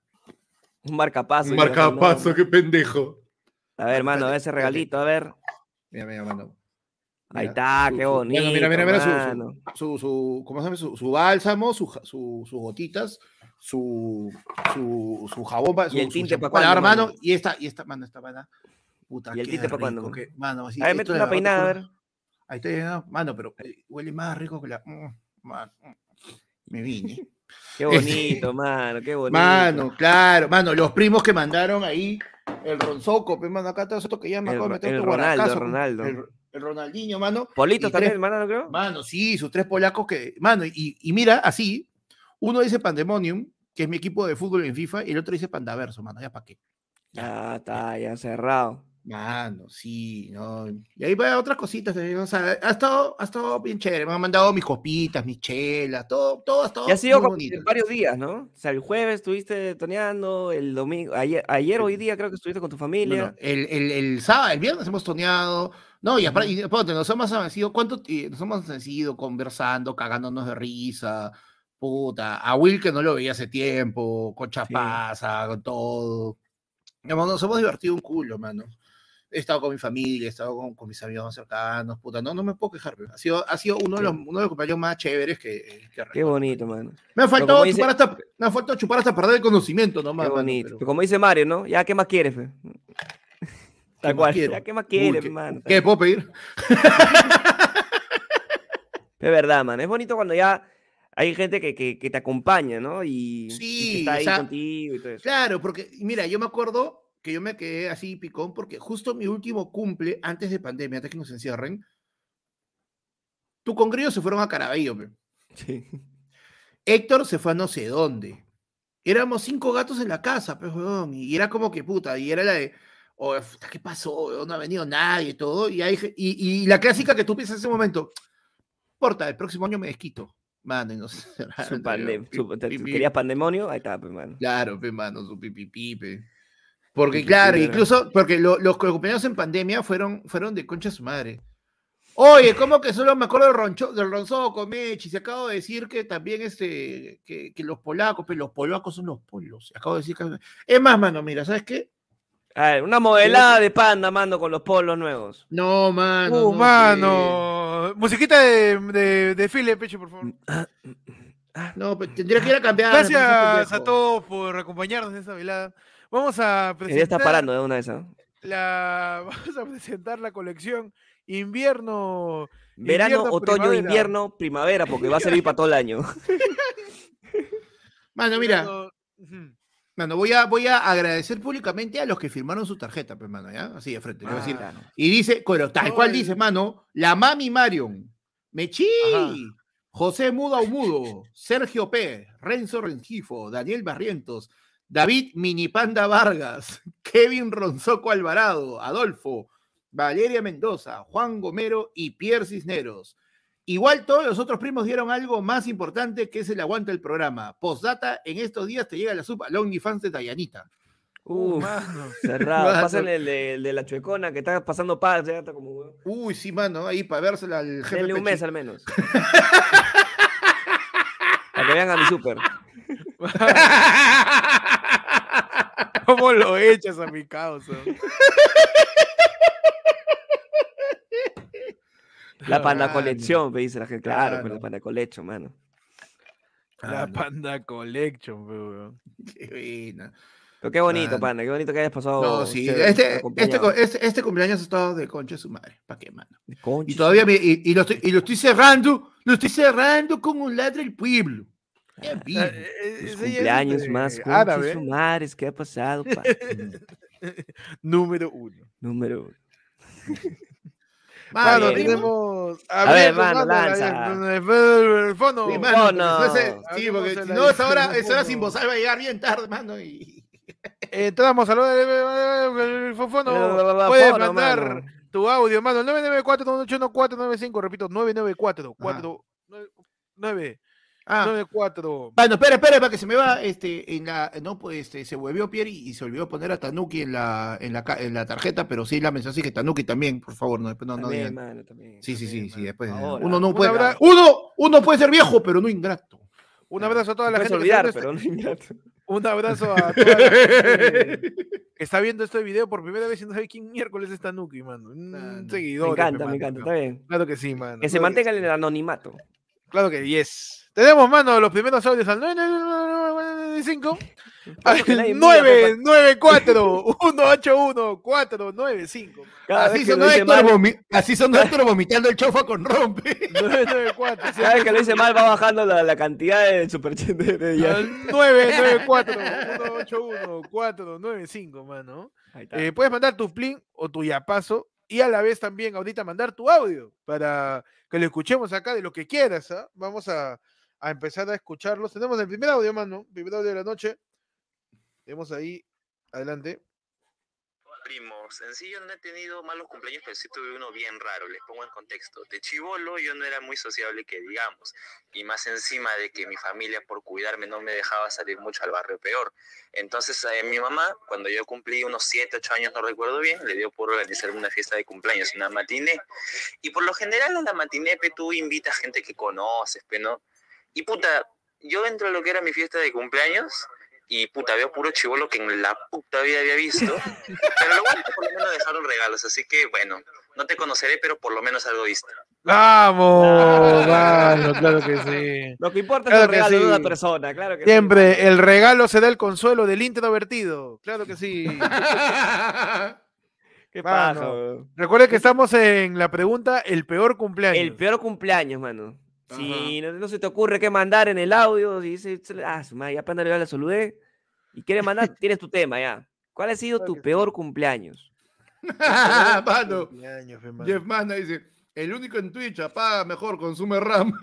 Un marcapaso. Un no. qué pendejo. A ver, mano, a ver ese regalito, a ver. Mira, mira, mano. Ahí está, su- qué su- bonito. Mira, mira, mira, su, mano. su, su, su- ¿cómo se llama? Su, su bálsamo, su, su- sus gotitas, su, su, su jabón, pa- ¿Y su, el su tinte para lavar cuándo, mano, y esta, y esta, mano, esta mana. Puta, ¿Y el tinte pa' rico, cuándo? que- mano, así, A ver, mete una peinada, a ver. Ahí está mano, pero eh, huele más rico que la. mm, man, mm, me vine. <laughs> Qué bonito, <laughs> mano, qué bonito. Mano, claro, mano, los primos que mandaron ahí el ronzoco, pues, mano, acá está esto que ya me acabo de meter el Ronaldo, guaracazo, Ronaldo. El, el Ronaldinho, mano. Politos y también, tres- mano, creo. Mano, sí, sus tres polacos que. Mano, y, y mira, así, uno dice Pandemonium, que es mi equipo de fútbol en FIFA, y el otro dice Pandaverso, mano, ya para qué. Ya está, ya cerrado. Mano, sí, no. Y ahí va otras cositas, eh, o sea, ha estado, ha estado bien chévere, me han mandado mis copitas, mis chelas, todo, todo ha estado Y ha sido como en varios días, ¿no? O sea, el jueves estuviste toneando, el domingo, ayer, ayer hoy día creo que estuviste con tu familia. no, el, el, el sábado, el viernes hemos toneado. No, y aparte, y, nos hemos vencido, ¿cuánto nos hemos vencido conversando, cagándonos de risa? Puta, a Will que no lo veía hace tiempo, con Chapaza, con todo. Nos hemos divertido un culo, mano. He estado con mi familia, he estado con, con mis amigos más cercanos, puta, no, no me puedo quejar. Ha sido, ha sido uno, de los, uno de los cumpleaños más chéveres que, que Qué bonito, mano. Me ha faltado dice- chupar hasta, me ha faltado chupar hasta perder el conocimiento nomás. Qué bonito. Pero como dice Mario, ¿no? Ya, ¿qué más quieres, fe? Tal cual. Ya, ¿qué más quieres, ¿qué- mano? ¿Qué puedo pedir? Es verdad, man. Es bonito cuando ya hay gente que, que, que te acompaña, ¿no? Y, y que Sí, está o ahí sea, contigo y todo eso. Claro, porque mira, yo me acuerdo que yo me quedé así picón porque justo mi último cumple antes de pandemia, antes que nos encierren, tú con Grillo se fueron a Caraballo. pe. Sí. Héctor se fue a no sé dónde. Éramos cinco gatos en la casa, pues, weón, y era como que puta, y era la de, oh, ¿qué pasó? weón? No ha venido nadie todo, y, hay y, y la clásica que tú piensas en ese momento, porta, el próximo año me desquito. Mano, y no sé. <laughs> Su pandem- su- te- pi- te- pi- ¿Querías pandemonio? Ahí está, pues, mano. Claro, pe, mano, su pipipipe. Porque, claro, incluso, porque lo- los cumpleaños en pandemia fueron, fueron de concha su madre. Oye, ¿cómo que solo me acuerdo del, roncho, del ronzoco, Mechi? Se acabo de decir que también este, que, que los polacos, pero los polacos son los polos. Acabo de decir que... Es más, mano, mira, ¿sabes qué? A ver, una modelada de panda, mando, con los polos nuevos. No, mano. Uh, no, mano. Musiquita de, de, de Philip, pecho, por favor. No, pe, tendría que ir a cambiar. Gracias a todos por acompañarnos en esta velada. Vamos a ya presentar parando de una vez, ¿no? la <laughs> vamos a presentar la colección invierno Verano, Invierno, otoño, primavera. invierno, primavera, porque va a servir para todo el año. <laughs> Mano, mira. Mano, voy a, voy a agradecer públicamente a los que firmaron su tarjeta, pues, mano, ¿ya? Así de frente. decir, Ah, claro. Y dice, pero tal cual dice, mano, la mami Marion, Mechi, Ajá. José Muda Mudo, Sergio P., Renzo Rengifo, Daniel Barrientos, David Minipanda Vargas, <laughs> Kevin Ronzoco Alvarado, Adolfo, Valeria Mendoza, Juan Gomero y Pierre Cisneros. Igual todos los otros primos dieron algo más importante que es el aguante del programa. Postdata, en estos días te llega la sub al OnlyFans de Dayanita. Uh, Uf, mano. <laughs> cerrado. Mano. Pásenle el de, el de la chuecona que está pasando paz, ya está como. Uy, sí, mano, ahí para vérsela al jefe Denle un mes al menos. <laughs> Para que vean a mi super. <laughs> ¿Cómo lo echas a mi causa? La panda Claro. colección, me dice la gente. Claro, pero Claro. la panda colección, mano. La Ah, no, Panda Collection, weón. qué buena. Pero qué bonito, Mano. panda, qué bonito que hayas pasado. No, sí, este, este, este, este cumpleaños ha estado de concha de su madre. ¿Para qué, mano? Concha Y todavía me, y, y lo estoy, y lo estoy cerrando, lo estoy cerrando con un ladre el pueblo. Qué vivo. Eh, eh, Los es cumpleaños de más concha árabe, su madres, ¿qué ha pasado? pa? <laughs> número uno. <laughs> Número uno. <laughs> Mano, bien, tenemos. A ver, abierto, mano, la- lanza. el- fondo. Sí, mano, No, porque no. si no se- sí, porque si no, esa hora, teléfono. esa hora sin voz va a llegar bien tarde, mano. Y... Entramos a lo del fondo. Fono, Puedes mano. mandar tu audio, mano. 994-981-495. Repito, 994-499. Ah, 94. Bueno, espera, espera, para que se me va, este, en la, no, pues, este, se volvió Pierre y, y se olvidó poner a Tanuki en la, en la, en la tarjeta, pero sí la mención así que Tanuki también, por favor, no, no, no También, digan. mano, también. Sí, sí, sí, sí, después. Ahora. Uno no puede, abra- uno, uno puede ser viejo, pero no ingrato. Un abrazo a toda la gente. olvidar, que pero no está- Un abrazo a toda la gente que <laughs> está viendo este video por primera vez y no sabe quién miércoles es Tanuki, mano. Un no. Me seguidor. encanta, me encanta, está bien. Claro que sí, mano. Que se mantenga en el anonimato. Claro que yes. Tenemos, mano, los primeros audios al 995 al que nadie mira, pe, 994 181 495. Cada Así sonó, Héctor así sonó Héctor vomitando el chofa con rompe. 994 cada vez que lo dice mal va bajando la, la cantidad de super de, ya. al 994 181 495, mano. Eh, puedes mandar tu plin o tu yapazo y a la vez también ahorita mandar tu audio para que lo escuchemos acá de lo que quieras. ¿ah? Vamos a, a empezar a escucharlos. Tenemos el primer audio, mano. Primer audio de la noche. Tenemos ahí. Adelante. primos. En sí yo no he tenido malos cumpleaños, pero sí tuve uno bien raro. Les pongo en contexto. De chivolo yo no era muy sociable que digamos. Y más encima de que mi familia por cuidarme no me dejaba salir mucho al barrio peor. Entonces eh, mi mamá, cuando yo cumplí unos 7, 8 años, no recuerdo bien, le dio por organizar una fiesta de cumpleaños, una matiné. Y por lo general en la matiné, tú invitas gente que conoces, ¿no? Y puta, yo entro a lo que era mi fiesta de cumpleaños y puta, veo puro chivolo que en la puta vida había visto. Pero lo bueno es que por lo menos dejaron regalos, así que bueno, no te conoceré, pero por lo menos algo viste. ¡Vamos! mano, claro que sí. Lo que importa Claro es el que regalo de una persona, claro que sí. Siempre el regalo se da el consuelo del introvertido. Claro que sí. <laughs> ¿Qué Mano, pasa? Recuerden que estamos en la pregunta el peor cumpleaños. El peor cumpleaños, mano. Si no, no se te ocurre qué mandar en el audio, si dices, ah, su madre, ya apenas le la saludé y quieres mandar, <laughs> tienes tu tema ya. ¿Cuál ha sido tu peor cumpleaños? <laughs> Mano, Cumpleaños, fe, mano. Jeff Mana dice, el único en Twitch apaga mejor, consume RAM. <laughs>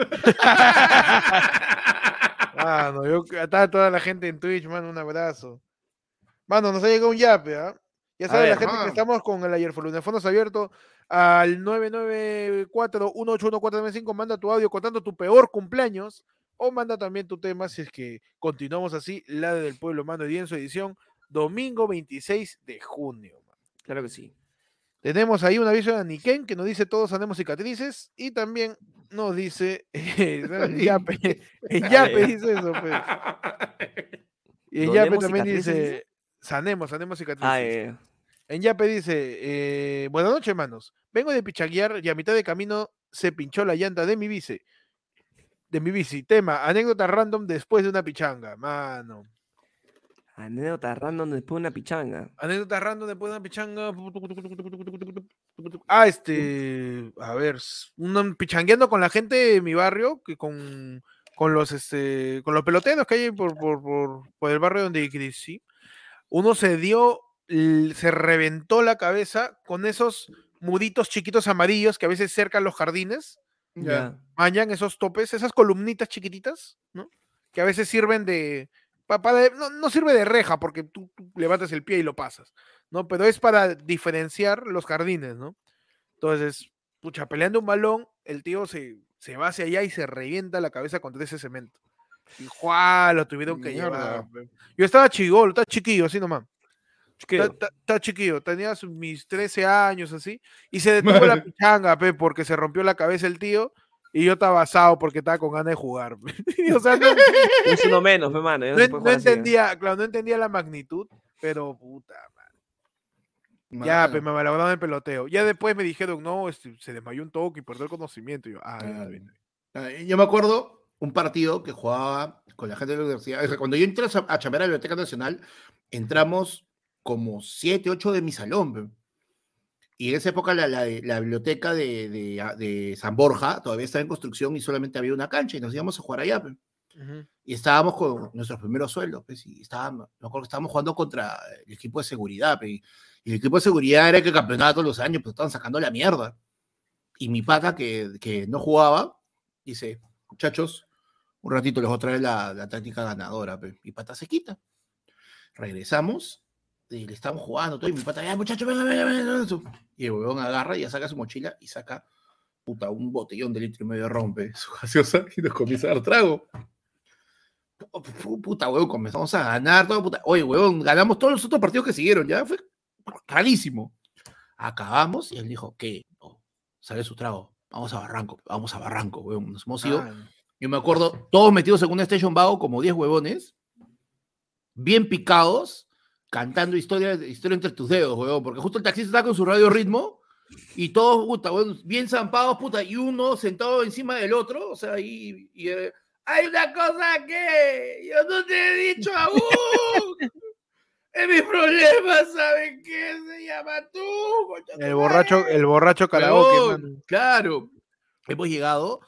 Mano, yo a toda la gente en Twitch, mano, un abrazo. Mano, nos ha llegado un yape, ¿ah? Ya saben, la gente que estamos con el ayer de fondos abierto al 994-181-495, manda tu audio contando tu peor cumpleaños o manda también tu tema si es que continuamos así, la del pueblo, mano, y en su edición, domingo 26 de junio. Claro que sí. Tenemos ahí un aviso de Aniken que nos dice todos tenemos cicatrices y también nos dice <laughs> <laughs> en Yape, en Ah, Yape ya. dice eso, pues. <laughs> Y en ¿Donemos Yape también cicatrices, dice? Sanemos, sanemos cicatrices. Ah, eh, En Yape dice, eh, buenas noches, hermanos. Vengo de pichaguear y a mitad de camino se pinchó la llanta de mi bici. De mi bici. Tema, anécdota random después de una pichanga. Mano. anécdota random después de una pichanga. Anécdota random después de una pichanga. Ah, este. A ver. un- pichangueando con la gente de mi barrio, que con, con los este. con los peloteros que hay por, por, por, por el barrio donde crecí. Uno se dio. se reventó la cabeza con esos muditos chiquitos amarillos que a veces cercan los jardines. Ya. Mañan esos topes, esas columnitas chiquititas, ¿no? Que a veces sirven de. pa- para- no, no sirve de reja porque tú, tú levantas el pie y lo pasas, ¿no? Pero es para diferenciar los jardines, ¿no? Entonces, pucha, peleando un balón, el tío se, se va hacia allá y se revienta la cabeza contra ese cemento. Y ¡juá! Lo tuvieron que Mierda. llevar. Yo estaba chigolo, estaba chiquillo, así nomás. Chiquillo. Está- está- Está chiquillo, tenía mis 13 años así, y se detuvo la pichanga, pe, porque se rompió la cabeza el tío, y yo estaba asado porque estaba con ganas de jugar. <laughs> o sea, no, <laughs> Es uno menos, hermano. no en- no entendía, claro, no entendía la magnitud, pero puta, man, ya, Mano. pe, me malabraron el peloteo. Ya después me dijeron, no, este, se desmayó un toque y perdió el conocimiento. Y yo, ah, ya, bien". Ah, Yo me acuerdo un partido que jugaba con la gente de la universidad. O sea, cuando yo entré a chambear a la Biblioteca Nacional, entramos como siete, ocho de mi salón. Y en esa época la, la- la biblioteca de, de- a- de San Borja todavía estaba en construcción y solamente había una cancha y nos íbamos a jugar allá. pe. Ujú. Y estábamos con nuestros primeros sueldos. Pues, y estábamos, me acuerdo que estábamos jugando contra el equipo de seguridad. pe, y el equipo de seguridad era el que campeonaba todos los años, pues estaban sacando la mierda. Y mi pata, que, que no jugaba, dice, muchachos, un ratito les voy a traer la, la táctica ganadora. pe". Mi pata se quita. Regresamos y le estamos jugando todo. Y mi pata, ya muchachos, venga, venga, venga. eso". Y el huevón agarra y ya saca su mochila y saca puta, un botellón de litro y medio rompe <laughs> su gaseosa y nos comienza a dar trago. Pu- pu- Puta, huevón, comenzamos a ganar todo, puta. Oye, huevón, ganamos todos los otros partidos que siguieron, ya fue rarísimo. Acabamos y él dijo, ¿qué? Oh, sale su trago. Vamos a Barranco, vamos a Barranco, huevón. Nos hemos ido. Ah, Yo me acuerdo, todos metidos en una station vago, como 10 huevones. bien picados, cantando historia, historia entre tus dedos, weón, porque justo el taxista está con su radio ritmo y todos, puta, weón, bien zampados, puta, y uno sentado encima del otro, o sea, y, y, eh, hay una cosa que yo no te he dicho aún. <laughs> Es mi problema, ¿saben qué? Se llama tú. El borracho, el borracho karaoke, Huevón. Claro. Hemos llegado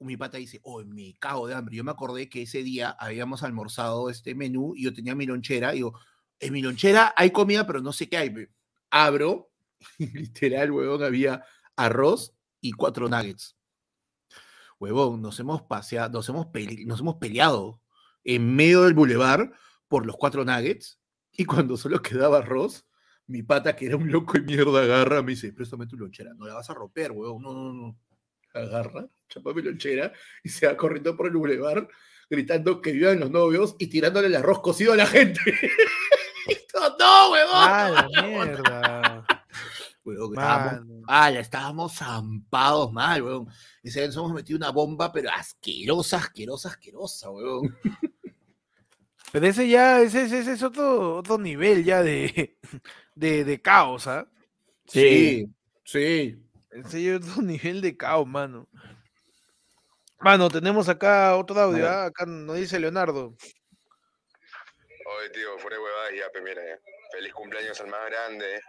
mi pata dice, oh, me cago de hambre. Yo me acordé que ese día habíamos almorzado este menú y yo tenía mi lonchera. Y digo, en mi lonchera hay comida, pero no sé qué hay. pe". Abro y <laughs> literal, huevón, había arroz y cuatro nuggets. Huevón, nos hemos paseado, nos hemos, pele- nos hemos peleado en medio del bulevar por los cuatro nuggets. Y cuando solo quedaba arroz, mi pata, que era un loco de mierda, agarra, me dice, préstame tu lonchera, no la vas a romper, huevón, no, no, no. Agarra, chapa mi lonchera y se va corriendo por el bulevar gritando que vivan los novios y tirándole el arroz cocido a la gente. <laughs> No, huevón. Ah, la mierda. Huevón, que estábamos, ah, ya estábamos zampados mal, huevón. Y se nos hemos metido una bomba, pero asquerosa, asquerosa, asquerosa, huevón. <laughs> Pero ese ya, ese, ese- ese es otro, otro nivel ya de, <laughs> de, de caos, ¿ah? Sí, sí. Ese ya es otro nivel de caos, mano. Mano, tenemos acá otro audio. ¿ah? Acá nos dice Leonardo. Oye, tío, fuera de huevadas ya, pe, mira, ya. Feliz cumpleaños al más grande,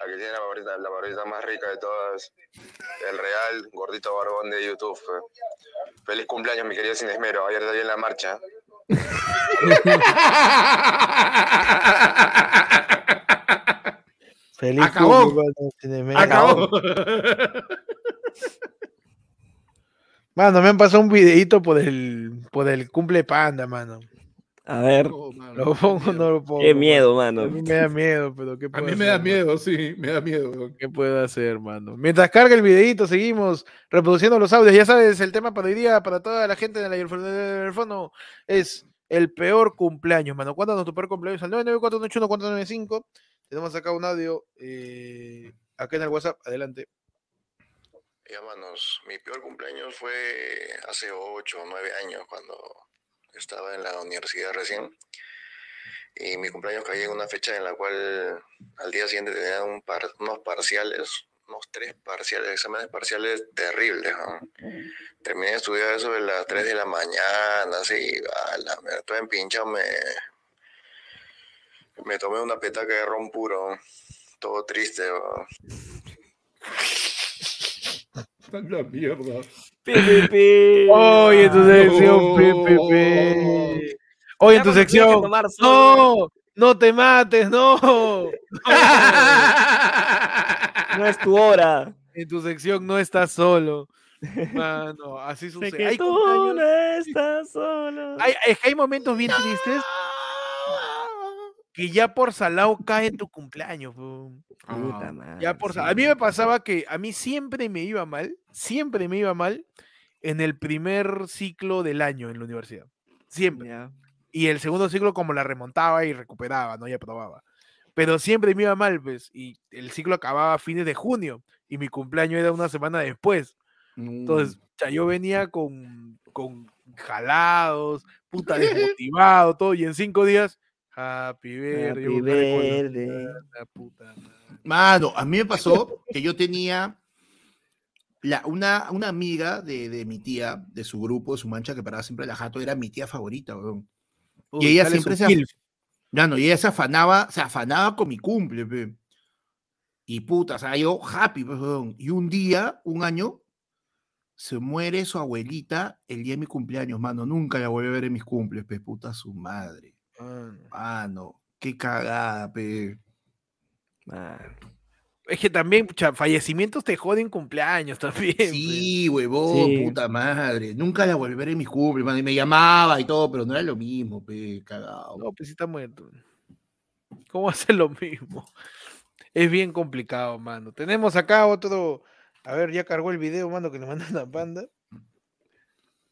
a que tiene la barrita, la barrita más rica de todas. El real gordito barbón de YouTube. pe. Feliz cumpleaños, mi querido Sin Esmero. Ayer te vi en la marcha. <laughs> Feliz Acabó. Acabó. <laughs> Mano, me han pasado un videito por el, por el cumple panda, mano. A ver, No, mano, ¿Lo pongo o no lo pongo? qué miedo, mano? A mí me da miedo, pero ¿qué A puedo mí me da miedo, sí, me da miedo. ¿Qué puedo hacer, mano? Mientras carga el videito, seguimos reproduciendo los audios. Ya sabes, el tema para hoy día, para toda la gente de la del fondo, es el peor cumpleaños, mano. Cuéntanos tu peor cumpleaños al 99481 Tenemos acá un audio eh, acá en el WhatsApp. Adelante. Ya, manos, mi peor cumpleaños fue hace 8 o 9 años, cuando estaba en la universidad recién. Y mi cumpleaños caía en una fecha en la cual al día siguiente tenía unos parciales, unos tres parciales, exámenes parciales terribles. Terminé de estudiar eso de las 3 de la mañana, así, a la mierda, todo empinchado, me, me tomé una petaca de ron puro, todo triste. A la mierda. Pi. Oye, en tu no. sección, pe, pe, pe. Oye, tu sección. No, no te mates, no. No es tu hora. En tu sección no estás solo. Mano, así <laughs> Sé sucede. que Hay, tú cumpleaños- no estás solo. hay, es que hay momentos bien tristes que ya por salado cae tu cumpleaños. Puta madre, Ah, Ya por sí. A mí me pasaba que a mí siempre me iba mal, siempre me iba mal en el primer ciclo del año en la universidad. Siempre. Ya. Y el segundo ciclo como la remontaba y recuperaba, ¿no? Ya probaba. Pero siempre me iba mal, pues. Y el ciclo acababa a fines de junio. Y mi cumpleaños era una semana después. Entonces, ya yo venía con, con jalados, puta desmotivado, todo. Y en cinco días, happy birthday. yo Happy con cara de birthday. colombiana, puta madre. Mano, a mí me pasó <laughs> que yo tenía la, una, una amiga de, de mi tía, de su grupo, de su mancha, que paraba siempre la jato, era mi tía favorita, weón. Uy, ella siempre se. Ya no, y ella se afanaba, se afanaba con mi cumple, pe. Y puta, o sea, yo happy, pues, weón. Y un día, un año, se muere su abuelita el día de mi cumpleaños, mano. Nunca la volví a ver en mis cumples, pe, puta su madre. Mano. Mano, qué cagada, pe. Es que también, pucha, fallecimientos te joden cumpleaños <laughs> también. pues. Sí, huevón, Sí. puta madre. Nunca la ver en mis cumples, mano. Y me llamaba y todo, pero no era lo mismo, pe, cagado. No, pues sí está muerto. ¿Cómo <laughs> hacer lo mismo? Es bien complicado, mano. Tenemos acá otro. A ver, ya cargó el video, mano, que le mandan a Panda.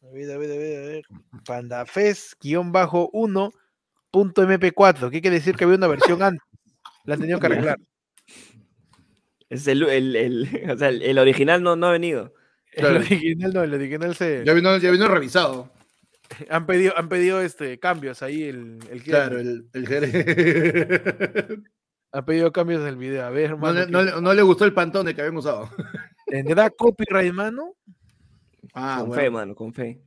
A ver, a ver, a ver, a ver. <laughs> Pandafes-1.mp4. ¿Qué quiere decir que había una versión antes? La han tenido que arreglar. Es el, el, el, <laughs> o sea, el, el original no, no ha venido. El Claro. original no, el original se. Ya vino, ya vino revisado. <laughs> Han pedido, han pedido este, cambios ahí el, el Claro, el, el. <laughs> Han pedido cambios del video. A ver, No mano, le, ¿qué- no le- no le gustó el pantone que habían usado. ¿Tendrá copyright, mano? Ah, con bueno. fe, mano, con fe.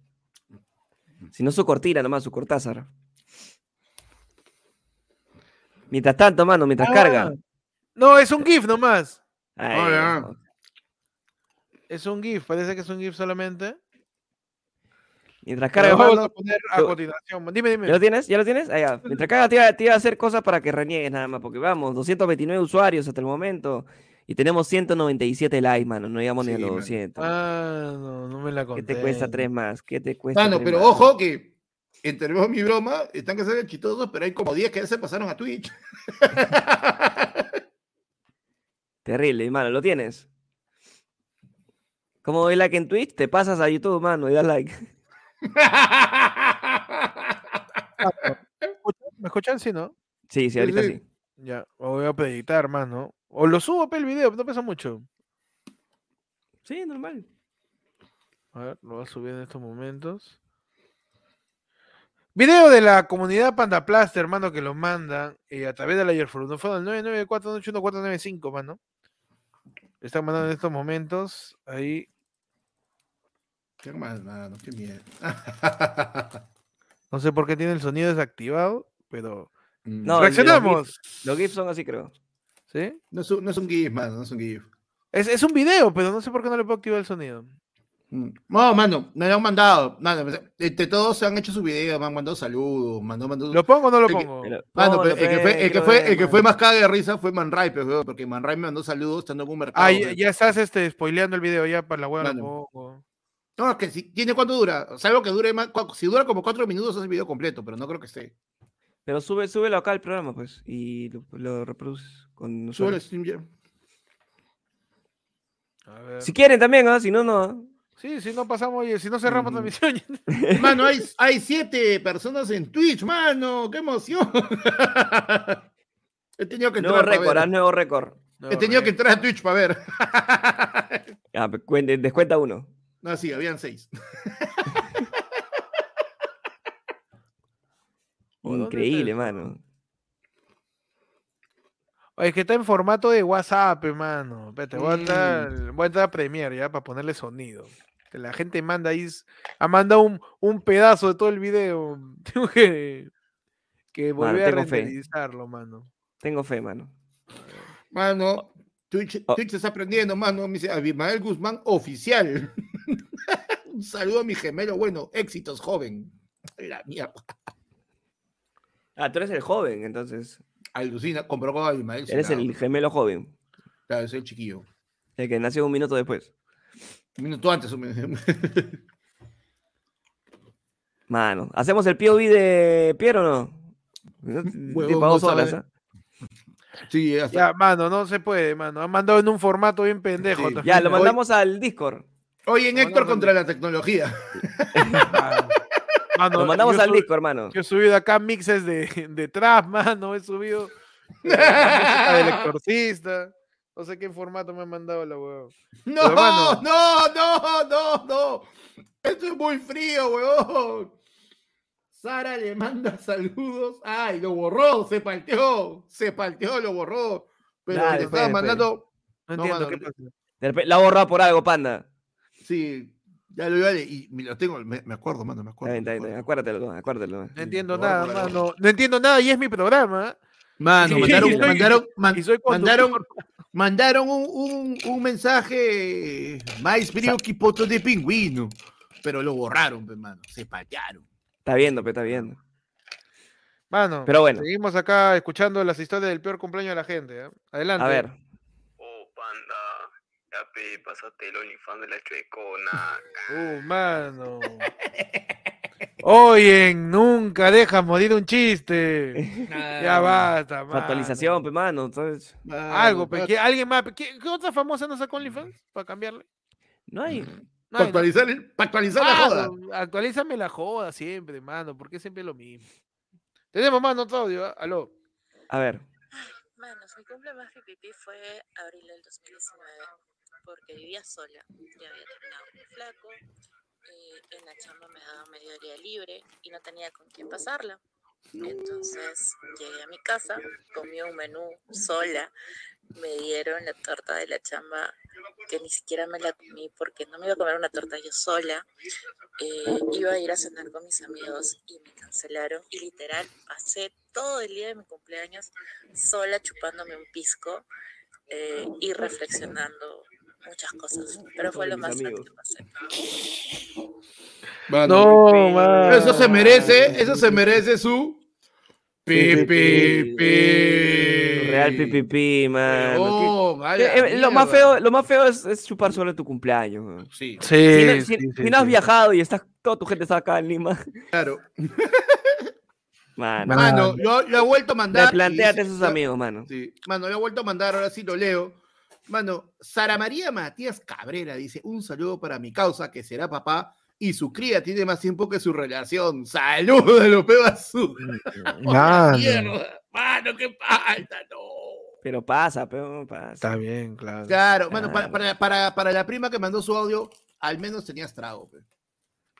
Si no, su cortina nomás, su cortázar. Mientras tanto, mano, mientras Ah, carga. No, es un GIF nomás. Ay, Ah, no. Es un GIF, parece que es un GIF solamente. Mientras carga, lo vamos a poner a continuación. man. Dime, dime. ¿Ya lo tienes? ¿Ya lo tienes? Ah, ya. Mientras carga, te iba, te iba a hacer cosas para que reniegues nada más, porque vamos, 229 usuarios hasta el momento. Y tenemos 197 likes, mano. No llegamos ni a los. 200. Ah, no, no me la ¿Qué conté. te cuesta tres más? ¿Qué te cuesta Mano, tres pero más? ojo que entre mi broma, están que ser chistosos, pero hay como 10 que ya se pasaron a Twitch. <laughs> Terrible, mano, ¿lo tienes? ¿Cómo doy like en Twitch? Te pasas a YouTube, mano, y das like. ¿Me escuchan? Sí, ¿no? Sí, sí, ahorita sí. sí. Ya, o voy a preditar, mano. O lo subo pe, el video, no pesa mucho. Sí, normal. A ver, lo voy a subir en estos momentos. Video de la comunidad Panda Plaster, hermano, que lo mandan eh, a través de la Airflow. No fue al 994 mano. Le están mandando en estos momentos. Ahí. Qué mal, mano, qué miedo. <laughs> No sé por qué tiene el sonido desactivado, pero. No, de los ¡Reaccionamos! Los GIFs son así, creo. ¿Sí? No es, un, no es un GIF, mano, no es un GIF. Es, es un video, pero no sé por qué no le puedo activar el sonido. Mm. No, mano, me lo han mandado. Mano, entre todos se han hecho sus videos, me han mandado saludos, mandó, mandó. ¿Lo pongo o no lo El que- pongo? Pero- Mano, pero el que fue, el que quiero fue, ver, el que mano. fue más caga de risa fue Manray, weón, porque Manray me mandó saludos estando en un mercado. Ah, ya, estás este, spoileando el video, ya para la hueá pongo. No, es que si tiene cuánto dura. Salvo que dure más. Si dura como cuatro minutos es el video completo, pero no creo que esté. Pero sube, súbelo acá al programa, pues, y lo, lo reproduces con Sube el stream ya. A ver. Si quieren también, ¿ah? Si no, no. Sí, si no pasamos, oye, si no cerramos Ujú. transmisión. <laughs> Mano, hay, hay siete personas en Twitch, mano. ¡Qué emoción! <laughs> He tenido que Nuevo entrar para récord, haz ver. nuevo récord. He tenido que entrar a Twitch para ver. <laughs> Ah, pues, descuenta uno. No, sí, habían seis. ¿O dónde está Increíble, mano. Oye, es que está en formato de WhatsApp, hermano. Voy a Mm. entrar, voy a entrar a Premiere ya para ponerle sonido. Que la gente manda ahí, ha mandado un, un pedazo de todo el video. <laughs> Tengo que, que Mano, volver a renderizarlo, mano. Tengo fe, mano. Mano, Twitch, Oh. Twitch está aprendiendo, mano. Me dice Abimael Guzmán, oficial. <laughs> Un saludo a mi gemelo, bueno, éxitos, joven. <laughs> La mierda. Ah, tú eres el joven, entonces. Alucina, compró con Abimael. Eres el gemelo joven. Claro, es el chiquillo. El que nació un minuto después. Un minuto antes. un- <laughs> Mano, ¿hacemos el POV de Piero o no? Tipo no dos horas. ¿ah? sí, ya está. Ya, mano, no se puede, mano. Han mandado en un formato bien pendejo. Sí. Ya, lo mandamos al Discord. Oye, en Héctor contra la tecnología. <laughs> Mano, Lo mandamos al Discord, hermano. Yo he subido acá mixes de, de trap, mano. He subido <laughs> del exorcista. No sé qué formato me han mandado la huevo. <laughs> No, no, no, no, no. Esto es muy frío, weón. Sara le manda <laughs> saludos. Ay, lo borró, se palteó. Se palteó, lo borró. Pero Ya, le estaba mandando. No No, entiendo mano, qué pasa. Repente- La ha borrado por algo, panda. Sí, ya lo iba a leer y me lo tengo, me, me acuerdo, mano, me acuerdo. está bien, está bien. acuerdo. Acuérdatelo, acuérdatelo. No Sí, entiendo nada, mano. No entiendo nada y es mi programa. Mano, Y- mandaron, <laughs> y soy- mandaron, mandaron, conductor. Mandaron un, un, un mensaje más frío que poto de pingüino. Pero lo borraron, pe, mano. Se paltearon. Está viendo, pe, está viendo. Mano, Pero bueno. seguimos acá escuchando las historias del peor cumpleaños de la gente. ¿eh? Adelante. A ver. Oh, panda. Ya pe, pásate el OnlyFans de la chuecona. Uh, mano. <laughs> Oye, nunca dejas morir un chiste. Ya basta, mano. actualización, pe, mano. Entonces, Algo, pe, ¿qué- alguien más. pe, ¿Qué, qué otra famosa no sacó OnlyFans? Para cambiarle. no hay. No Para actualizar, actualizar la joda. Mano, Actualízame la joda siempre, mano, porque siempre lo mismo. Tenemos más otro audio, ¿ah? aló. A ver. Manos, mi cumple más pipí fue abril del 2019, porque vivía sola, ya había terminado un flaco, eh, en la chamba me daban medio día libre y no tenía con quién pasarla. Entonces llegué a mi casa, comí un menú sola, me dieron la torta de la chamba que ni siquiera me la comí porque no me iba a comer una torta yo sola. Eh, iba a ir a cenar con mis amigos y me cancelaron. Y literal, pasé todo el día de mi cumpleaños sola chupándome un pisco eh, y reflexionando muchas cosas. Pero fue lo más amigos. que pasé. No, man. Eso se merece, eso se merece su PPP. Real PPP, mano. Oh, a ¿Qué- la eh, eh, lo, más feo, lo más feo es, es chupar solo en tu cumpleaños. weón. Sí, Sí, Si, no, sí, si- sí, si no has sí. viajado y estás, toda tu gente está acá en Lima, claro. <laughs> mano, Mano, lo, lo he vuelto a mandar. dice- a sus amigos, mano. Sí. Mano, lo he vuelto a mandar, ahora sí lo leo. Mano, Sara María Matías Cabrera dice: Un saludo para mi causa, que será papá, y su cría tiene más tiempo que su relación. Saludos de los azul. <laughs> Mano, Mierda. Mano, qué falta, no. Pero pasa, pero pasa. está bien, claro. Claro, mano, para, Claro. para, para, para la prima que mandó su audio, al menos tenías trago. pe.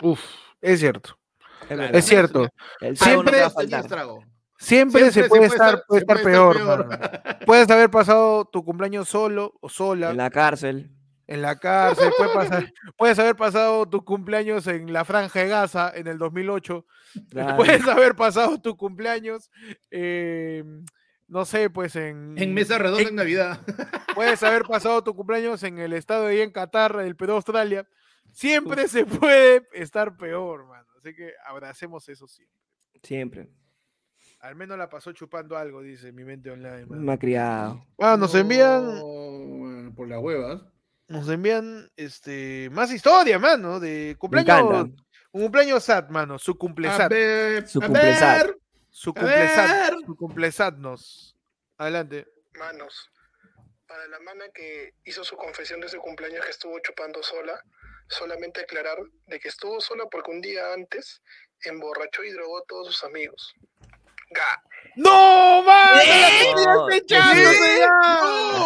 Uf, es cierto. Es Claro. verdad. Es cierto. El trago no Siempre te va a faltar. Siempre, se puede estar, puede estar puede peor, mano. Puedes haber pasado tu cumpleaños solo o sola En la cárcel. en la cárcel, puede pasar- puedes haber pasado tu cumpleaños en la Franja de Gaza en el 2008, claro. puedes haber pasado tu cumpleaños, eh, no sé, pues en... En mesa redonda en- en Navidad. Puedes haber pasado tu cumpleaños en el estado de ahí en Qatar, el Perú, Australia. Siempre se puede estar peor, mano. Así que abracemos eso siempre. Siempre. Al menos la pasó chupando algo, dice mi mente online. mano. Me ha criado. Ah, nos envían, por las huevas. nos envían este más historia, mano, de Me cumpleaños. encanta. Un cumpleaños SAT, mano, su A cumpleaños. ver, Su a cumplesat. ver. Su a cumpleaños. ver. Su cumpleaños. Adelante. Manos, para la mana que hizo su confesión de su cumpleaños que estuvo chupando sola, solamente aclarar de que estuvo sola porque un día antes emborrachó y drogó a todos sus amigos. Ga. ¡No! La echándose ya.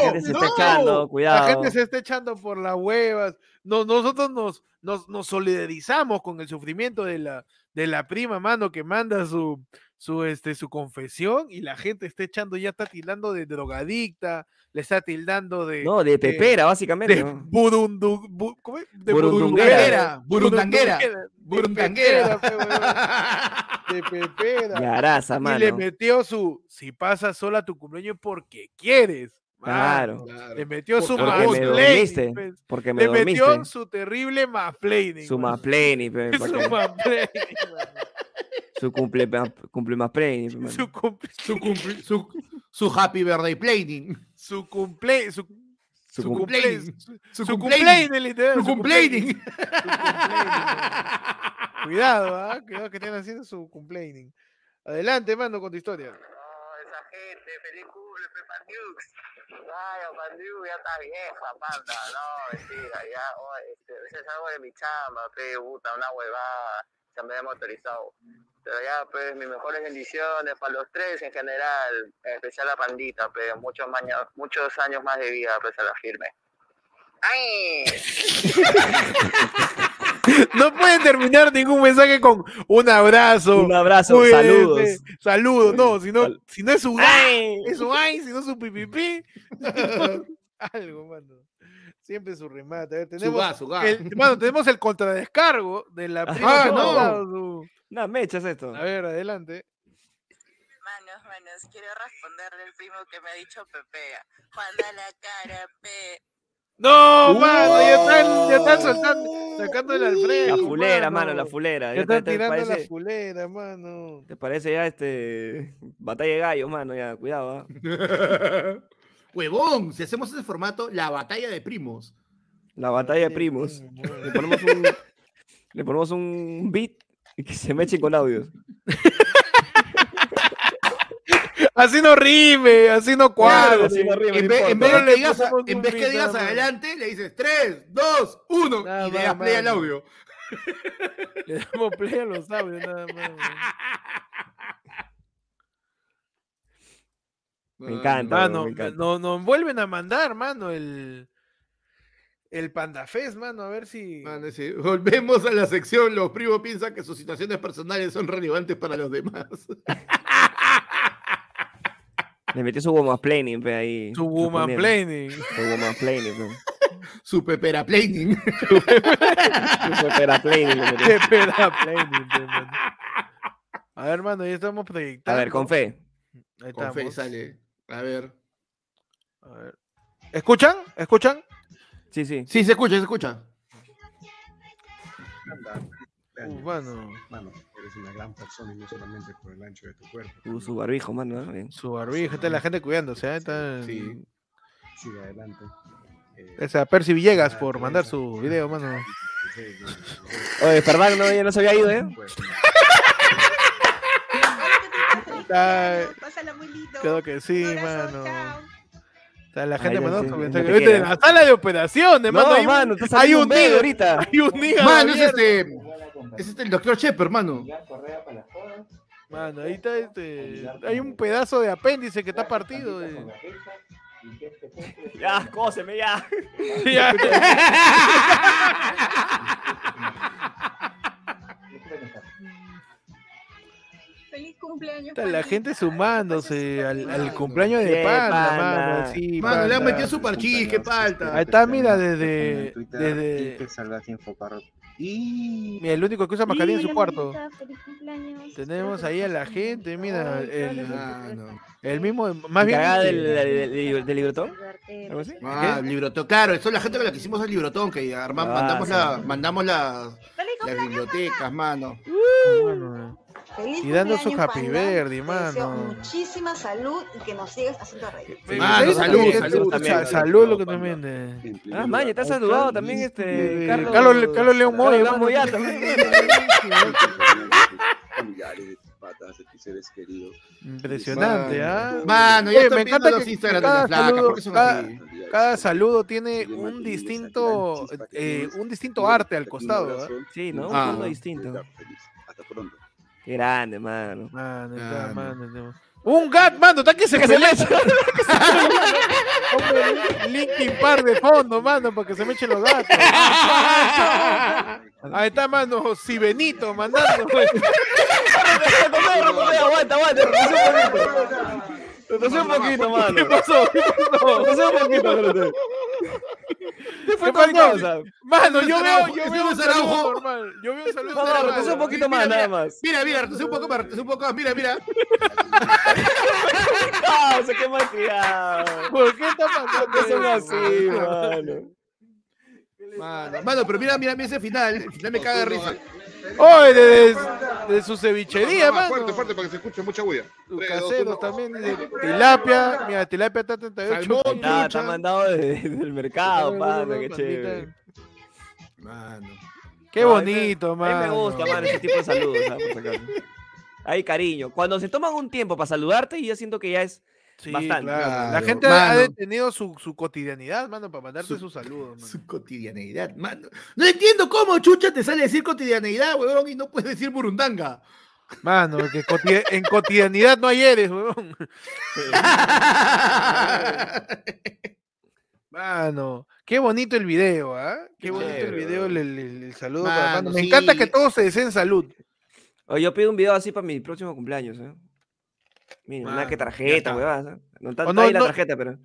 La gente se está no. echando, La cuidado. gente se está echando por las huevas. No, nosotros nos, nos, nos solidarizamos con el sufrimiento de la, de la prima, mano, que manda su, su, este, su confesión y la gente está echando, ya está tildando de drogadicta, le está tildando de, No, de pepera, básicamente. de ¿no? burundu- bu- ¿cómo es? De Burundunguera. Burundanguera. Burundanguera. Burundanguera. De pepera, de Y le metió su, si pasas sola tu cumpleaños porque quieres. mano. Claro. Le metió su Porque Porque me mansplaining, dormiste. pues. Porque me Le metió dormiste. su terrible mansplaining. Su pe, <laughs> Su <laughs> mano. Su cumple, cumple más mano. Su cumple, <laughs> Su, cumpli- su, su happy birthday planning. su cumple, su, Su su cum- cumple, su, complaining, literal, Su su complaining. <laughs> Cuidado, ¿ah? Cuidado que estén haciendo su complaining. Adelante, mando con tu historia. No, esa gente, feliz cumple, Pepa Nukes. Ay, Pandiu, ya está vieja, panda. No, mentira, ya, oh, este, ese es algo de mi chamba, pe, puta, una huevada. Se me ha motorizado. Pero ya, pues, mis mejores bendiciones para los tres en general, en especial la pandita, pe, muchos, años, muchos años más de vida, pues, a la firme. ¡Ay! <laughs> No pueden terminar ningún mensaje con un abrazo. Un abrazo, saludos. Saludos, no, si no, si no es su ¡Ay! es su ay, si no es su pipipi. <laughs> <laughs> Algo, mano. Siempre su remate. A ver, Su tenemos, gas, su gas. el, mano, tenemos el contradescargo de la <laughs> Ah, prima que no. su- No, me echas esto. A ver, adelante. Manos, manos, quiero responderle al primo que me ha dicho pepea. Manda la cara, pe. No, mano, ya están, ya están soltando, sacando el Alfredo. La fulera, mano, la fulera. Ya están te tirando la parece, fulera, mano. te parece ya este. Batalla de gallos, mano, ya, cuidado. ¿ah? <laughs> Huevón, si hacemos ese formato, la batalla de primos. La batalla de primos. Le ponemos un. Le ponemos un beat y que se me echen con audios. Así no rime, así no cuadra. así no rime, en, no en vez de que Le digas, en vez que digas adelante, le dices 3, 2, 1 Nada y le das play al audio. Le damos play a los audios nada más. <laughs> Me encanta. Mano, me encanta. no- nos vuelven a mandar, mano, el. el Panda Fest, mano, a ver si. Mano, sí, Volvemos a la sección. Los primos piensan que sus situaciones personales son relevantes para los demás. <laughs> Le metió su woman planning, pe, ahí. Su woman planning. Su woman planning, pe. Su pepera planning. Su pepera planning pena planning, pe, mano. A ver, mano, ya estamos A proyectando. ver, con fe. Ahí Con fe sale. A ver. A ver. ¿Escuchan? ¿Escuchan? Sí, sí. Sí, se escucha, se escucha. Uh, mano, Mano, eres una gran persona y no solamente por el ancho de tu cuerpo. Uh, su barbijo, mano. ¿no? Bien. su barbija, está la gente cuidándose, ¿eh? Está... Sí. Sigue adelante. Eh, Esa Percy Villegas por mandar su video, mano. Oye, perdón, no, ya no se había ido, ¿eh? Está- Pásala muy lindo. Creo que sí, mano. chao. La Ay, gente mandando sí, su sí, de la sala de operaciones, mano. No, hay un- mano, <laughs> hay un nigga, ahorita. hay un nigga Mano, es este. Es este el doctor Shepard, hermano. Mano, ahí está este. Hay un pedazo de apéndice que está partido. eh. Ya, cóseme, ya. <laughs> Ya. <laughs> Feliz cumpleaños. Está la gente sumándose <laughs> al, cumpleaños de Panda, mano. Sí, Mano, le han metido su parchís, qué falta. Ahí está, mira, desde. Desde. Y. mira, el único que usa mascarilla en su cuarto. Tenemos ahí a la gente, mira, Ay, el, Mano. el mismo, más bien. ¿Cagada este, del, del, del- del librotón? Ah, el librotón. Claro, eso es la gente con la que hicimos el librotón, que Ah, mandamos, sí. la, mandamos las bibliotecas, mano. Mano, Feliz Y dando su happy Te deseo mano. Muchísima salud y que nos sigas haciendo reír. Mano, ¿sabes? salud, salud, también. sa- Salud, lo que también. eh. Ah, man, ya está saludado también este. Eh, Carlos, Carlos- Carlos León Moya, mano. Moya también. <laughs> de patas, de seres queridos. Impresionante, Mano. ¿ah? Mano, ya me encanta los que Instagram de cada las flacas, saludo- ¿por qué son cada- así? Cada saludo tiene un distinto, eh, un distinto arte al costado. Sí, ¿no? Un Ah. mundo distinto. Hasta pronto. Qué grande, mano. Mano, está, mano, no. Un gat, mano, está que se Que se pelea. le <laughs> Hombre, Linkin Park de fondo, mano, para que se me echen los gatos. <laughs> Ahí está, mano, si Benito mandando. Aguanta, aguanta, retrocede un poquito. Un poquito, mano. ¿Qué pasó? ¿Qué pasó? Retrocede un poquito. ¿Qué fue ¿Qué tu causa? Mano, yo veo, yo veo un saludo normal. Yo veo un saludo No, no, normal. retrocede un poquito Mira, más, mira. nada más. Mira, mira, retrocede un poco más, retrocede un poco más, mira, mira. No, se quema criado. ¿Por qué está pasando ¿Por qué son eso, así, mano? mano? Mano, mano, pero mira, mira, mira ese final. El final me caga de risa. Oye, de, de su cevichería, mano. Fuerte, fuerte, para que se escuche mucha bulla. Uno. también. dice, Tilapia, mira, tilapia está 38. Salmón, Está, mandado de- del mercado, pana, qué chévere. Mano. Qué No, bonito, A mano. mí me gusta, mano, ese tipo de saludos, ¿sabes? Hay cariño. Cuando se toman un tiempo para saludarte, yo siento que ya es Sí, bastante. claro. La gente ha detenido su, su cotidianidad, mano, para mandarte Su- sus saludos, mano. Su cotidianeidad, mano. No entiendo cómo chucha te sale a decir cotidianeidad, weón, y no puedes decir burundanga. Mano, que cotid- en cotidianidad no hay eres, weón. <laughs> Mano, qué bonito el video, ¿ah? Qué Qué bonito el video, el, weón. el- el saludo. Mano, para- mano. Me sí. encanta que todos se deseen salud. Oye, yo pido un video así para mi próximo cumpleaños, ¿eh? Mira, una Mano, que tarjeta, weón. ¿eh? No está, no- ahí la tarjeta, pero.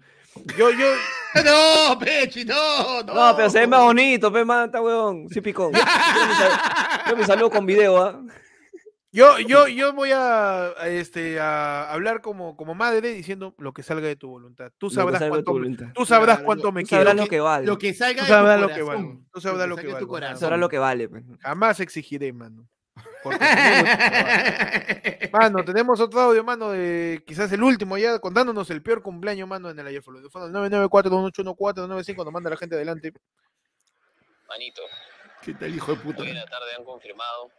Yo, yo, <laughs> no, Pechi, no, no. No, pero se ve más bonito, pe, man, está weón. Sí, picón. Yo mi saludo con video, ¿ah? yo, yo, yo voy a, a, este, a hablar como, como madre diciendo lo que salga de tu voluntad. Tú sabrás cuánto, me- voluntad. tú sabrás Claro, cuánto me Tú quiero. sabrás lo que vale. Lo que salga Tú de tu sabrás lo que corazón. valgo, tú sabrás lo que corazón. Tú sabrás lo que vale. Jamás exigiré, mano. Porque. <laughs> Mano, tenemos otro audio, mano, de quizás el último ya, contándonos el peor cumpleaños, mano, en el ayer. El 994-2814-95 nos manda la gente adelante. Manito, ¿Qué tal, hijo de puta? hoy en la tarde han confirmado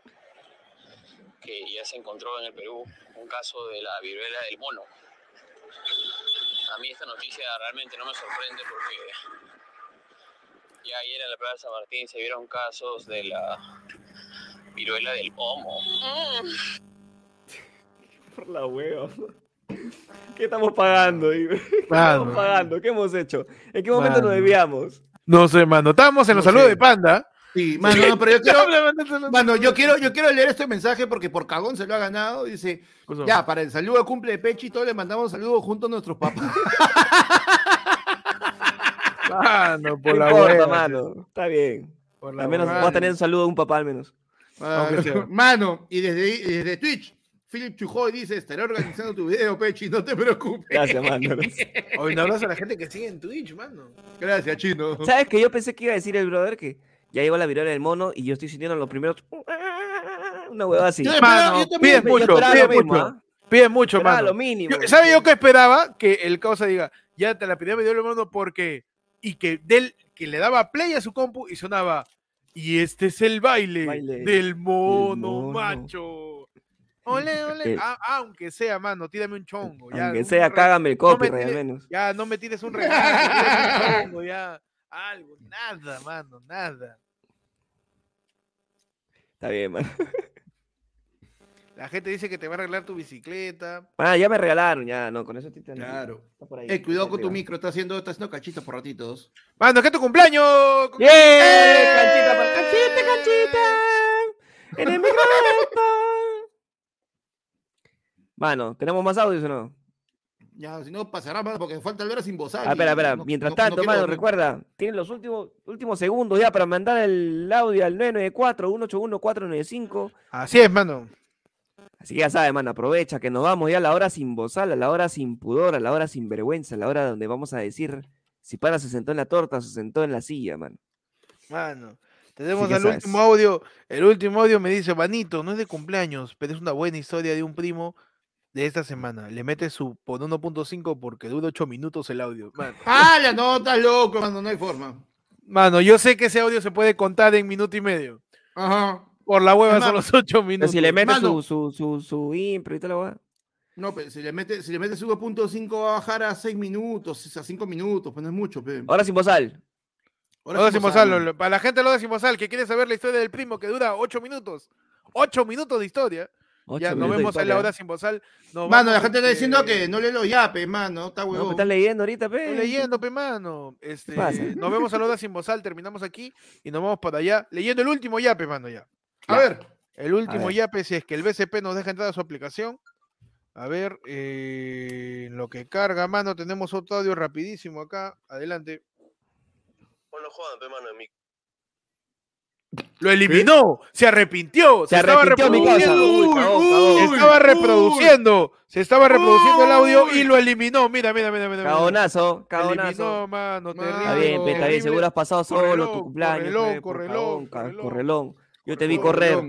que ya se encontró en el Perú un caso de la viruela del mono. A mí esta noticia realmente no me sorprende porque ya ayer en la Plaza San Martín se vieron casos de la viruela del momo. <laughs> Por la hueva. ¿Qué estamos pagando? ¿Qué Mano. estamos pagando? ¿Qué hemos hecho? ¿En qué momento nos debíamos? No sé, mano. Estábamos en los No saludos sé. de Panda. Sí, mano, no, pero yo <laughs> quiero, mano, yo quiero, yo quiero leer este mensaje porque por cagón se lo ha ganado. Dice, ya, para el saludo de cumple de Pechi, todos le mandamos saludos junto a nuestros papás. <laughs> Mano, por No la importa, buena. mano. Está bien. Por la Al menos buena. vas a tener un saludo de un papá al menos. Mano, y desde, desde Twitch, Philip Chujoy dice, estaré organizando tu video, Pechi, no te preocupes. Gracias, mano. <laughs> Hoy un abrazo a la gente que sigue en Twitch, mano. Gracias, Chino. ¿Sabes que yo pensé que iba a decir el brother que ya llegó la viruela del mono y yo estoy sintiendo los primeros. <laughs> Una hueva así. Yo Mano, también mucho, mismo, mucho. Piden mucho, mano. lo mínimo. Yo- ¿Sabe yo qué esperaba? Que el causa diga, ya te la pedí a medio mano porque. Y que, del, que le daba play a su compu y sonaba. Y este es el baile, Baile del mono, mono". macho. Ole, <laughs> ole. Eh. Ah, aunque sea, mano, tírame un chongo. Ya, Aunque un sea, re- cágame el no me copyright al menos. Ya, no me tires un regalo, ya. Algo, nada, mano, nada. Está bien, mano. <laughs> La gente dice que te va a arreglar tu bicicleta. Ah, ya me regalaron, ya, no, con eso estoy tranquilo. Claro. Está por ahí, Eh, cuidado está con tu micro, está haciendo, está haciendo cachitos por ratitos. Mano, es que es tu cumpleaños. ¡Yeah! ¡Canchita, pa- canchita, canchita! En el micrófono. Mano, ¿tenemos más audios o no? Ya, si no pasará más porque falta el hora sin bozar. Ah, espera, espera. no- Mientras no- tanto, mano, dormir. recuerda, tienen los últimos, últimos segundos ya para mandar el audio al 994-181-495. Así es, mano. Así que ya sabes, mano, aprovecha que nos vamos ya a la hora sin bozal, a la hora sin pudor, a la hora sin vergüenza, a la hora donde vamos a decir si para se sentó en la torta o se sentó en la silla, mano. Mano, tenemos el sabes. último audio. El último audio me dice, Vanito, no es de cumpleaños, pero es una buena historia de un primo de esta semana. Le mete su por 1.5 porque dura 8 minutos el audio. Mano. <laughs> ¡Ah, la no, estás loco, mano, no hay forma. Mano, yo sé que ese audio se puede contar en minuto y medio. Ajá. Por la hueva son los 8 Pero minutos. si le metes Mano. su, su, su, su impro y toda la weá. No, pero si le metes si le metes 1.5 va a bajar a 6 minutos, a 5 minutos, pues no es mucho, pe. Ahora sin bozal. Ahora sí decimos bozal, para la gente lo decimos algo, que quiere saber la historia del primo que dura 8 minutos. 8 minutos de historia. Ocho ya, nos de vemos en la hora sin bozal. Nos Mano, la gente está diciendo que no le lo yape, mano, está No, huevón. pues estás leyendo ahorita, pe. Estoy leyendo, pe mano. Este, pasa? nos vemos a la hora sin bozal, terminamos aquí y nos vamos para allá. Leyendo el último yape, mano, ya. A ver, El último ver. yape, si es que el BCP nos deja entrar a su aplicación. A ver, eh, en lo que carga, mano, tenemos otro audio rapidísimo acá. Adelante. Bueno, jodan, pe, mano, en mi Lo eliminó, se arrepintió, se, Se estaba arrepintió mi causa. reproduciendo. Uy, uy. Se estaba Uy, reproduciendo, se estaba reproduciendo el audio y Uy. lo eliminó. Mira, mira, mira, mira. mira. Cagonazo, Eliminó, cagonazo. mano, terrible. Está bien, está bien. Seguro has pasado solo Correlón, tu cumpleaños. correlón, correlón. correlón. Yo te vi correr.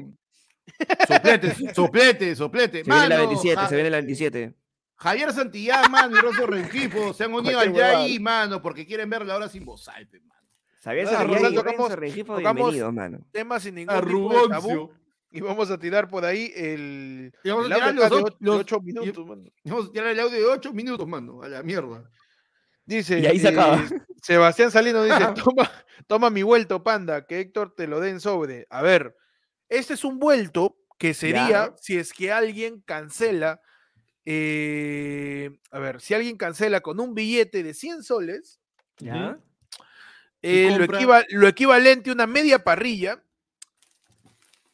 soplete, soplete, soplete. <laughs> Se viene la Mano, 27, Ja- se viene la 27. Javier Santillán, mano, y Rosso Rengifo se han <laughs> unido al. Yai, mano, porque quieren ver la hora sin bozal, pe, mano. ¿Sabías que Rosal, y tocamos- Rengifo? tocamos- Bienvenidos, mano. Temas sin ningún tipo de tabú. Y vamos a tirar por ahí el, Y vamos el a tirar audio los de dos- ocho- de los- 8 y- minutos, mano. Vamos a tirar el audio de 8 minutos, mano, a la mierda. Dice, Y ahí se acaba. eh, Sebastián Salino dice, toma, toma mi vuelto, panda, que Héctor te lo den sobre. A ver, este es un vuelto que sería Ya. si es que alguien cancela, eh, a ver, si alguien cancela con un billete de 100 soles, ¿Ya? eh, lo, compra- equiva- lo equivalente a una media parrilla,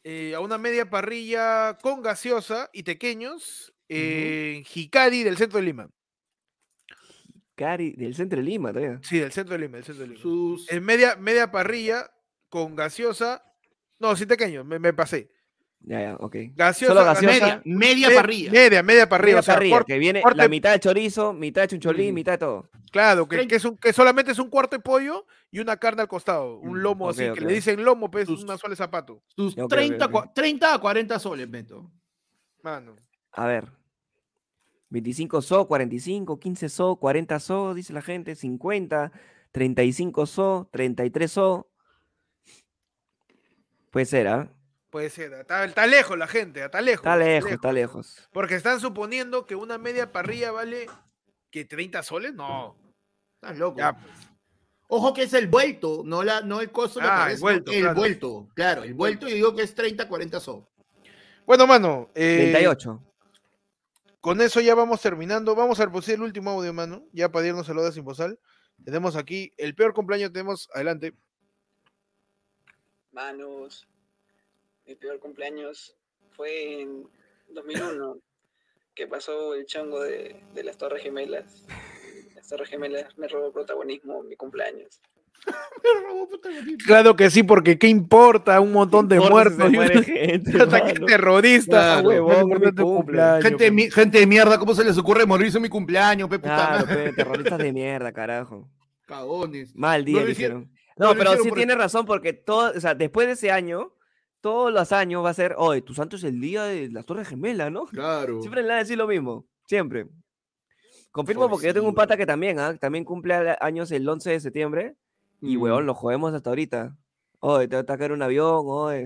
eh, a una media parrilla con gaseosa y pequeños en Hikari del centro de Lima. Cari, del centro de Lima todavía. Sí, del centro de Lima, del centro de Lima. Sus... En media, media parrilla con gaseosa. No, sin pequeño, me, me pasé. Ya, ya, ok. Gaseosa, Solo gaseosa. Media, media me- parrilla. Media, media parrilla. Media o sea, parrilla, que viene corte- la mitad de chorizo, mitad de chuncholín, Mm. mitad de todo. Claro, que, que es un, que solamente es un cuarto de pollo y una carne al costado. Un Mm, lomo así, que le dicen lomo, pues Sus- una sola zapato. Sus Ok, ok, 30, ok. cua- 30 a 40 soles, meto. Mano. A ver. 25 so, 45, 15 so, 40 so, dice la gente, 50, 35 so, 33 so. Puede ser, ¿ah? Puede ser. Está, está lejos la gente, está lejos. Está lejos, está lejos. Porque están suponiendo que una media parrilla vale que 30 soles. No. Estás loco. Ya, pues. Ojo que es el vuelto, no, la, no el costo de Ah, el vuelto, el claro. vuelto. Claro, el vuelto yo digo que es 30, 40 so. Bueno, mano. eh, 38. Con eso ya vamos terminando. Vamos a reproducir el último audio, mano. Ya para irnos a la hora sin. Tenemos aquí el peor cumpleaños, tenemos adelante. Manos, mi peor cumpleaños fue en 2001, que pasó el chongo de, de las Torres Gemelas. Las Torres Gemelas me robó protagonismo en mi cumpleaños. Claro que sí, porque qué importa un montón de si muertos. un- <laughs> gente, un ataque terrorista. Claro, huevón, huevón, no mi te cumple. cumpleaños, Gente, de pe. mi- gente de mierda, ¿cómo se les ocurre morirse en mi cumpleaños, pe puta Claro, madre? pe, terroristas de mierda, carajo. <laughs> Cagones. Mal día no No, lo pero sí porque- tiene razón, porque todo, o sea, después de ese año, todos los años va a ser, oye, tu santo es el día de las Torres Gemelas, ¿no? Claro. Siempre le van a decir lo mismo, siempre. Confirmo porque yo tengo un pata que también, ¿ah? También cumple años el 11 de septiembre y, Mm. huevón, lo jodemos hasta ahorita. Oye, te va a atacar un avión, oye.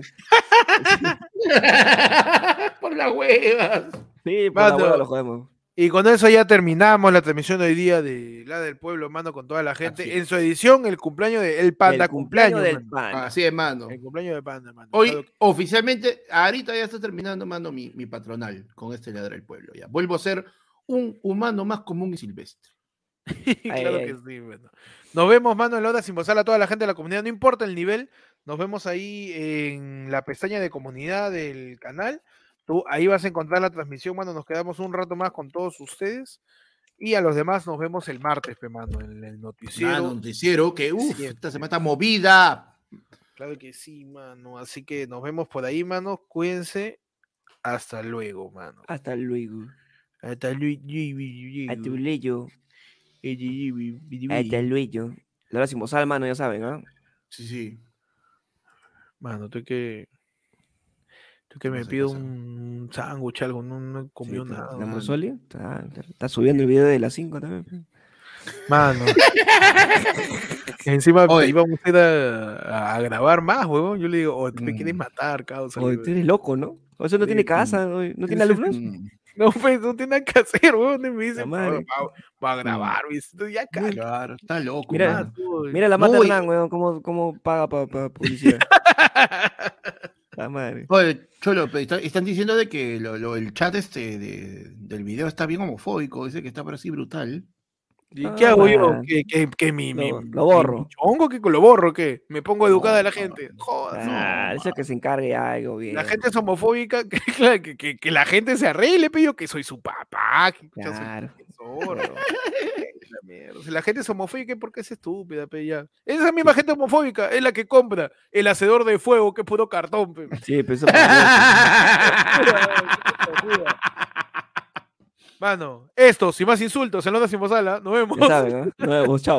<laughs> Por las huevas. Sí, por la hueva lo jodemos. Y con eso ya terminamos la transmisión de hoy día de La del Pueblo, mano, con toda la gente. En su edición, el cumpleaños de El Panda, El cumpleaños cumpleaños. del mano. pan. Así es, mano. El cumpleaños de Panda, mano. Hoy, Claro que- oficialmente, ahorita ya está terminando, mano, mi, mi patronal con este ladra del pueblo. Ya. Vuelvo a ser un humano más común y silvestre. <laughs> claro ay. que sí, mano. Nos vemos, mano, en la hora sin bozar a toda la gente de la comunidad. No importa el nivel, nos vemos ahí en la pestaña de comunidad del canal. Tú ahí vas a encontrar la transmisión, mano. Nos quedamos un rato más con todos ustedes. Y a los demás nos vemos el martes, pe, mano, en el noticiero. Mano, noticiero, que uff, esta semana está movida. Claro que sí, mano. Así que nos vemos por ahí, mano. Cuídense. Hasta luego, mano. Hasta luego. Hasta luego. Hasta luego. Hasta luego. La hora sin bozal, mano, ya saben, ¿ah? Sí, sí. Mano, tú que. Tú que me pido un sándwich, algo, no, no Sí, nada. ¿La? Está, está subiendo el video de las 5 también. pe. Mano. <laughs> Encima Oye. íbamos a ir a, a grabar más, huevón. Yo le digo, oh, tú me quieres Mm. matar, causa. Oye, tú eres loco, ¿no? O eso no tiene casa, oye, no tiene alumnos. Mm, No, pues no tiene nada que hacer, huevón. Y me dice, "No, va, va a grabar, dice, "Tú ya cállate, Claro, está loco. Mira, mano. tú". Mira la No, mata y- Hernán, weón, cómo, cómo paga para publicidad. <laughs> La madre. Oye, Cholo, pero está- están diciendo de que lo- lo- el chat este de- del video está bien homofóbico, dice que está por así brutal. ¿Y qué hago yo? Ah, ¿Que, que, que mi, lo- mi- lo borro. mi chongo? ¿Que lo borro? ¿Qué? ¿Me pongo educada a la gente? Joder. Ah, eso que se encargue algo bien. La gente es homofóbica, <laughs> que, que, que, que la gente se arregle, yo que soy su papá, que yo soy Claro. <laughs> <laughs> La. Si la gente es homofóbica, ¿por qué es estúpida, pe, ya? Esa misma gente homofóbica es la que compra el hacedor de fuego, que es puro cartón, pe. Sí, pero eso Mano, esto, sin más insultos, en Onda Sin Bozala, nos vemos. ya saben, ¿no? Nos vemos, chao.